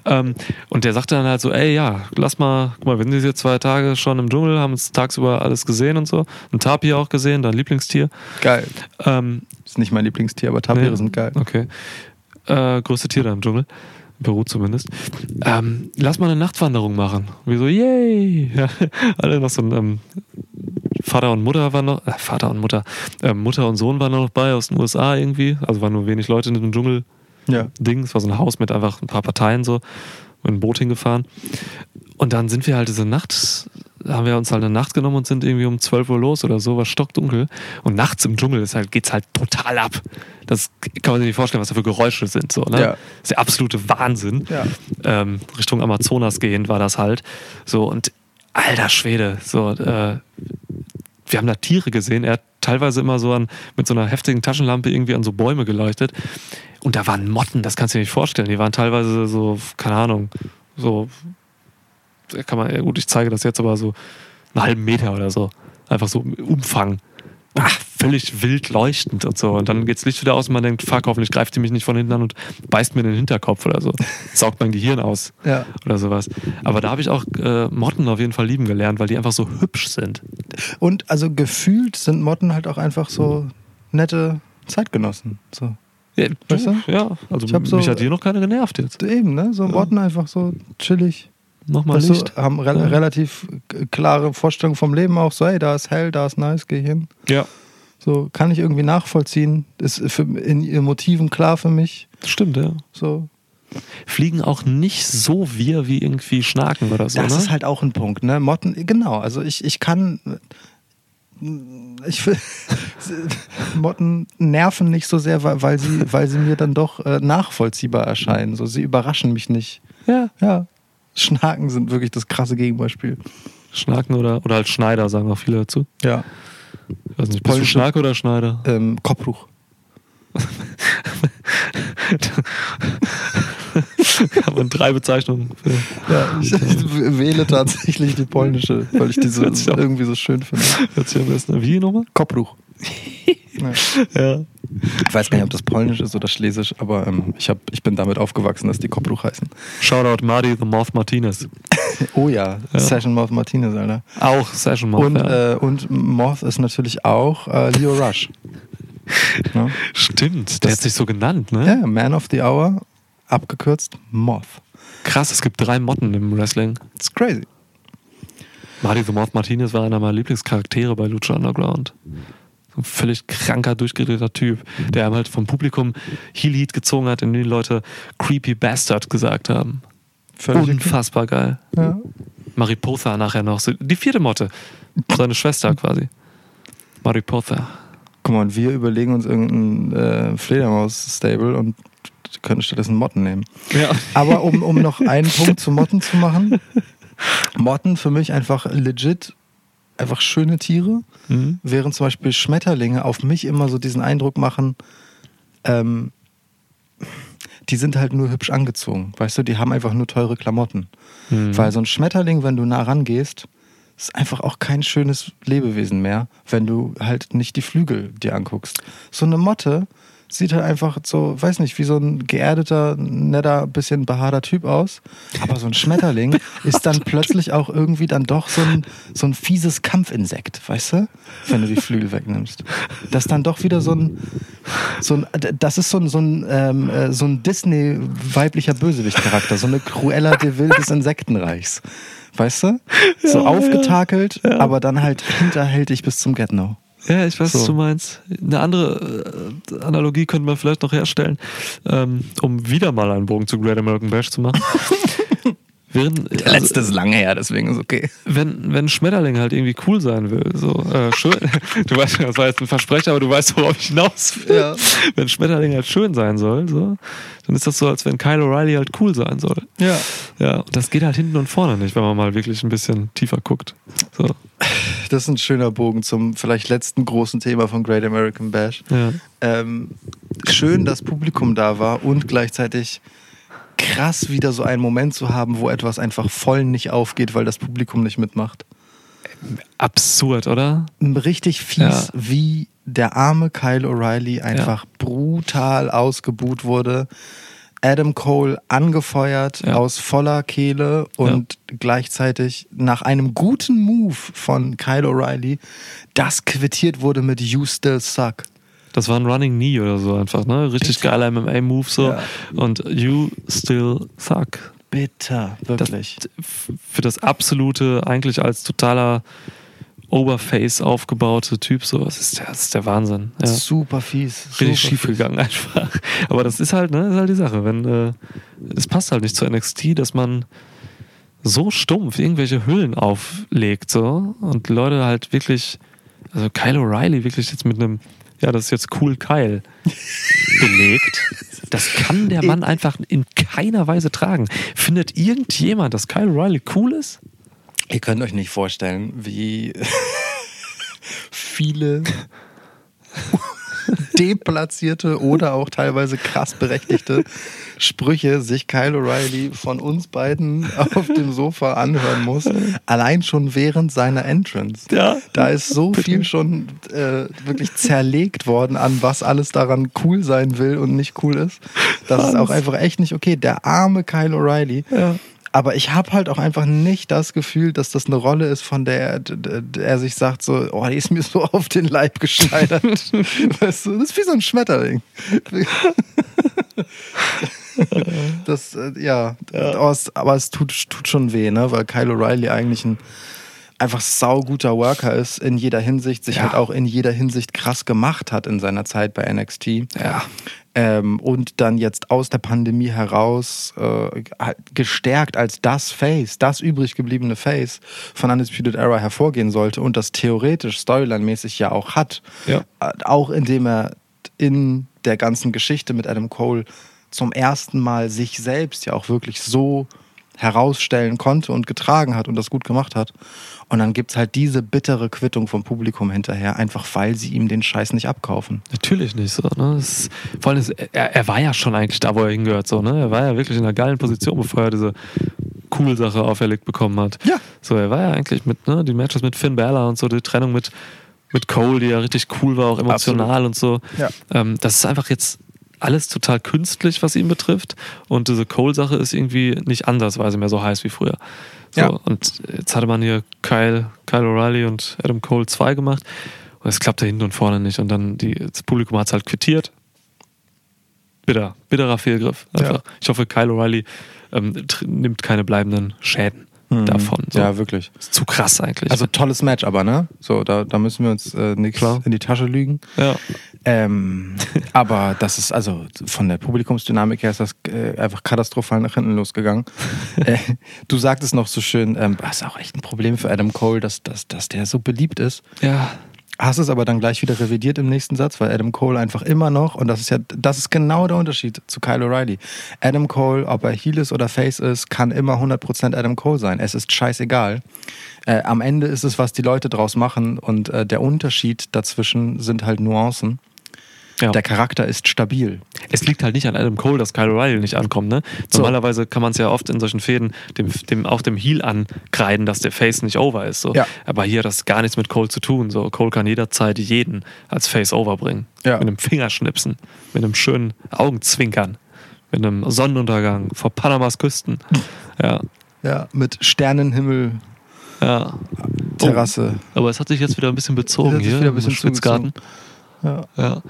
Ähm, und der sagte dann halt so, ey, ja, lass mal, guck mal, wir sind jetzt hier zwei Tage schon im Dschungel, haben uns tagsüber alles gesehen und so. Ein Tapir auch gesehen, dein Lieblingstier. Geil. Ähm, Ist nicht mein Lieblingstier, aber Tapire nee, sind geil. Okay. Äh, größte Tier da im Dschungel. Peru zumindest. Ähm, lass mal eine Nachtwanderung machen. Wir so, yay! Ja, alle noch so ein ähm, Vater und Mutter waren noch, äh, Vater und Mutter, ähm, Mutter und Sohn waren noch bei aus den USA irgendwie. Also waren nur wenig Leute in dem Dschungel. Ja. Es war so ein Haus mit einfach ein paar Parteien so. Mit einem Boot hingefahren. Und dann sind wir halt diese Nacht, haben wir uns halt eine Nacht genommen und sind irgendwie um 12 Uhr los oder so, war stockdunkel. Und nachts im Dschungel ist halt, geht's halt total ab. Das kann man sich nicht vorstellen, was da für Geräusche sind. So, ne? Ja. Das ist der absolute Wahnsinn. Ja. Ähm, Richtung Amazonas gehend war das halt. So, und alter Schwede, so, äh, wir haben da Tiere gesehen. Er hat teilweise immer so an, mit so einer heftigen Taschenlampe irgendwie an so Bäume geleuchtet. Und da waren Motten, das kannst du dir nicht vorstellen. Die waren teilweise so, keine Ahnung, so, kann man, ja gut, ich zeige das jetzt aber so einen halben Meter oder so. Einfach so Umfang. Ach, völlig wild leuchtend und so. Und dann geht's Licht wieder aus und man denkt, fuck, hoffentlich greift die mich nicht von hinten an und beißt mir in den Hinterkopf oder so. Saugt mein Gehirn aus Ja. oder sowas. Aber da habe ich auch äh, Motten auf jeden Fall lieben gelernt, weil die einfach so hübsch sind. Und also gefühlt sind Motten halt auch einfach so nette Zeitgenossen. So. Ja, Weißt du? ja also Ich hab so- mich hat hier noch keiner genervt jetzt. Eben, ne? So Motten einfach so chillig. Nochmal Weißt du, Licht. haben re Ja. relativ klare Vorstellungen vom Leben auch. So, hey, da ist hell, da ist nice, geh hin. Ja, So, kann ich irgendwie nachvollziehen. Ist für, in ihren Motiven klar für mich. stimmt, ja. So. Fliegen auch nicht so wir wie irgendwie Schnaken oder so, Das ne? ist halt auch ein Punkt, ne? Motten, genau. Also ich, ich kann. Ich Motten nerven nicht so sehr, weil, weil, sie, weil sie mir dann doch äh, nachvollziehbar erscheinen. So, sie überraschen mich nicht. ja. Ja. Schnaken sind wirklich das krasse Gegenbeispiel. Schnaken oder, oder halt Schneider, sagen auch viele dazu. Ja. Ich weiß nicht, bist du oder Schneider? Ähm, Kopfruch. Haben wir drei Bezeichnungen für. Ja, ich, ich wähle tatsächlich die polnische, weil ich diese irgendwie so schön finde. Hört sich am besten. Wie nochmal? Kopfruch. Ja. Ja. Ich weiß gar nicht, ob das polnisch ist oder schlesisch, aber ähm, ich, hab, ich bin damit aufgewachsen, dass die Kopfruch heißen. Shoutout Marty the Moth Martinez. Oh ja, Session Moth Martinez, Alter. Auch Session Moth. Und, ja. äh, und Moth ist natürlich auch äh, Leo Rush. ja? Stimmt, der das- hat sich so genannt, ne? ja, Man of the Hour, abgekürzt Moth. Krass, es gibt drei Motten im Wrestling. It's crazy. Marty the Moth Martinez war einer meiner Lieblingscharaktere bei Lucha Underground. So ein völlig kranker, durchgedrehter Typ, der einem halt vom Publikum Heel Heat gezogen hat, in dem die Leute Creepy Bastard gesagt haben. Völlig okay. Unfassbar geil. Ja. Mariposa nachher noch. So, die vierte Motte. Seine Schwester quasi. Mariposa. Guck mal, und wir überlegen uns irgendein äh, Fledermaus-Stable und können stattdessen Motten nehmen. Ja. Aber um, um noch einen Punkt zu Motten zu machen. Motten für mich einfach legit, einfach schöne Tiere, Mhm. während zum Beispiel Schmetterlinge auf mich immer so diesen Eindruck machen, ähm, die sind halt nur hübsch angezogen. Weißt du, die haben einfach nur teure Klamotten. Mhm. Weil so ein Schmetterling, wenn du nah rangehst, ist einfach auch kein schönes Lebewesen mehr, wenn du halt nicht die Flügel dir anguckst. So eine Motte sieht halt einfach so, weiß nicht, wie so ein geerdeter, netter, bisschen behaarter Typ aus. Aber so ein Schmetterling ist dann plötzlich auch irgendwie dann doch so ein, so ein fieses Kampfinsekt, weißt du? Wenn du die Flügel wegnimmst. Das ist dann doch wieder so ein, so ein das ist so ein, so ein, ähm, äh, so ein Disney-weiblicher Bösewicht-Charakter, so eine Cruella de Vil des Insektenreichs. Weißt du? So Ja, aufgetakelt, aber dann halt hinterhältig bis zum Get-No. Ja, ich weiß, was So. du meinst. Eine andere äh, Analogie könnte man vielleicht noch herstellen, ähm, um wieder mal einen Bogen zu Great American Bash zu machen. Während, Der letzte ist lang her, deswegen ist okay. wenn, wenn Schmetterling halt irgendwie cool sein will, so äh, schön, du weißt, das war jetzt ein Versprecher, aber du weißt, worauf ich hinaus will. Ja. Wenn Schmetterling halt schön sein soll, so, dann ist das so, als wenn Kyle O'Reilly halt cool sein soll. Ja. Ja, und das geht halt hinten und vorne nicht, wenn man mal wirklich ein bisschen tiefer guckt. So, Das ist ein schöner Bogen zum vielleicht letzten großen Thema von Great American Bash. ja. Ähm, schön, dass Publikum da war und gleichzeitig krass wieder so einen Moment zu haben, wo etwas einfach voll nicht aufgeht, weil das Publikum nicht mitmacht. Absurd, oder? Richtig fies, Ja. wie der arme Kyle O'Reilly einfach brutal ausgebuht wurde. Adam Cole angefeuert Ja. aus voller Kehle und gleichzeitig nach einem guten Move von Kyle O'Reilly das quittiert wurde mit You Still Suck. Das war ein Running Knee oder so einfach, ne? Richtig Bitter. geiler MMA-Move so. Ja. Und you still suck. Bitter, Das, wirklich. für das absolute, eigentlich als totaler Overface aufgebaute Typ, so, das ist der, das ist der Wahnsinn. Ja. Super fies. Richtig super schief fies. gegangen einfach. Aber das ist halt, ne, ist halt die Sache. Wenn, äh, es passt halt nicht zu NXT, dass man so stumpf irgendwelche Hüllen auflegt so und Leute halt wirklich, also Kyle O'Reilly wirklich jetzt mit einem, ja, das ist jetzt cool Kyle belegt. Das kann der Mann einfach in keiner Weise tragen. Findet irgendjemand, dass Kyle O'Reilly cool ist? Ihr könnt euch nicht vorstellen, wie viele deplatzierte oder auch teilweise krass berechtigte Sprüche sich Kyle O'Reilly von uns beiden auf dem Sofa anhören muss. Allein schon während seiner Entrance. Ja. Da ist so viel schon äh, wirklich zerlegt worden, an was alles daran cool sein will und nicht cool ist. Das ist auch einfach echt nicht okay. Der arme Kyle O'Reilly. Ja. Aber ich habe halt auch einfach nicht das Gefühl, dass das eine Rolle ist, von der er, sich sagt, so, oh, die ist mir so auf den Leib geschneidert. weißt du, das ist wie so ein Schmetterling. das, äh, ja, Aber, es, aber es tut, tut schon weh, ne? weil Kyle O'Reilly eigentlich ein einfach sauguter Worker ist in jeder Hinsicht, sich Ja. halt auch in jeder Hinsicht krass gemacht hat in seiner Zeit bei NXT. Ja. Ähm, und dann jetzt aus der Pandemie heraus äh, gestärkt als das Face, das übrig gebliebene Face von Undisputed Era hervorgehen sollte und das theoretisch storyline-mäßig ja auch hat. Ja. Äh, auch indem er in der ganzen Geschichte mit Adam Cole zum ersten Mal sich selbst ja auch wirklich so herausstellen konnte und getragen hat und das gut gemacht hat. Und dann gibt's halt diese bittere Quittung vom Publikum hinterher, einfach weil sie ihm den Scheiß nicht abkaufen. Natürlich nicht so. Ne? Das ist, vor allem, ist, er, er war ja schon eigentlich da, wo er hingehört. So, ne? Er war ja wirklich in einer geilen Position, bevor er diese cool Sache auferlegt bekommen hat. Ja. So, er war ja eigentlich mit, ne, die Matches mit Finn Balor und so, die Trennung mit, mit Cole, die ja richtig cool war, auch emotional und so. Ja. Ähm, das ist einfach jetzt alles total künstlich, was ihn betrifft. Und diese Cole-Sache ist irgendwie nicht ansatzweise mehr so heiß wie früher. So, Ja. Und jetzt hatte man hier Kyle, Kyle O'Reilly und Adam Cole 2 gemacht. Und es klappte hinten und vorne nicht. Und dann die, das Publikum hat es halt quittiert. Bitter, bitterer Fehlgriff. Einfach. Ich hoffe, Kyle O'Reilly ähm, nimmt keine bleibenden Schäden davon. So. Ja, wirklich. ist zu krass eigentlich. Also tolles Match aber, ne? So, da, da müssen wir uns äh, nichts in die Tasche lügen. ja. Ähm, aber das ist also von der Publikumsdynamik her ist das äh, einfach katastrophal nach hinten losgegangen. äh, du sagtest noch so schön, ähm, das ist auch echt ein Problem für Adam Cole, dass, dass, dass der so beliebt ist. ja. Hast es aber dann gleich wieder revidiert im nächsten Satz, weil Adam Cole einfach immer noch, und das ist ja, das ist genau der Unterschied zu Kyle O'Reilly. Adam Cole, ob er Heel ist oder Face ist, kann immer 100% Adam Cole sein. Es ist scheißegal. Äh, am Ende ist es, was die Leute draus machen und äh, der Unterschied dazwischen sind halt Nuancen. Ja. Der Charakter ist stabil. Es liegt halt nicht an Adam Cole, dass Kyle O'Reilly nicht ankommt. Ne? So. Normalerweise kann man es ja oft in solchen Fäden dem, dem, auch dem Heel ankreiden, dass der Face nicht over ist. So. Ja. Aber hier hat das gar nichts mit Cole zu tun. So. Cole kann jederzeit jeden als Face overbringen. Ja. Mit einem Fingerschnipsen, mit einem schönen Augenzwinkern, mit einem Sonnenuntergang vor Panamas Küsten. Ja, Ja, mit Sternenhimmel, ja. Terrasse. Aber es hat sich jetzt wieder ein bisschen bezogen hier wieder ein im bisschen Schwitzgarten. Ja. Ja,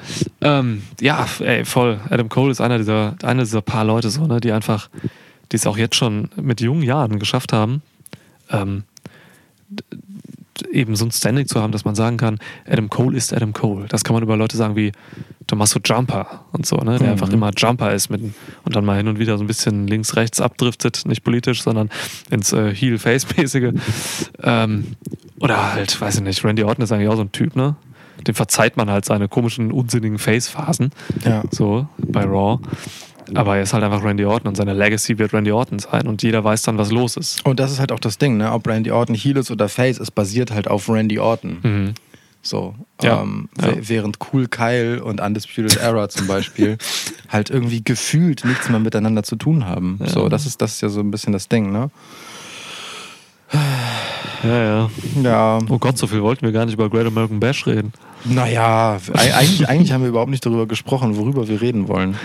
ähm, ja ey, voll. Adam Cole ist einer dieser, einer dieser paar Leute, so, ne, die einfach, die es auch jetzt schon mit jungen Jahren geschafft haben, ähm, eben so ein Standing zu haben, dass man sagen kann, Adam Cole ist Adam Cole. Das kann man über Leute sagen wie Tommaso Jumper und so, ne, der Mhm. einfach immer Jumper ist mit, und dann mal hin und wieder so ein bisschen links, rechts abdriftet, nicht politisch, sondern ins äh, Heel-Face-mäßige. Ähm, oder halt, weiß ich nicht, Randy Orton ist eigentlich auch so ein Typ, ne? Dem verzeiht man halt seine komischen, unsinnigen Face-Phasen. Ja. So, bei Raw. Aber er ist halt einfach Randy Orton und seine Legacy wird Randy Orton sein und jeder weiß dann, was los ist. Und das ist halt auch das Ding, ne? Ob Randy Orton Heel ist oder Face, es basiert halt auf Randy Orton. Mhm. So. Ja, Ähm, ja. Während Cool Kyle und Undisputed Era zum Beispiel halt irgendwie gefühlt nichts mehr miteinander zu tun haben. So, das ist, das ist ja so ein bisschen das Ding, ne? Ja, ja. Ja. Oh Gott, so viel wollten wir gar nicht über Great American Bash reden. Naja, eigentlich, eigentlich haben wir überhaupt nicht darüber gesprochen, worüber wir reden wollen.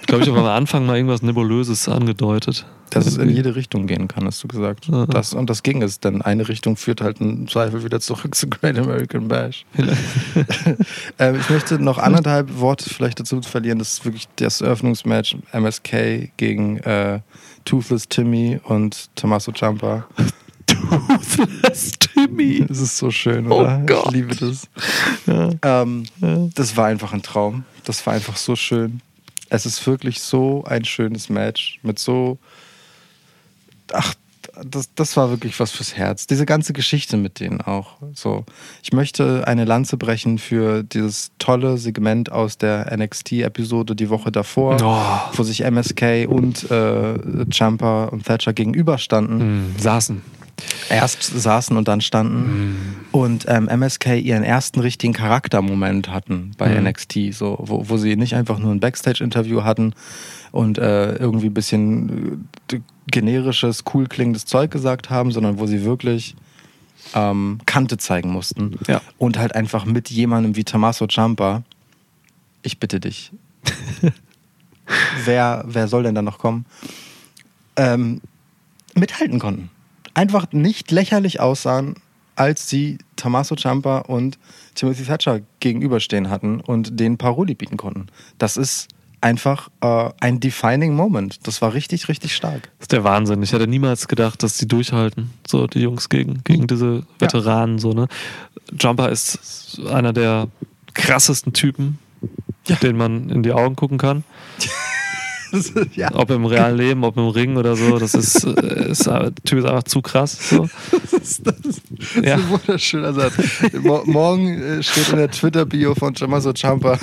Ich glaube, ich habe am Anfang mal irgendwas Nebulöses angedeutet. Dass es in jede Richtung gehen kann, hast du gesagt. Ja. Das, und das ging es, denn eine Richtung führt halt im Zweifel wieder zurück zu Great American Bash. ähm, ich möchte noch anderthalb Worte vielleicht dazu verlieren. Das ist wirklich das Eröffnungsmatch MSK gegen äh, Toothless Timmy und Tommaso Ciampa. Toothless Timmy. Das ist so schön, Oh oder? Gott. Ich liebe das. Ähm, das war einfach ein Traum. Das war einfach so schön. Es ist wirklich so ein schönes Match mit so ach, das, das war wirklich was fürs Herz. Diese ganze Geschichte mit denen auch. So, ich möchte eine Lanze brechen für dieses tolle Segment aus der NXT-Episode die Woche davor, Oh. wo sich MSK und äh, Jumper und Thatcher gegenüberstanden. Hm, saßen. Erst saßen und dann standen. Und ähm, MSK ihren ersten richtigen Charaktermoment hatten bei Mhm. NXT, so, wo, wo sie nicht einfach nur ein Backstage-Interview hatten und äh, irgendwie ein bisschen äh, generisches, cool klingendes Zeug gesagt haben, sondern wo sie wirklich ähm, Kante zeigen mussten. Ja. Und halt einfach mit jemandem wie Tommaso Ciampa, ich bitte dich, wer, wer soll denn da noch kommen, ähm, mithalten konnten. Einfach nicht lächerlich aussahen, als sie Tommaso Ciampa und Timothy Thatcher gegenüberstehen hatten und denen Paroli bieten konnten. Das ist einfach äh, ein defining Moment. Das war richtig, richtig stark. Das ist der Wahnsinn. Ich hätte niemals gedacht, dass die durchhalten, so die Jungs gegen, gegen diese Veteranen. So, ne? Jumper ist einer der krassesten Typen, Ja. den man in die Augen gucken kann. ja. Ob im realen Leben, ob im Ring oder so. Das ist, äh, ist der Typ ist einfach zu krass. So. Das ist, das ist Ja. ein wunderschöner Satz. Mo morgen äh, steht in der Twitter-Bio von Tommaso Ciampa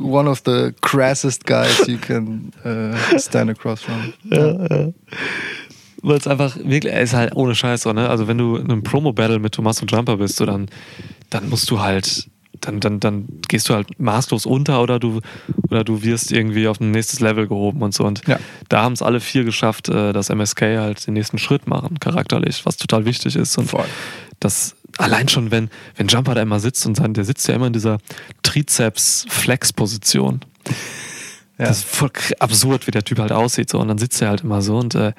one of the crassest guys you can uh, stand across from. Weil es einfach wirklich, er ist halt ohne Scheiß so, ne? Also wenn du in einem Promo-Battle mit Tommaso Jumper bist, so dann, dann musst du halt, dann, dann, dann gehst du halt maßlos unter oder du, oder du wirst irgendwie auf ein nächstes Level gehoben und so. Und Ja. da haben es alle vier geschafft, äh, dass MSK halt den nächsten Schritt machen, charakterlich, was total wichtig ist. Und Voll. das allein schon, wenn, wenn Jumper da immer sitzt und sein, der sitzt ja immer in dieser Trizeps-Flex-Position. Ja. Das ist voll absurd, wie der Typ halt aussieht. So. Und dann sitzt er halt immer so und äh,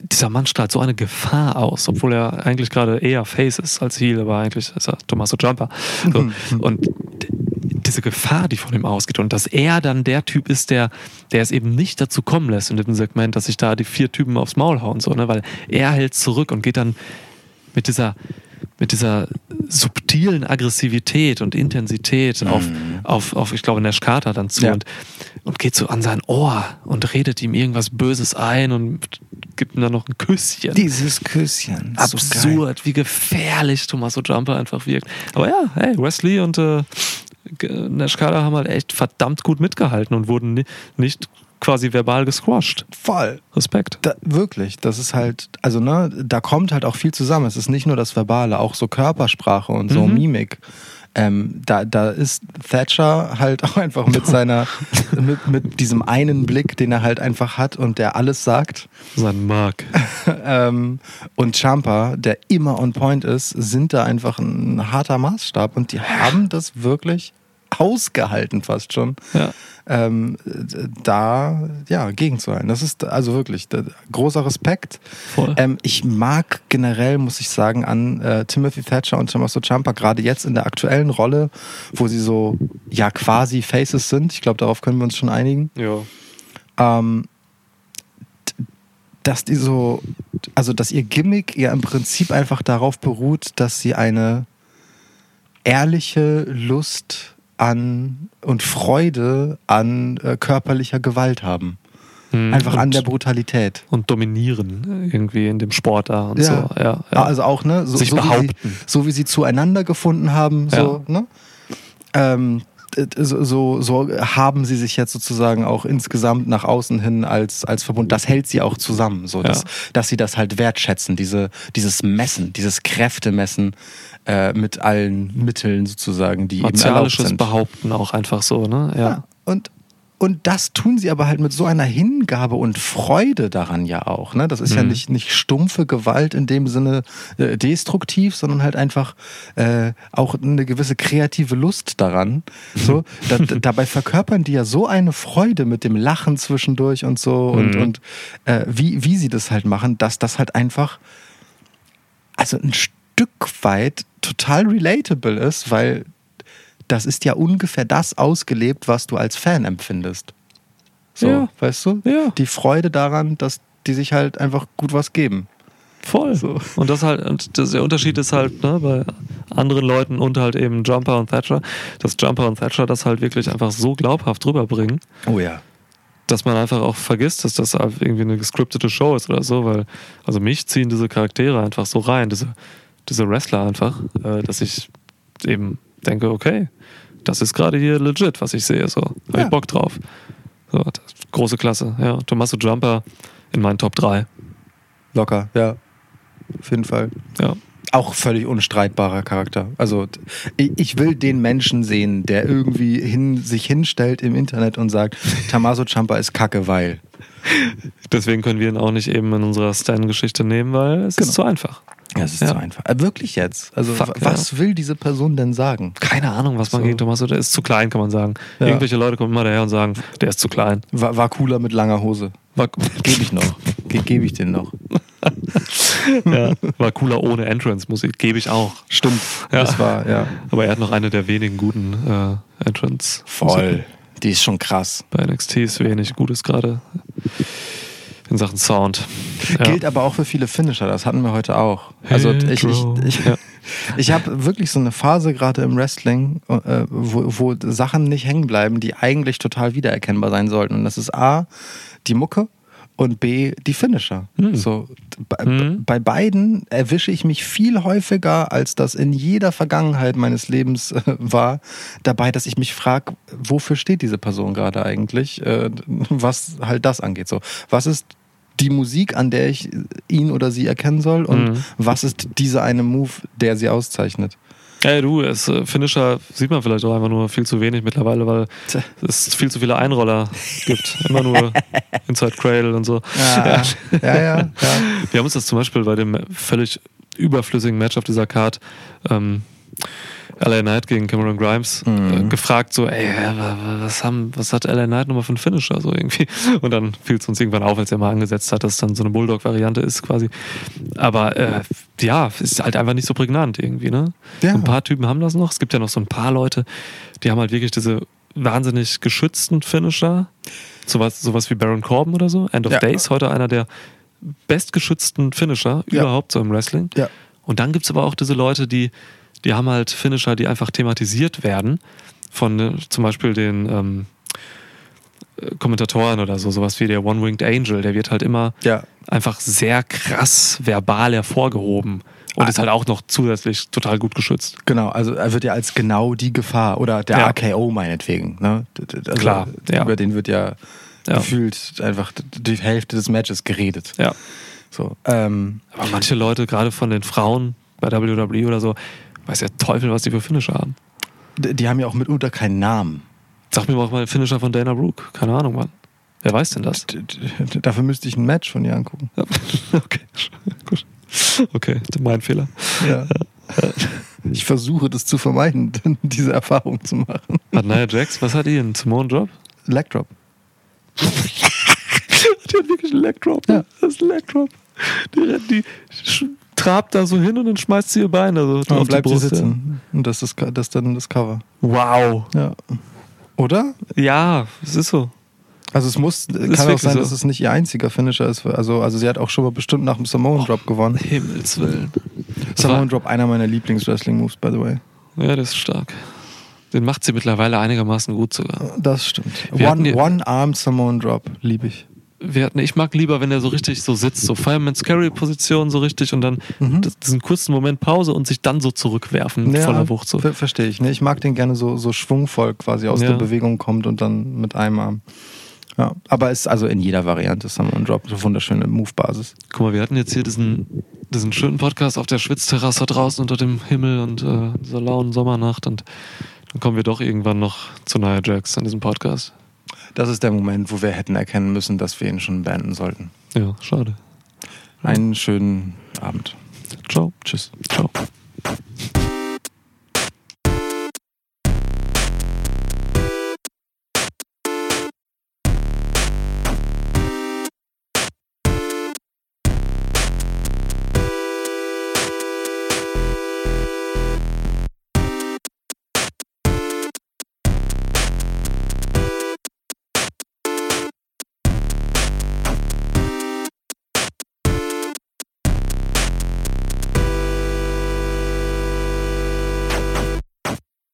dieser Mann strahlt so eine Gefahr aus, obwohl er eigentlich gerade eher Face ist als Heel, aber eigentlich ist er Tommaso Jumper. So. und d- diese Gefahr, die von ihm ausgeht und dass er dann der Typ ist, der, der es eben nicht dazu kommen lässt in diesem Segment, dass sich da die vier Typen aufs Maul hauen, so, ne? weil er hält zurück und geht dann mit dieser, mit dieser subtilen Aggressivität und Intensität auf, auf, auf, ich glaube, Nash Carter dann zu Ja. und, und geht so an sein Ohr und redet ihm irgendwas Böses ein und gibt ihm dann noch ein Küsschen. Dieses Küsschen. so. Absurd, wie gefährlich Tommaso Jumper einfach wirkt. Aber ja, hey, Wesley und äh, Nash Carter haben halt echt verdammt gut mitgehalten und wurden ni nicht quasi verbal gesquashed. Voll. Respekt. Da, wirklich, das ist halt, also ne, da kommt halt auch viel zusammen. Es ist nicht nur das Verbale, auch so Körpersprache und so Mhm. Mimik. Ähm, da, da ist Thatcher halt auch einfach mit seiner, mit, mit diesem einen Blick, den er halt einfach hat und der alles sagt. Sein Mark. ähm, und Champa, der immer on point ist, sind da einfach ein harter Maßstab und die haben das wirklich ausgehalten fast schon. Ja. Ähm, da ja gegen zu halten. Das ist also wirklich da, großer Respekt. Ähm, ich mag generell, muss ich sagen, an äh, Timothy Thatcher und Tommaso Ciampa gerade jetzt in der aktuellen Rolle, wo sie so ja quasi Faces sind. Ich glaube, darauf können wir uns schon einigen Ja. ähm, dass die so, also dass ihr Gimmick ja im Prinzip einfach darauf beruht, dass sie eine ehrliche Lust an und Freude an äh, körperlicher Gewalt haben. Einfach an und, der Brutalität. und dominieren irgendwie in dem Sport da und so. Ja, ja. Also auch, ne? So, Sich so, wie sie, behaupten. so wie sie zueinander gefunden haben, so, ne? Ähm, äh, so, so, so haben sie sich jetzt sozusagen auch insgesamt nach außen hin als, als Verbund. Das hält sie auch zusammen, so dass, Ja. dass sie das halt wertschätzen, diese, dieses Messen, dieses Kräftemessen äh, mit allen Mitteln sozusagen, die eben erlaubt sind. Behaupten auch einfach so, ne? Ja. Ja. Und, und das tun sie aber halt mit so einer Hingabe und Freude daran ja auch. Ne? Das ist ja Mhm. nicht, nicht stumpfe Gewalt in dem Sinne äh, destruktiv, sondern halt einfach äh, auch eine gewisse kreative Lust daran. So, da, da- dabei verkörpern die ja so eine Freude mit dem Lachen zwischendurch und so und, Mhm. und äh, wie, wie sie das halt machen, dass das halt einfach also ein Stück weit total relatable ist, weil das ist ja ungefähr das ausgelebt, was du als Fan empfindest. So, Ja. weißt du? Ja. Die Freude daran, dass die sich halt einfach gut was geben. Voll. So. Und das halt, und das, der Unterschied ist halt, ne, bei anderen Leuten und halt eben Jumper und Thatcher, dass Jumper und Thatcher das halt wirklich einfach so glaubhaft rüberbringen, Oh ja. dass man einfach auch vergisst, dass das irgendwie eine gescriptete Show ist oder so, weil, also mich ziehen diese Charaktere einfach so rein, diese, diese Wrestler einfach, äh, dass ich eben denke, okay, das ist gerade hier legit, was ich sehe, so, hab Ja. ich Bock drauf. So, große Klasse, ja. Tommaso Jumper in meinen Top 3, Locker, ja. Auf jeden Fall. ja. Auch völlig unstreitbarer Charakter. Also ich will den Menschen sehen, der irgendwie hin, sich hinstellt im Internet und sagt, Tommaso Ciampa ist kacke, weil. Deswegen können wir ihn auch nicht eben in unserer Stan-Geschichte nehmen, weil es Genau. ist zu einfach. Ja, es ist Ja. zu einfach. Äh, wirklich jetzt. Also Fuck, wa- was will diese Person denn sagen? Keine Ahnung, was man So. gegen Tommaso, der ist zu klein, kann man sagen. Ja. Irgendwelche Leute kommen immer daher und sagen, der ist zu klein. War, war cooler mit langer Hose. Gebe ich noch. Ge Gebe ich den noch. ja, war cooler ohne Entrance-Musik, gebe ich auch. Stimmt. Ja. Das war, ja. Aber er hat noch eine der wenigen guten äh, Entrance. Voll. Die ist schon krass. Bei NXT ist wenig Gutes gerade in Sachen Sound. Ja. Gilt aber auch für viele Finisher, das hatten wir heute auch. Also ich, ich, Intro. ich, Ja. ich habe wirklich so eine Phase gerade im Wrestling, äh, wo, wo Sachen nicht hängen bleiben, die eigentlich total wiedererkennbar sein sollten. Und das ist A, die Mucke und B, die Finisher. So, bei, Hm. bei beiden erwische ich mich viel häufiger, als das in jeder Vergangenheit meines Lebens äh, war, dabei, dass ich mich frage, wofür steht diese Person gerade eigentlich, äh, was halt das angeht. So, was ist die Musik, an der ich ihn oder sie erkennen soll und Mhm. was ist dieser eine Move, der sie auszeichnet. Ey, du, es, äh, Finisher sieht man vielleicht auch einfach nur viel zu wenig mittlerweile, weil es viel zu viele Einroller gibt. Immer nur Inside Cradle und so. Ja, ja, ja. ja. Wir haben uns das zum Beispiel bei dem völlig überflüssigen Match auf dieser Card ähm, LA Knight gegen Cameron Grimes Mhm. äh, gefragt, so, ey, wa- wa- was, haben, was hat LA Knight nochmal für einen Finisher? So irgendwie. Und dann fiel es uns irgendwann auf, als er mal angesetzt hat, dass es dann so eine Bulldog-Variante ist quasi. Aber äh, ja, ist halt einfach nicht so prägnant irgendwie, ne? Ja. Ein paar Typen haben das noch. Es gibt ja noch so ein paar Leute, die haben halt wirklich diese wahnsinnig geschützten Finisher. Sowas, sowas wie Baron Corbin oder so. End of Ja. Days, heute einer der bestgeschützten Finisher Ja. überhaupt so im Wrestling. Ja. Und dann gibt es aber auch diese Leute, die, die haben halt Finisher, die einfach thematisiert werden von äh, zum Beispiel den ähm, äh, Kommentatoren oder so, sowas wie der One-Winged Angel, der wird halt immer ja. einfach sehr krass verbal hervorgehoben und Ah. ist halt auch noch zusätzlich total gut geschützt. Genau, also er wird ja als genau die Gefahr oder der Ja. RKO meinetwegen. Ne? Also Klar, ja. Über den wird ja, Ja. gefühlt einfach die Hälfte des Matches geredet. Ja. So, ähm, Aber manche Leute, gerade von den Frauen bei WWE oder so, weiß der Teufel, was die für Finisher haben. d- die haben ja auch mitunter keinen Namen. Sag mir mal mal Finisher von Dana Brooke. Keine Ahnung, Mann. Wer weiß denn das? D- Dafür müsste ich ein Match von ihr angucken. Ja. Okay, gut. Okay, mein Fehler. Ja. Ich versuche das zu vermeiden, diese Erfahrung zu machen. Hat Nia Jax, was hat die? Einen Simone Drop? Leg Drop. Die hat wirklich einen Leg Drop. Ja. Das ist ein Leg Drop. Die, rennt- die trabt da so hin und dann schmeißt sie ihr Bein also Und auf die bleibt sie Brust. sitzen. Und das ist, das ist dann das Cover. Ja. Wow. Ja. Oder? Ja, es ist so. Also es muss, kann auch sein, so. dass es nicht ihr einziger Finisher ist. Also, also sie hat auch schon mal bestimmt nach dem Samoan Drop gewonnen. Himmels Willen. Samoan Drop, einer meiner Lieblings-Wrestling-Moves, by the way. ja, das ist stark. Den macht sie mittlerweile einigermaßen gut sogar. Das stimmt. Hatten One, Samoan Drop, liebe ich. Wir hatten, ich mag lieber, wenn er so richtig so sitzt, so Fireman's Carry-Position so richtig und dann Mhm. diesen kurzen Moment Pause und sich dann so zurückwerfen, Ja, voller Wucht. So. ver verstehe ich. Ne? Ich mag den gerne so, so schwungvoll quasi aus Ja. der Bewegung kommt und dann mit einem Arm. Ja, aber ist also in jeder Variante Samoan Drop eine wunderschöne Move-Basis. Guck mal, wir hatten jetzt hier diesen, diesen schönen Podcast auf der Schwitzterrasse draußen unter dem Himmel und äh, dieser lauen Sommernacht und dann kommen wir doch irgendwann noch zu Nia Jax an diesem Podcast. Das ist der Moment, wo wir hätten erkennen müssen, dass wir ihn schon beenden sollten. Ja, schade. Einen schönen Abend. Ciao. Tschüss. Ciao.